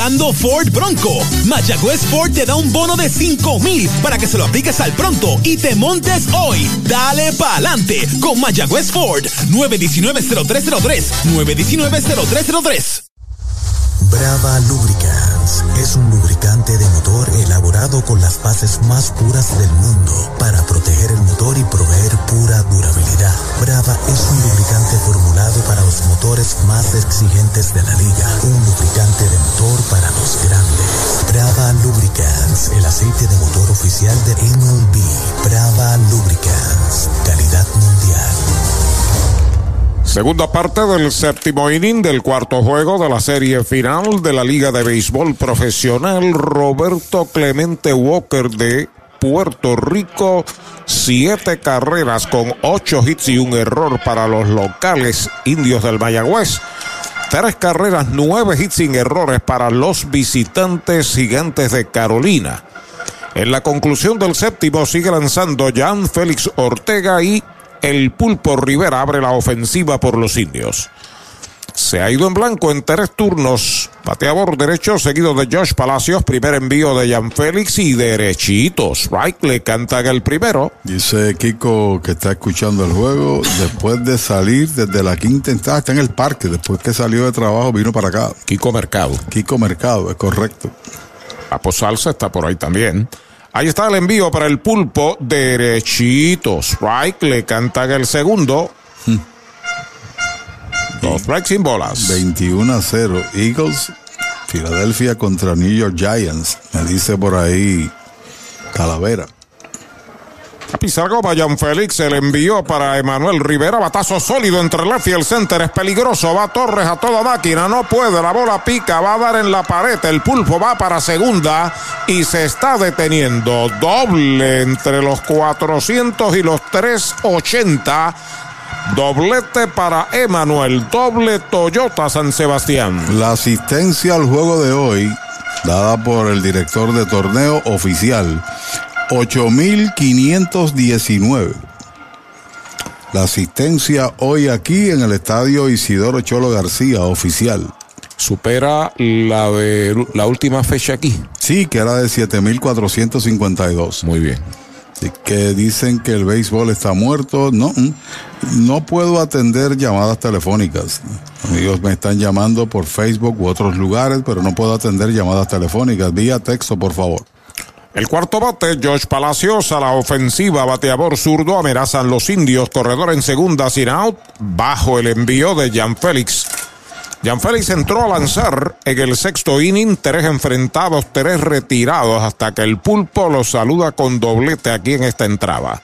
Buscando Ford Bronco. Mayagüez Ford te da un bono de 5 mil para que se lo apliques al pronto y te montes hoy. Dale pa'lante con Mayagüez Ford. 919-0303. 919-0303. Brava Lubricants es un lubricante de motor elaborado con las bases más puras del mundo para proteger el motor y proveer pura durabilidad. Brava es un lubricante para los motores más exigentes de la liga. Un lubricante de motor para los grandes. Brava Lubricants, el aceite de motor oficial de MLB. Brava Lubricants, calidad mundial. Segunda parte del séptimo inning del cuarto juego de la serie final de la Liga de Béisbol Profesional. Roberto Clemente Walker de Puerto Rico. Siete carreras con ocho hits y un error para los locales indios del Mayagüez. Tres carreras, nueve hits sin errores para los visitantes gigantes de Carolina. En la conclusión del séptimo sigue lanzando Jan Félix Ortega y el Pulpo Rivera abre la ofensiva por los indios. Se ha ido en blanco en tres turnos. Bateador derecho seguido de Josh Palacios. Primer envío de Jan Félix y derechitos. Right le cantan el primero. Dice Kiko que está escuchando el juego. Después de salir desde la quinta entrada, está en el parque. Después que salió de trabajo, vino para acá. Kiko Mercado. Kiko Mercado, es correcto. Papo Salsa está por ahí también. Ahí está el envío para el pulpo derechito. Strike le cantan el segundo. Dos strikes sin bolas. 21 a 0. Eagles, Filadelfia contra New York Giants. Me dice por ahí Calavera. A Pizarro Jan Félix el envió para Emanuel Rivera. Batazo sólido entre left y el center. Es peligroso. Va Torres a toda máquina. No puede. La bola pica. Va a dar en la pared. El pulpo va para segunda y se está deteniendo. Doble entre los 400 y los 380. Doblete para Emanuel. Doble Toyota San Sebastián. La asistencia al juego de hoy, dada por el director de torneo oficial, 8.519. La asistencia hoy aquí en el estadio Isidoro Cholo García, oficial. Supera la de la última fecha aquí. Sí, que era de 7.452. Muy bien. Que dicen que el béisbol está muerto. No, mm, no puedo atender llamadas telefónicas. Amigos me están llamando por Facebook u otros lugares, pero no puedo atender llamadas telefónicas. Vía texto, por favor. El cuarto bate, Josh Palacios a la ofensiva, bateador zurdo, amenazan los indios, corredor en segunda, sin out, bajo el envío de Jan Félix. Félix entró a lanzar en el sexto inning, tres enfrentados, tres retirados, hasta que el pulpo los saluda con doblete aquí en esta entrada.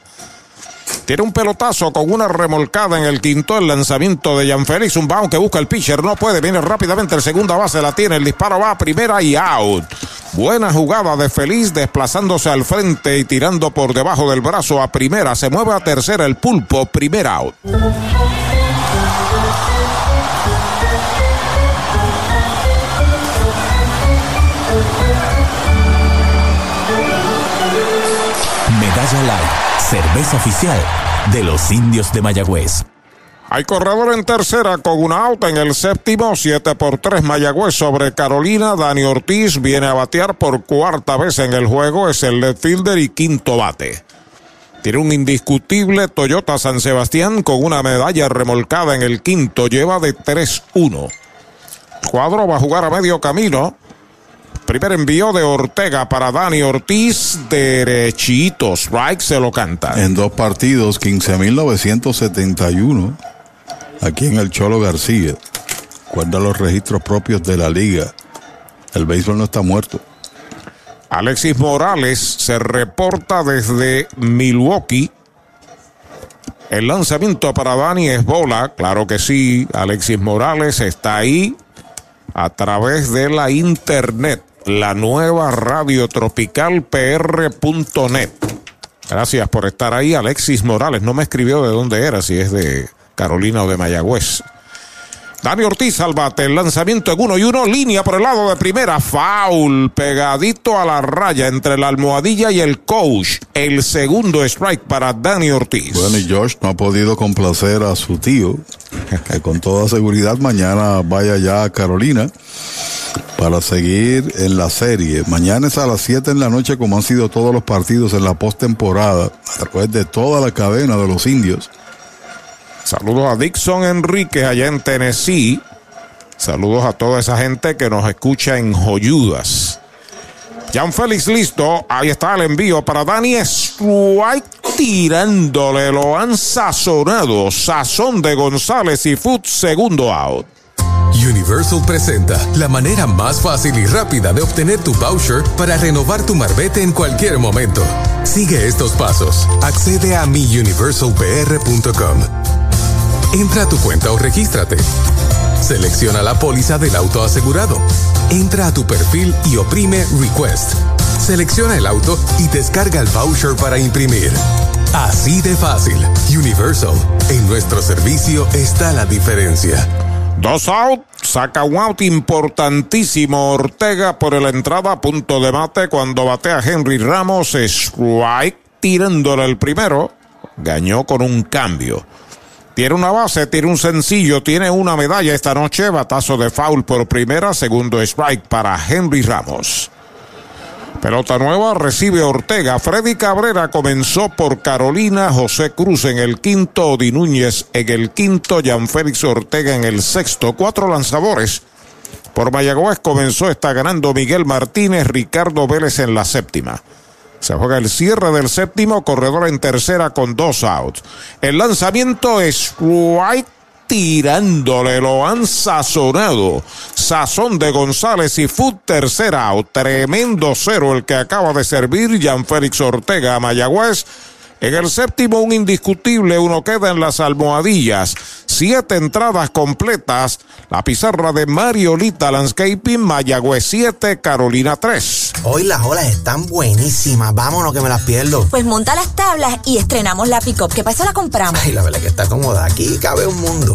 Tiene un pelotazo con una remolcada en el quinto. El lanzamiento de Félix. Un bound que busca el pitcher. No puede. Viene rápidamente el segunda base. La tiene. El disparo va a primera y out. Buena jugada de Feliz desplazándose al frente y tirando por debajo del brazo a primera. Se mueve a tercera el pulpo. Primer out. Cerveza oficial de los indios de Mayagüez. Hay corredor en tercera con un out en el séptimo, 7 por 3 Mayagüez sobre Carolina. Dani Ortiz viene a batear por cuarta vez en el juego, es el left fielder y quinto bate. Tiene un indiscutible Toyota San Sebastián con una medalla remolcada en el quinto, lleva de 3-1. Cuadro va a jugar a medio camino. Primer envío de Ortega para Dani Ortiz, derechito, strike se lo canta. En dos partidos, 15.971. Aquí en el Cholo García. Guarda los registros propios de la liga. El béisbol no está muerto. Alexis Morales se reporta desde Milwaukee. El lanzamiento para Dani es bola, claro que sí. Alexis Morales está ahí a través de la internet, la nueva radio tropical pr.net. Gracias por estar ahí, Alexis Morales. No me escribió de dónde era, si es de Carolina o de Mayagüez. Dani Ortiz al bate, el lanzamiento en uno y uno, línea por el lado de primera, foul, pegadito a la raya entre la almohadilla y el coach. El segundo strike para Dani Ortiz. Bueno, y Josh no ha podido complacer a su tío, que con toda seguridad mañana vaya ya a Carolina para seguir en la serie. Mañana es a las 7 en la noche, como han sido todos los partidos en la postemporada, a través de toda la cadena de los indios. Saludos a Dixon Enrique allá en Tennessee. Saludos a toda esa gente que nos escucha en Joyudas. Jan Félix listo. Ahí está el envío para Dani Strike tirándole. Lo han sazonado. Sazón de González y Foot segundo out. Universal presenta la manera más fácil y rápida de obtener tu voucher para renovar tu marbete en cualquier momento. Sigue estos pasos. Accede a miuniversalpr.com. Entra a tu cuenta o regístrate. Selecciona la póliza del auto asegurado. Entra a tu perfil y oprime Request. Selecciona el auto y descarga el voucher para imprimir. Así de fácil. Universal. En nuestro servicio está la diferencia. Dos out, saca un out importantísimo Ortega por la entrada punto de mate cuando batea Henry Ramos, strike tirándole el primero, ganó con un cambio. Tiene una base, tiene un sencillo, tiene una medalla esta noche, batazo de foul por primera, segundo strike para Henry Ramos. Pelota nueva recibe Ortega. Freddy Cabrera comenzó por Carolina, José Cruz en el quinto, Odi Núñez en el quinto, Jan Félix Ortega en el sexto. Cuatro lanzadores. Por Mayagüez comenzó, está ganando Miguel Martínez, Ricardo Vélez en la séptima. Se juega el cierre del séptimo, corredor en tercera con dos outs. El lanzamiento es White tirándole, lo han sazonado. Sazón de González y Foot tercera out. Tremendo cero el que acaba de servir Jan Félix Ortega Mayagüez. En el séptimo, un indiscutible, uno queda en las almohadillas. Siete entradas completas. La pizarra de Mariolita Landscaping, Mayagüez 7, Carolina 3. Hoy las olas están buenísimas. Vámonos que me las pierdo. Pues monta las tablas y estrenamos la pick-up. ¿Qué pasa? La compramos. Ay, la verdad que está cómoda. Aquí cabe un mundo.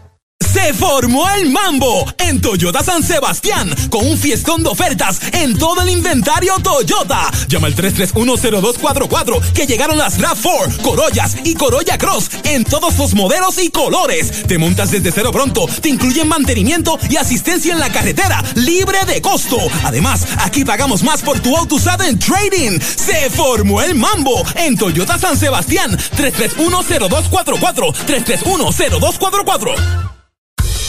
Se formó el mambo en Toyota San Sebastián con un fiestón de ofertas en todo el inventario Toyota. Llama al 3310244 que llegaron las RAV4, Corollas y Corolla Cross en todos los modelos y colores. Te montas desde cero pronto, te incluyen mantenimiento y asistencia en la carretera libre de costo. Además, aquí pagamos más por tu auto usado en trading. Se formó el mambo en Toyota San Sebastián 3310244 3310244.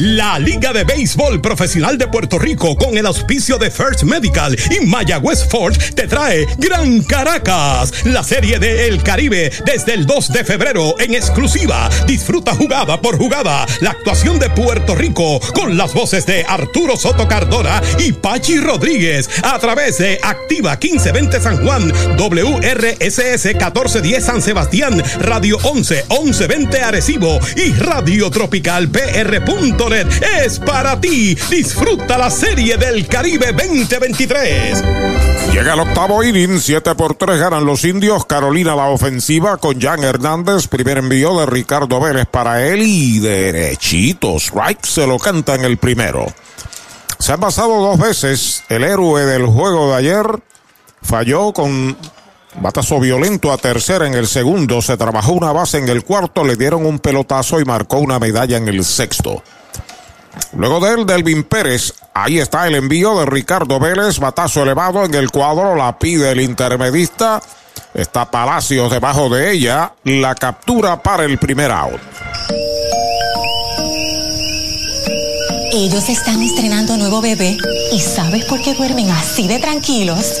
La Liga de Béisbol Profesional de Puerto Rico con el auspicio de First Medical y Mayagüez Ford te trae Gran Caracas, la serie de El Caribe desde el 2 de febrero en exclusiva. Disfruta jugada por jugada la actuación de Puerto Rico con las voces de Arturo Soto Cardona y Pachi Rodríguez a través de Activa 1520 San Juan, WRSS 1410 San Sebastián, Radio 11 1120 Arecibo y Radio Tropical PR es para ti. Disfruta la serie del Caribe 2023. Llega el octavo inning, 7 por 3 ganan los indios. Carolina la ofensiva con Jan Hernández. Primer envío de Ricardo Vélez para él y derechito. Strike se lo canta en el primero. Se han pasado dos veces. El héroe del juego de ayer falló con Batazo violento a tercera en el segundo. Se trabajó una base en el cuarto. Le dieron un pelotazo y marcó una medalla en el sexto. Luego de él, Delvin Pérez. Ahí está el envío de Ricardo Vélez. Batazo elevado en el cuadro. La pide el intermedista. Está Palacios debajo de ella. La captura para el primer out. Ellos están estrenando nuevo bebé. ¿Y sabes por qué duermen así de tranquilos?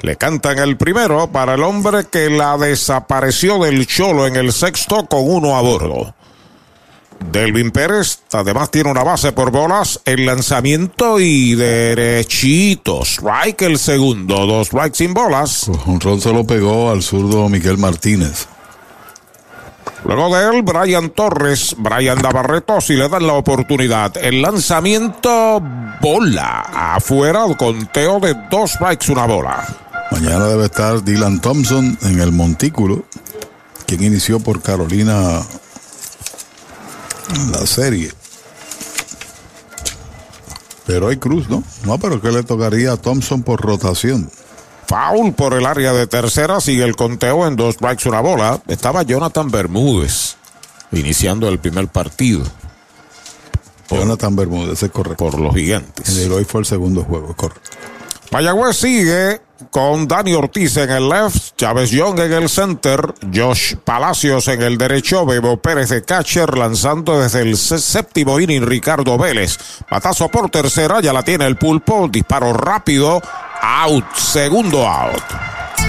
Le cantan el primero para el hombre que la desapareció del cholo en el sexto con uno a bordo. Delvin Pérez además tiene una base por bolas, el lanzamiento y derechito. Strike el segundo, dos strikes sin bolas. Un rol se lo pegó al zurdo Miguel Martínez. Luego de él, Brian Torres, Brian Navarreto, si le dan la oportunidad. El lanzamiento, bola. Afuera, conteo de dos strikes, una bola. Mañana debe estar Dylan Thompson en el montículo, quien inició por Carolina la serie. Pero hay Cruz, ¿no? No, pero que le tocaría a Thompson por rotación. Foul por el área de tercera, sigue el conteo en dos strikes, una bola. Estaba Jonathan Bermúdez iniciando el primer partido. Por, Jonathan Bermúdez, es correcto. Por los gigantes. El hoy fue el segundo juego, correcto. Mayagüez sigue con Dani Ortiz en el left, Chávez Young en el center, Josh Palacios en el derecho, Bebo Pérez de catcher lanzando desde el séptimo inning Ricardo Vélez. Patazo por tercera, ya la tiene el pulpo, disparo rápido, out, segundo out.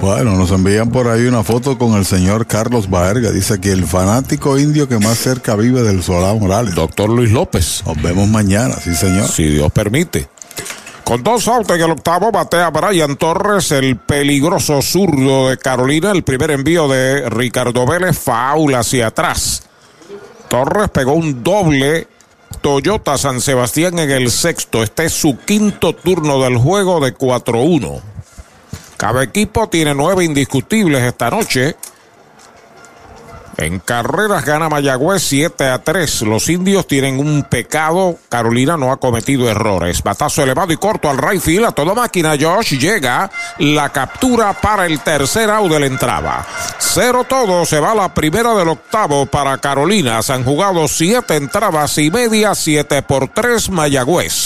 Bueno, nos envían por ahí una foto con el señor Carlos Baerga. Dice que el fanático indio que más cerca vive del Solá Morales. Doctor Luis López. Nos vemos mañana, sí señor. Si Dios permite. Con dos outs en el octavo, batea Brian Torres, el peligroso zurdo de Carolina. El primer envío de Ricardo Vélez, faula hacia atrás. Torres pegó un doble Toyota San Sebastián en el sexto. Este es su quinto turno del juego de 4-1. Cada equipo tiene nueve indiscutibles esta noche. En carreras gana Mayagüez 7 a 3. Los indios tienen un pecado. Carolina no ha cometido errores. Batazo elevado y corto al right field. A toda máquina Josh llega. La captura para el tercer out de la entrada. Cero todo. Se va la primera del octavo para Carolina. Se han jugado siete entradas y media. 7 por 3 Mayagüez.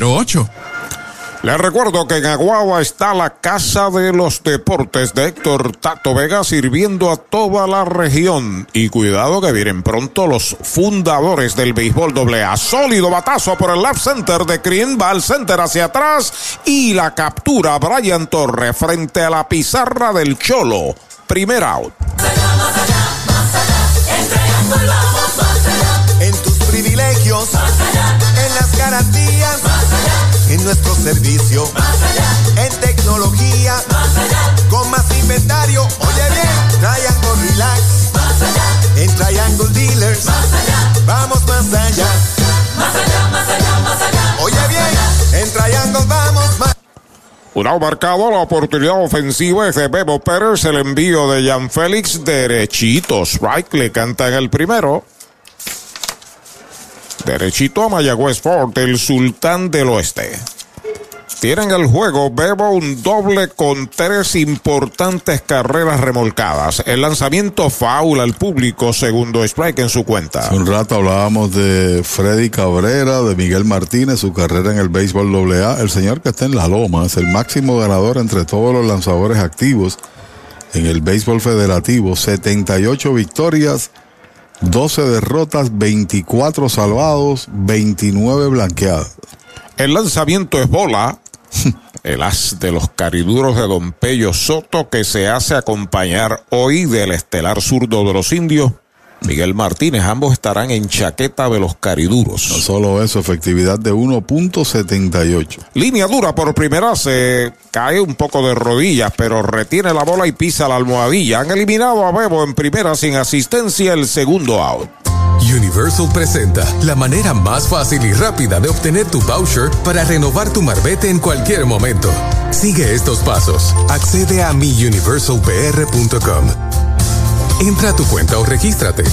408-8808 les recuerdo que en Aguagua está la Casa de los Deportes de Héctor Tato Vega sirviendo a toda la región. Y cuidado que vienen pronto los fundadores del béisbol AA. Sólido batazo por el left center de Green, va al center hacia atrás y la captura Brian Torre frente a la pizarra del Cholo. Primer out. En tus privilegios, en las garantías en nuestro servicio. En tecnología, con más inventario. Oye bien, Triangle Relax. En Triangle Dealers, vamos más allá. Más allá, más allá, más allá. Oye bien, en Triangle vamos más un marcado, la oportunidad ofensiva es de Bebo Pérez, el envío de Jan Félix derechito. Strike le canta en el primero. Derechito a Mayagüez Fort, el sultán del oeste. Tienen el juego Bebo un doble con tres importantes carreras remolcadas. El lanzamiento faula al público, segundo strike en su cuenta. Hace un rato hablábamos de Freddy Cabrera, de Miguel Martínez, su carrera en el béisbol AA. El señor que está en la loma es el máximo ganador entre todos los lanzadores activos en el béisbol federativo. 78 victorias 12 derrotas, 24 salvados, 29 blanqueadas. El lanzamiento es bola. El as de los cariduros de Don Pello Soto que se hace acompañar hoy del estelar zurdo de los indios. Miguel Martínez, ambos estarán en chaqueta de los cariduros. No solo eso, efectividad de 1.78. Línea dura por primera, se cae un poco de rodillas, pero retiene la bola y pisa la almohadilla. Han eliminado a Bebo en primera sin asistencia el segundo out. Universal presenta la manera más fácil y rápida de obtener tu voucher para renovar tu marbete en cualquier momento. Sigue estos pasos. Accede a miuniversalpr.com. Entra a tu cuenta o regístrate.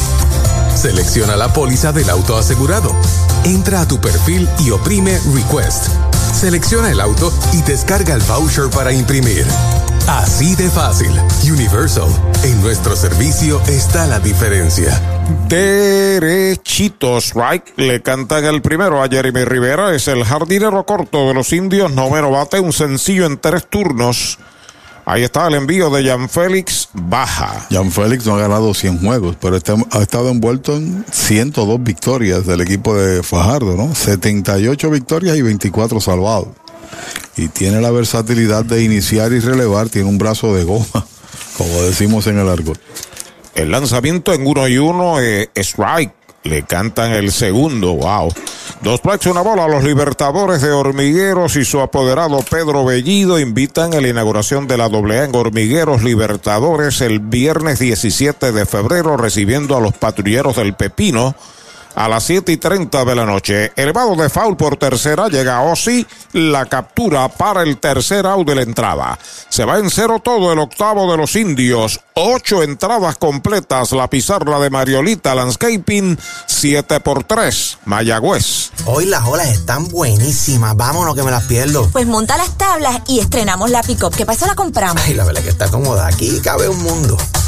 Selecciona la póliza del auto asegurado. Entra a tu perfil y oprime Request. Selecciona el auto y descarga el voucher para imprimir. Así de fácil. Universal. En nuestro servicio está la diferencia. Derechitos, right. Le cantan el primero a Jeremy Rivera. Es el jardinero corto de los indios. Noveno bate, un sencillo en tres turnos. Ahí está el envío de Jan Félix Baja. Jan Félix no ha ganado 100 juegos, pero está, ha estado envuelto en 102 victorias del equipo de Fajardo, ¿no? 78 victorias y 24 salvados. Y tiene la versatilidad de iniciar y relevar, tiene un brazo de goma, como decimos en el argot. El lanzamiento en uno y uno es strike. Le cantan el segundo, wow. Dos strikes, una bola. Los Libertadores de Hormigueros y su apoderado Pedro Bellido invitan a la inauguración de la AA en Hormigueros Libertadores el viernes 17 de febrero, recibiendo a los patrulleros del Pepino a las 7 y 30 de la noche. Elevado de foul por tercera, llega Osi, la captura para el tercer out de la entrada. Se va en cero todo el octavo de los indios. Ocho entradas completas, la pizarra de Mariolita Landscaping, 7 por 3, Mayagüez. Hoy las olas están buenísimas, vámonos que me las pierdo. Pues monta las tablas y estrenamos la pick-up, que para eso la compramos. Ay, la verdad que está cómoda, aquí cabe un mundo.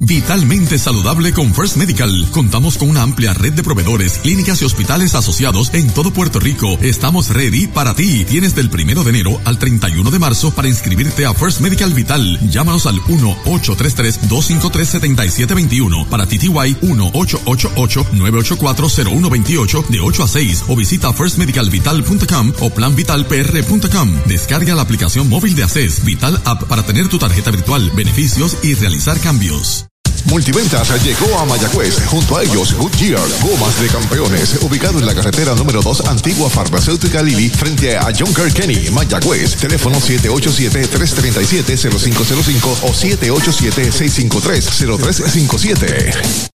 Vitalmente saludable con First Medical. Contamos con una amplia red de proveedores, clínicas y hospitales asociados en todo Puerto Rico. Estamos ready para ti. Tienes del primero de enero al 31 de marzo para inscribirte a First Medical Vital. Llámanos al 1-833-253-7721 para TTY 1-888-984-0128 de 8 a 6 o visita firstmedicalvital.com o planvitalpr.com. Descarga la aplicación móvil de ACES Vital App para tener tu tarjeta virtual, beneficios y realizar cambios. Multiventas llegó a Mayagüez. Junto a ellos, Goodyear, Gomas de Campeones, ubicado en la carretera número 2, Antigua Farmacéutica Lili, frente a John Kenny, Mayagüez. Teléfono 787-337-0505 o 787-653-0357.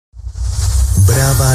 Brava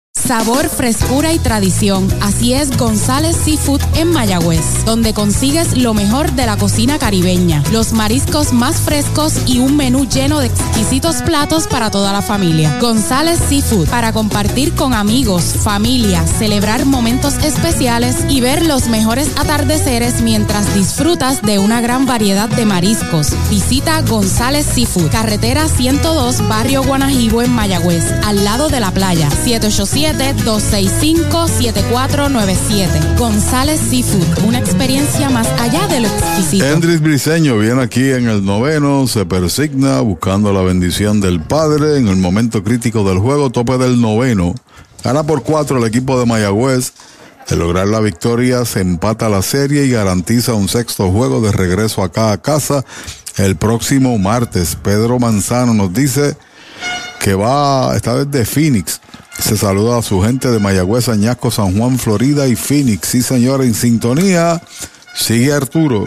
Sabor, frescura y tradición. Así es González Seafood en Mayagüez, donde consigues lo mejor de la cocina caribeña, los mariscos más frescos y un menú lleno de exquisitos platos para toda la familia. González Seafood, para compartir con amigos, familia, celebrar momentos especiales y ver los mejores atardeceres mientras disfrutas de una gran variedad de mariscos. Visita González Seafood, carretera 102, barrio Guanajibo en Mayagüez, al lado de la playa, 787 265-7497. González Seafood, una experiencia más allá de lo exquisito. Endris Briseño viene aquí en el noveno, se persigna buscando la bendición del Padre en el momento crítico del juego, tope del noveno. Gana por cuatro el equipo de Mayagüez. De lograr la victoria, se empata la serie y garantiza un sexto juego de regreso acá a casa el próximo martes. Pedro Manzano nos dice que va esta vez de Phoenix se saluda a su gente de Mayagüez, Añasco, San Juan, Florida y Phoenix. Sí, señor, en sintonía. Sigue Arturo.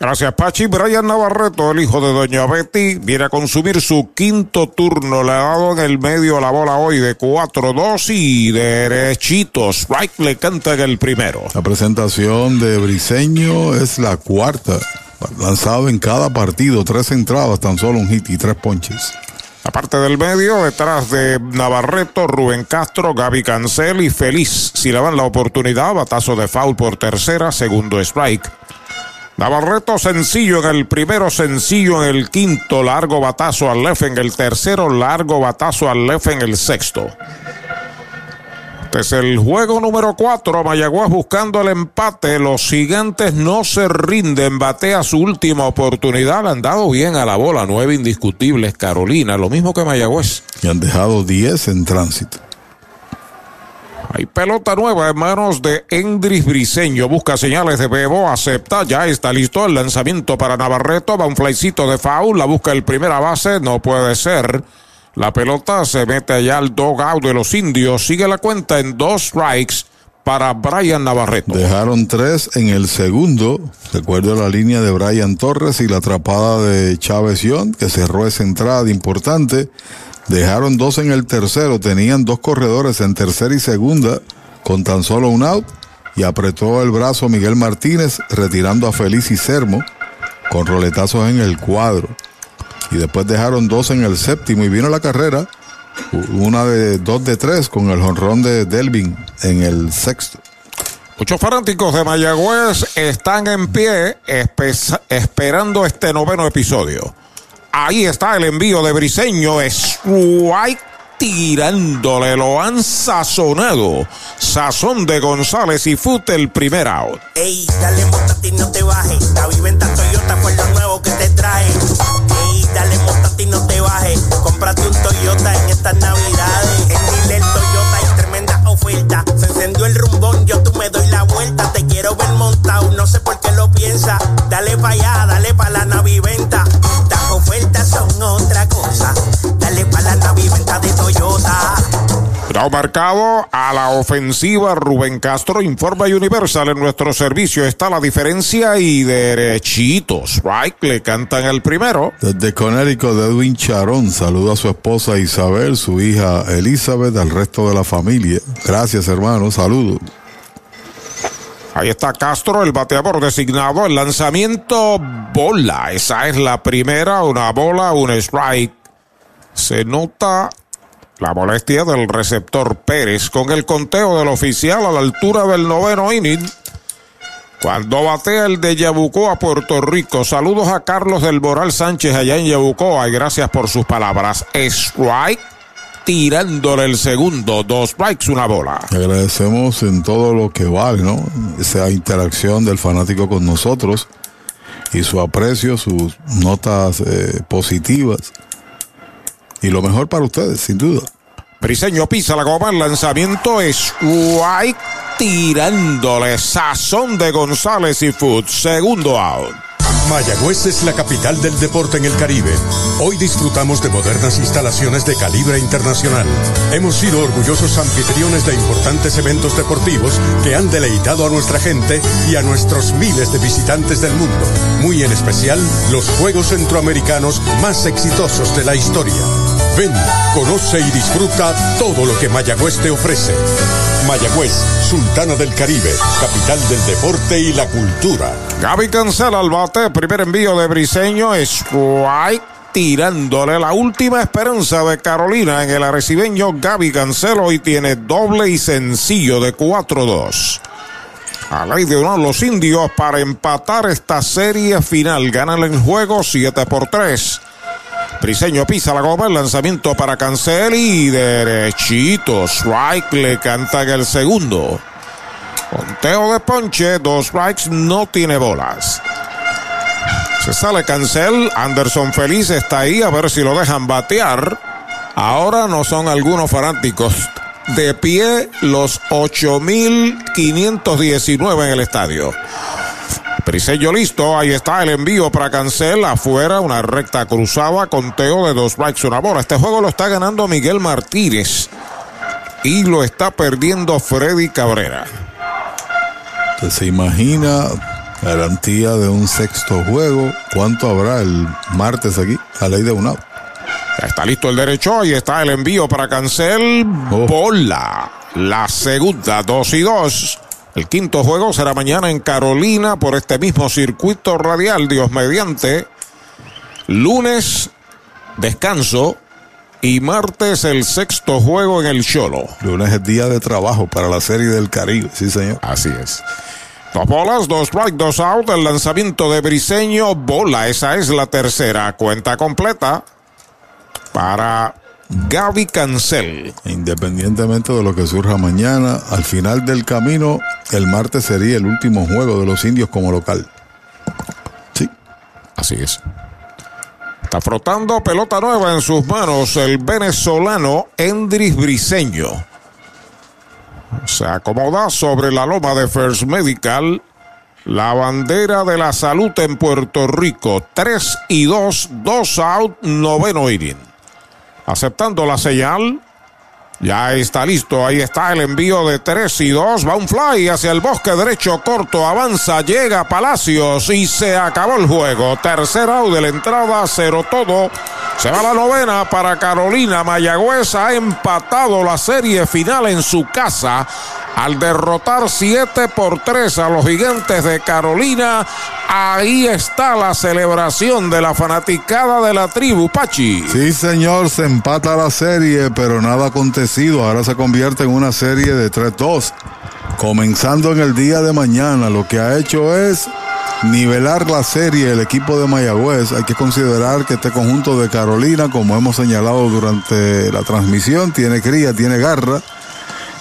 Gracias, Pachi. Brian Navarreto, el hijo de Doña Betty, viene a consumir su quinto turno. Le ha dado en el medio la bola hoy de 4-2 y derechitos. Right le canta en el primero. La presentación de Briseño es la cuarta. Lanzado en cada partido, tres entradas, tan solo un hit y tres ponches. La parte del medio, detrás de Navarreto, Rubén Castro, Gaby Cancel y Feliz. Si le dan la oportunidad, batazo de foul por tercera, segundo strike. Navarreto sencillo en el primero, sencillo en el quinto, largo batazo al left en el tercero, largo batazo al left en el sexto. Este es el juego número 4. Mayagüez buscando el empate. Los gigantes no se rinden. Batea su última oportunidad. Le han dado bien a la bola. Nueve indiscutibles. Carolina, lo mismo que Mayagüez. Y han dejado 10 en tránsito. Hay pelota nueva en manos de Endris Briseño. Busca señales de Bebo. Acepta. Ya está listo el lanzamiento para Navarreto. Va un flycito de foul. La busca el primera base. No puede ser. La pelota se mete allá al dogout de los indios. Sigue la cuenta en dos strikes para Brian Navarreto. Dejaron tres en el segundo. Recuerdo la línea de Brian Torres y la atrapada de Chávez Young, que cerró esa entrada importante. Dejaron dos en el tercero. Tenían dos corredores en tercera y segunda con tan solo un out. Y apretó el brazo Miguel Martínez retirando a Feliz y Sermo con roletazos en el cuadro y después dejaron dos en el séptimo y vino la carrera, una de dos de tres con el jonrón de Delvin en el sexto. Muchos fanáticos de Mayagüez están en pie esperando este noveno episodio. Ahí está el envío de Briseño, White tirándole, lo han sazonado. Sazón de González y Fut el primer out. Ey, dale montate y no te bajes. La viventa Toyota fue lo nuevo que te trae. Ey, dale montate y no te bajes. Cómprate un Toyota en estas navidades. En Dile Toyota hay tremenda oferta. Se encendió el rumbón, yo tú me doy la vuelta. Te quiero ver montado, no sé por qué lo piensa. Dale pa' allá, dale pa' la naviventa. Las ofertas son otra cosa. Dale pa' la naviventa de Toyota. Cuidado marcado a la ofensiva Rubén Castro informa Universal en nuestro servicio está la diferencia y derechitos right le cantan el primero Desde Conérico de Edwin Charón saluda a su esposa Isabel, su hija Elizabeth, al resto de la familia. Gracias hermano, saludos. Ahí está Castro, el bateador designado, el lanzamiento bola. Esa es la primera, una bola, un strike. Se nota la molestia del receptor Pérez con el conteo del oficial a la altura del noveno inning. Cuando batea el de Yabucoa, Puerto Rico. Saludos a Carlos del Moral Sánchez allá en Yabucoa y gracias por sus palabras. Strike tirándole el segundo. Dos strikes, una bola. Agradecemos en todo lo que vale, ¿no? Esa interacción del fanático con nosotros y su aprecio, sus notas eh, positivas. Y lo mejor para ustedes, sin duda. Briseño pisa la goma, el lanzamiento es White tirándole sazón de González y Food. Segundo out. Mayagüez es la capital del deporte en el Caribe. Hoy disfrutamos de modernas instalaciones de calibre internacional. Hemos sido orgullosos anfitriones de importantes eventos deportivos que han deleitado a nuestra gente y a nuestros miles de visitantes del mundo. Muy en especial, los Juegos Centroamericanos más exitosos de la historia. Ven, conoce y disfruta todo lo que Mayagüez te ofrece. Mayagüez, Sultana del Caribe, capital del deporte y la cultura. Gaby cancela al bate, primer envío de Briseño, strike tirándole la última esperanza de Carolina en el arecibeño Gaby Cancelo y tiene doble y sencillo de 4-2. A ley de uno los indios para empatar esta serie final. Ganan el juego 7 por 3. Briseño pisa la goma, el lanzamiento para Cancel y derechito. Strike le canta en el segundo. Conteo de ponche, dos strikes, no tiene bolas. Se sale Cancel, Anderson Feliz está ahí a ver si lo dejan batear. Ahora no son algunos fanáticos. De pie los 8.519 en el estadio. Briseño listo, ahí está el envío para Cancel, afuera, una recta cruzada, conteo de dos strikes, una bola. Este juego lo está ganando Miguel Martínez y lo está perdiendo Freddy Cabrera. Usted se imagina garantía de un sexto juego. ¿Cuánto habrá el martes aquí? A ley de un out. Ya está listo el derecho, ahí está el envío para Cancel, bola. La segunda, dos y dos. El quinto juego será mañana en Carolina por este mismo circuito radial, Dios mediante. Lunes, descanso. Y martes, el sexto juego en el Cholo. Lunes es día de trabajo para la serie del Caribe, sí, señor. Así es. Dos bolas, dos strike, dos out. El lanzamiento de Briseño, bola. Esa es la tercera. Cuenta completa para Gaby Cancel. Independientemente de lo que surja mañana, al final del camino, el martes sería el último juego de los indios como local. Sí. Así es. Está frotando pelota nueva en sus manos el venezolano Endris Briseño. Se acomoda sobre la loma de First Medical. La bandera de la salud en Puerto Rico. 3 y 2, 2 out, noveno inning aceptando la señal. Ya está listo, ahí está el envío de 3 y 2, va un fly hacia el bosque derecho corto, avanza, llega Palacios y se acabó el juego. Tercer out de la entrada, cero todo. Se va la novena para Carolina. Mayagüez ha empatado la serie final en su casa al derrotar 7 por 3 a los gigantes de Carolina. Ahí está la celebración de la fanaticada de la tribu Pachi. Sí, señor, se empata la serie, pero nada Ahora se convierte en una serie de 3-2. Comenzando en el día de mañana, lo que ha hecho es nivelar la serie el equipo de Mayagüez. Hay que considerar que este conjunto de Carolina, como hemos señalado durante la transmisión, tiene cría, tiene garra.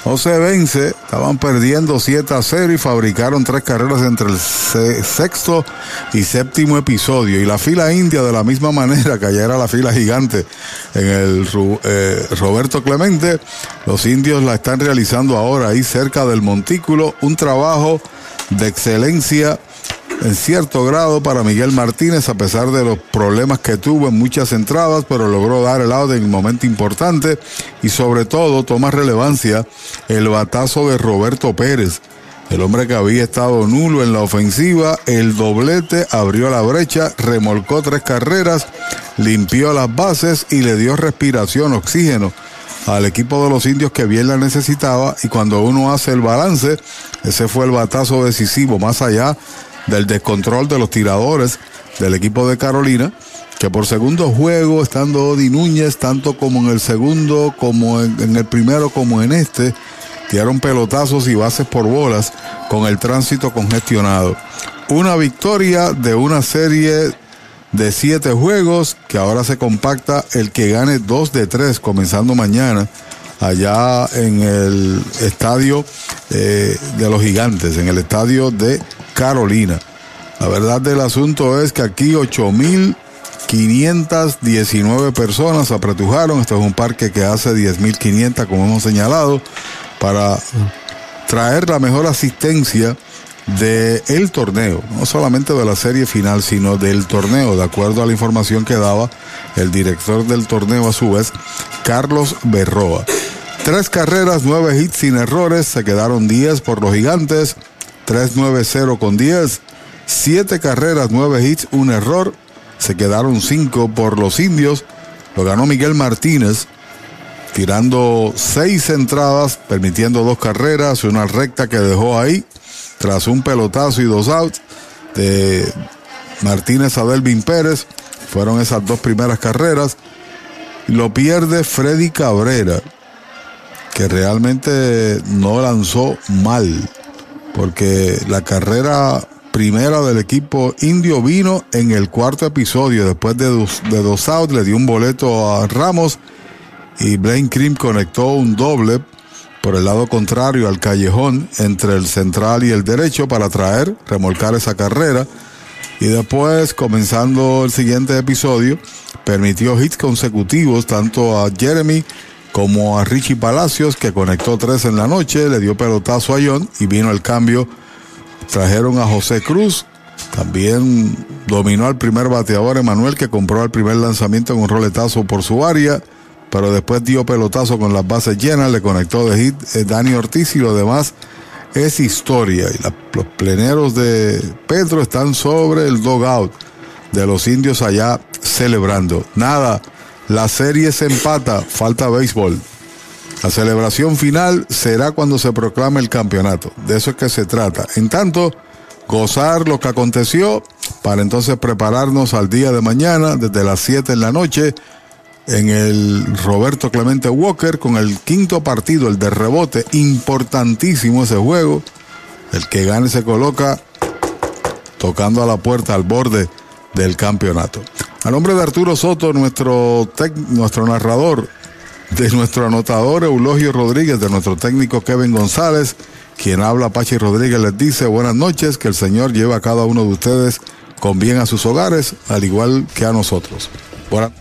No se vence, estaban perdiendo 7 a 0 y fabricaron tres carreras entre el sexto y séptimo episodio. Y la fila india de la misma manera que ayer era la fila gigante en el eh, Roberto Clemente, los indios la están realizando ahora ahí cerca del montículo, un trabajo de excelencia en cierto grado para Miguel Martínez, a pesar de los problemas que tuvo en muchas entradas, pero logró dar el out en un momento importante y sobre todo toma relevancia el batazo de Roberto Pérez. El hombre que había estado nulo en la ofensiva, el doblete abrió la brecha, remolcó tres carreras, limpió las bases y le dio respiración, oxígeno al equipo de los indios que bien la necesitaba y cuando uno hace el balance, ese fue el batazo decisivo, más allá del descontrol de los tiradores del equipo de Carolina, que por segundo juego, estando Odi Núñez, tanto como en el segundo, como en, el primero, como en este, tiraron pelotazos y bases por bolas con el tránsito congestionado. Una victoria de una serie de siete juegos que ahora se compacta el que gane dos de tres comenzando mañana allá en el estadio eh, de los gigantes, en el estadio de Carolina. La verdad del asunto es que aquí 8.519 personas apretujaron. Esto es un parque que hace 10.500, como hemos señalado, para traer la mejor asistencia del el torneo, no solamente de la serie final, sino del torneo, de acuerdo a la información que daba el director del torneo a su vez, Carlos Berroa. Tres carreras, nueve hits sin errores, se quedaron 10 por los gigantes, 3-9-0 con 10. Siete carreras, nueve hits, un error. Se quedaron cinco por los indios. Lo ganó Miguel Martínez, tirando seis entradas, permitiendo dos carreras, una recta que dejó ahí, tras un pelotazo y dos outs de Martínez a Delvin Pérez. Fueron esas dos primeras carreras. Lo pierde Freddy Cabrera, que realmente no lanzó mal porque la carrera primera del equipo indio vino en el cuarto episodio. Después de dos, de dos outs, le dio un boleto a Ramos y Blaine Cream conectó un doble por el lado contrario al callejón entre el central y el derecho para traer, remolcar esa carrera. Y después, comenzando el siguiente episodio, permitió hits consecutivos tanto a Jeremy como a Richie Palacios, que conectó tres en la noche, le dio pelotazo a John y vino el cambio. Trajeron a José Cruz, también dominó al primer bateador Emanuel, que compró el primer lanzamiento en un roletazo por su área, pero después dio pelotazo con las bases llenas, le conectó de hit eh, Dani Ortiz y lo demás es historia. Y los pleneros de Petro están sobre el dogout de los indios allá celebrando. Nada la serie se empata, falta béisbol. La celebración final será cuando se proclame el campeonato. De eso es que se trata. En tanto, gozar lo que aconteció para entonces prepararnos al día de mañana desde las 7 en la noche en el Roberto Clemente Walker con el quinto partido, el de rebote. Importantísimo ese juego. El que gane se coloca tocando a la puerta al borde del campeonato. A nombre de Arturo Soto, nuestro, nuestro narrador, de nuestro anotador Eulogio Rodríguez, de nuestro técnico Kevin González, quien habla Pachi Rodríguez, les dice buenas noches, que el Señor lleve a cada uno de ustedes con bien a sus hogares, al igual que a nosotros. Buenas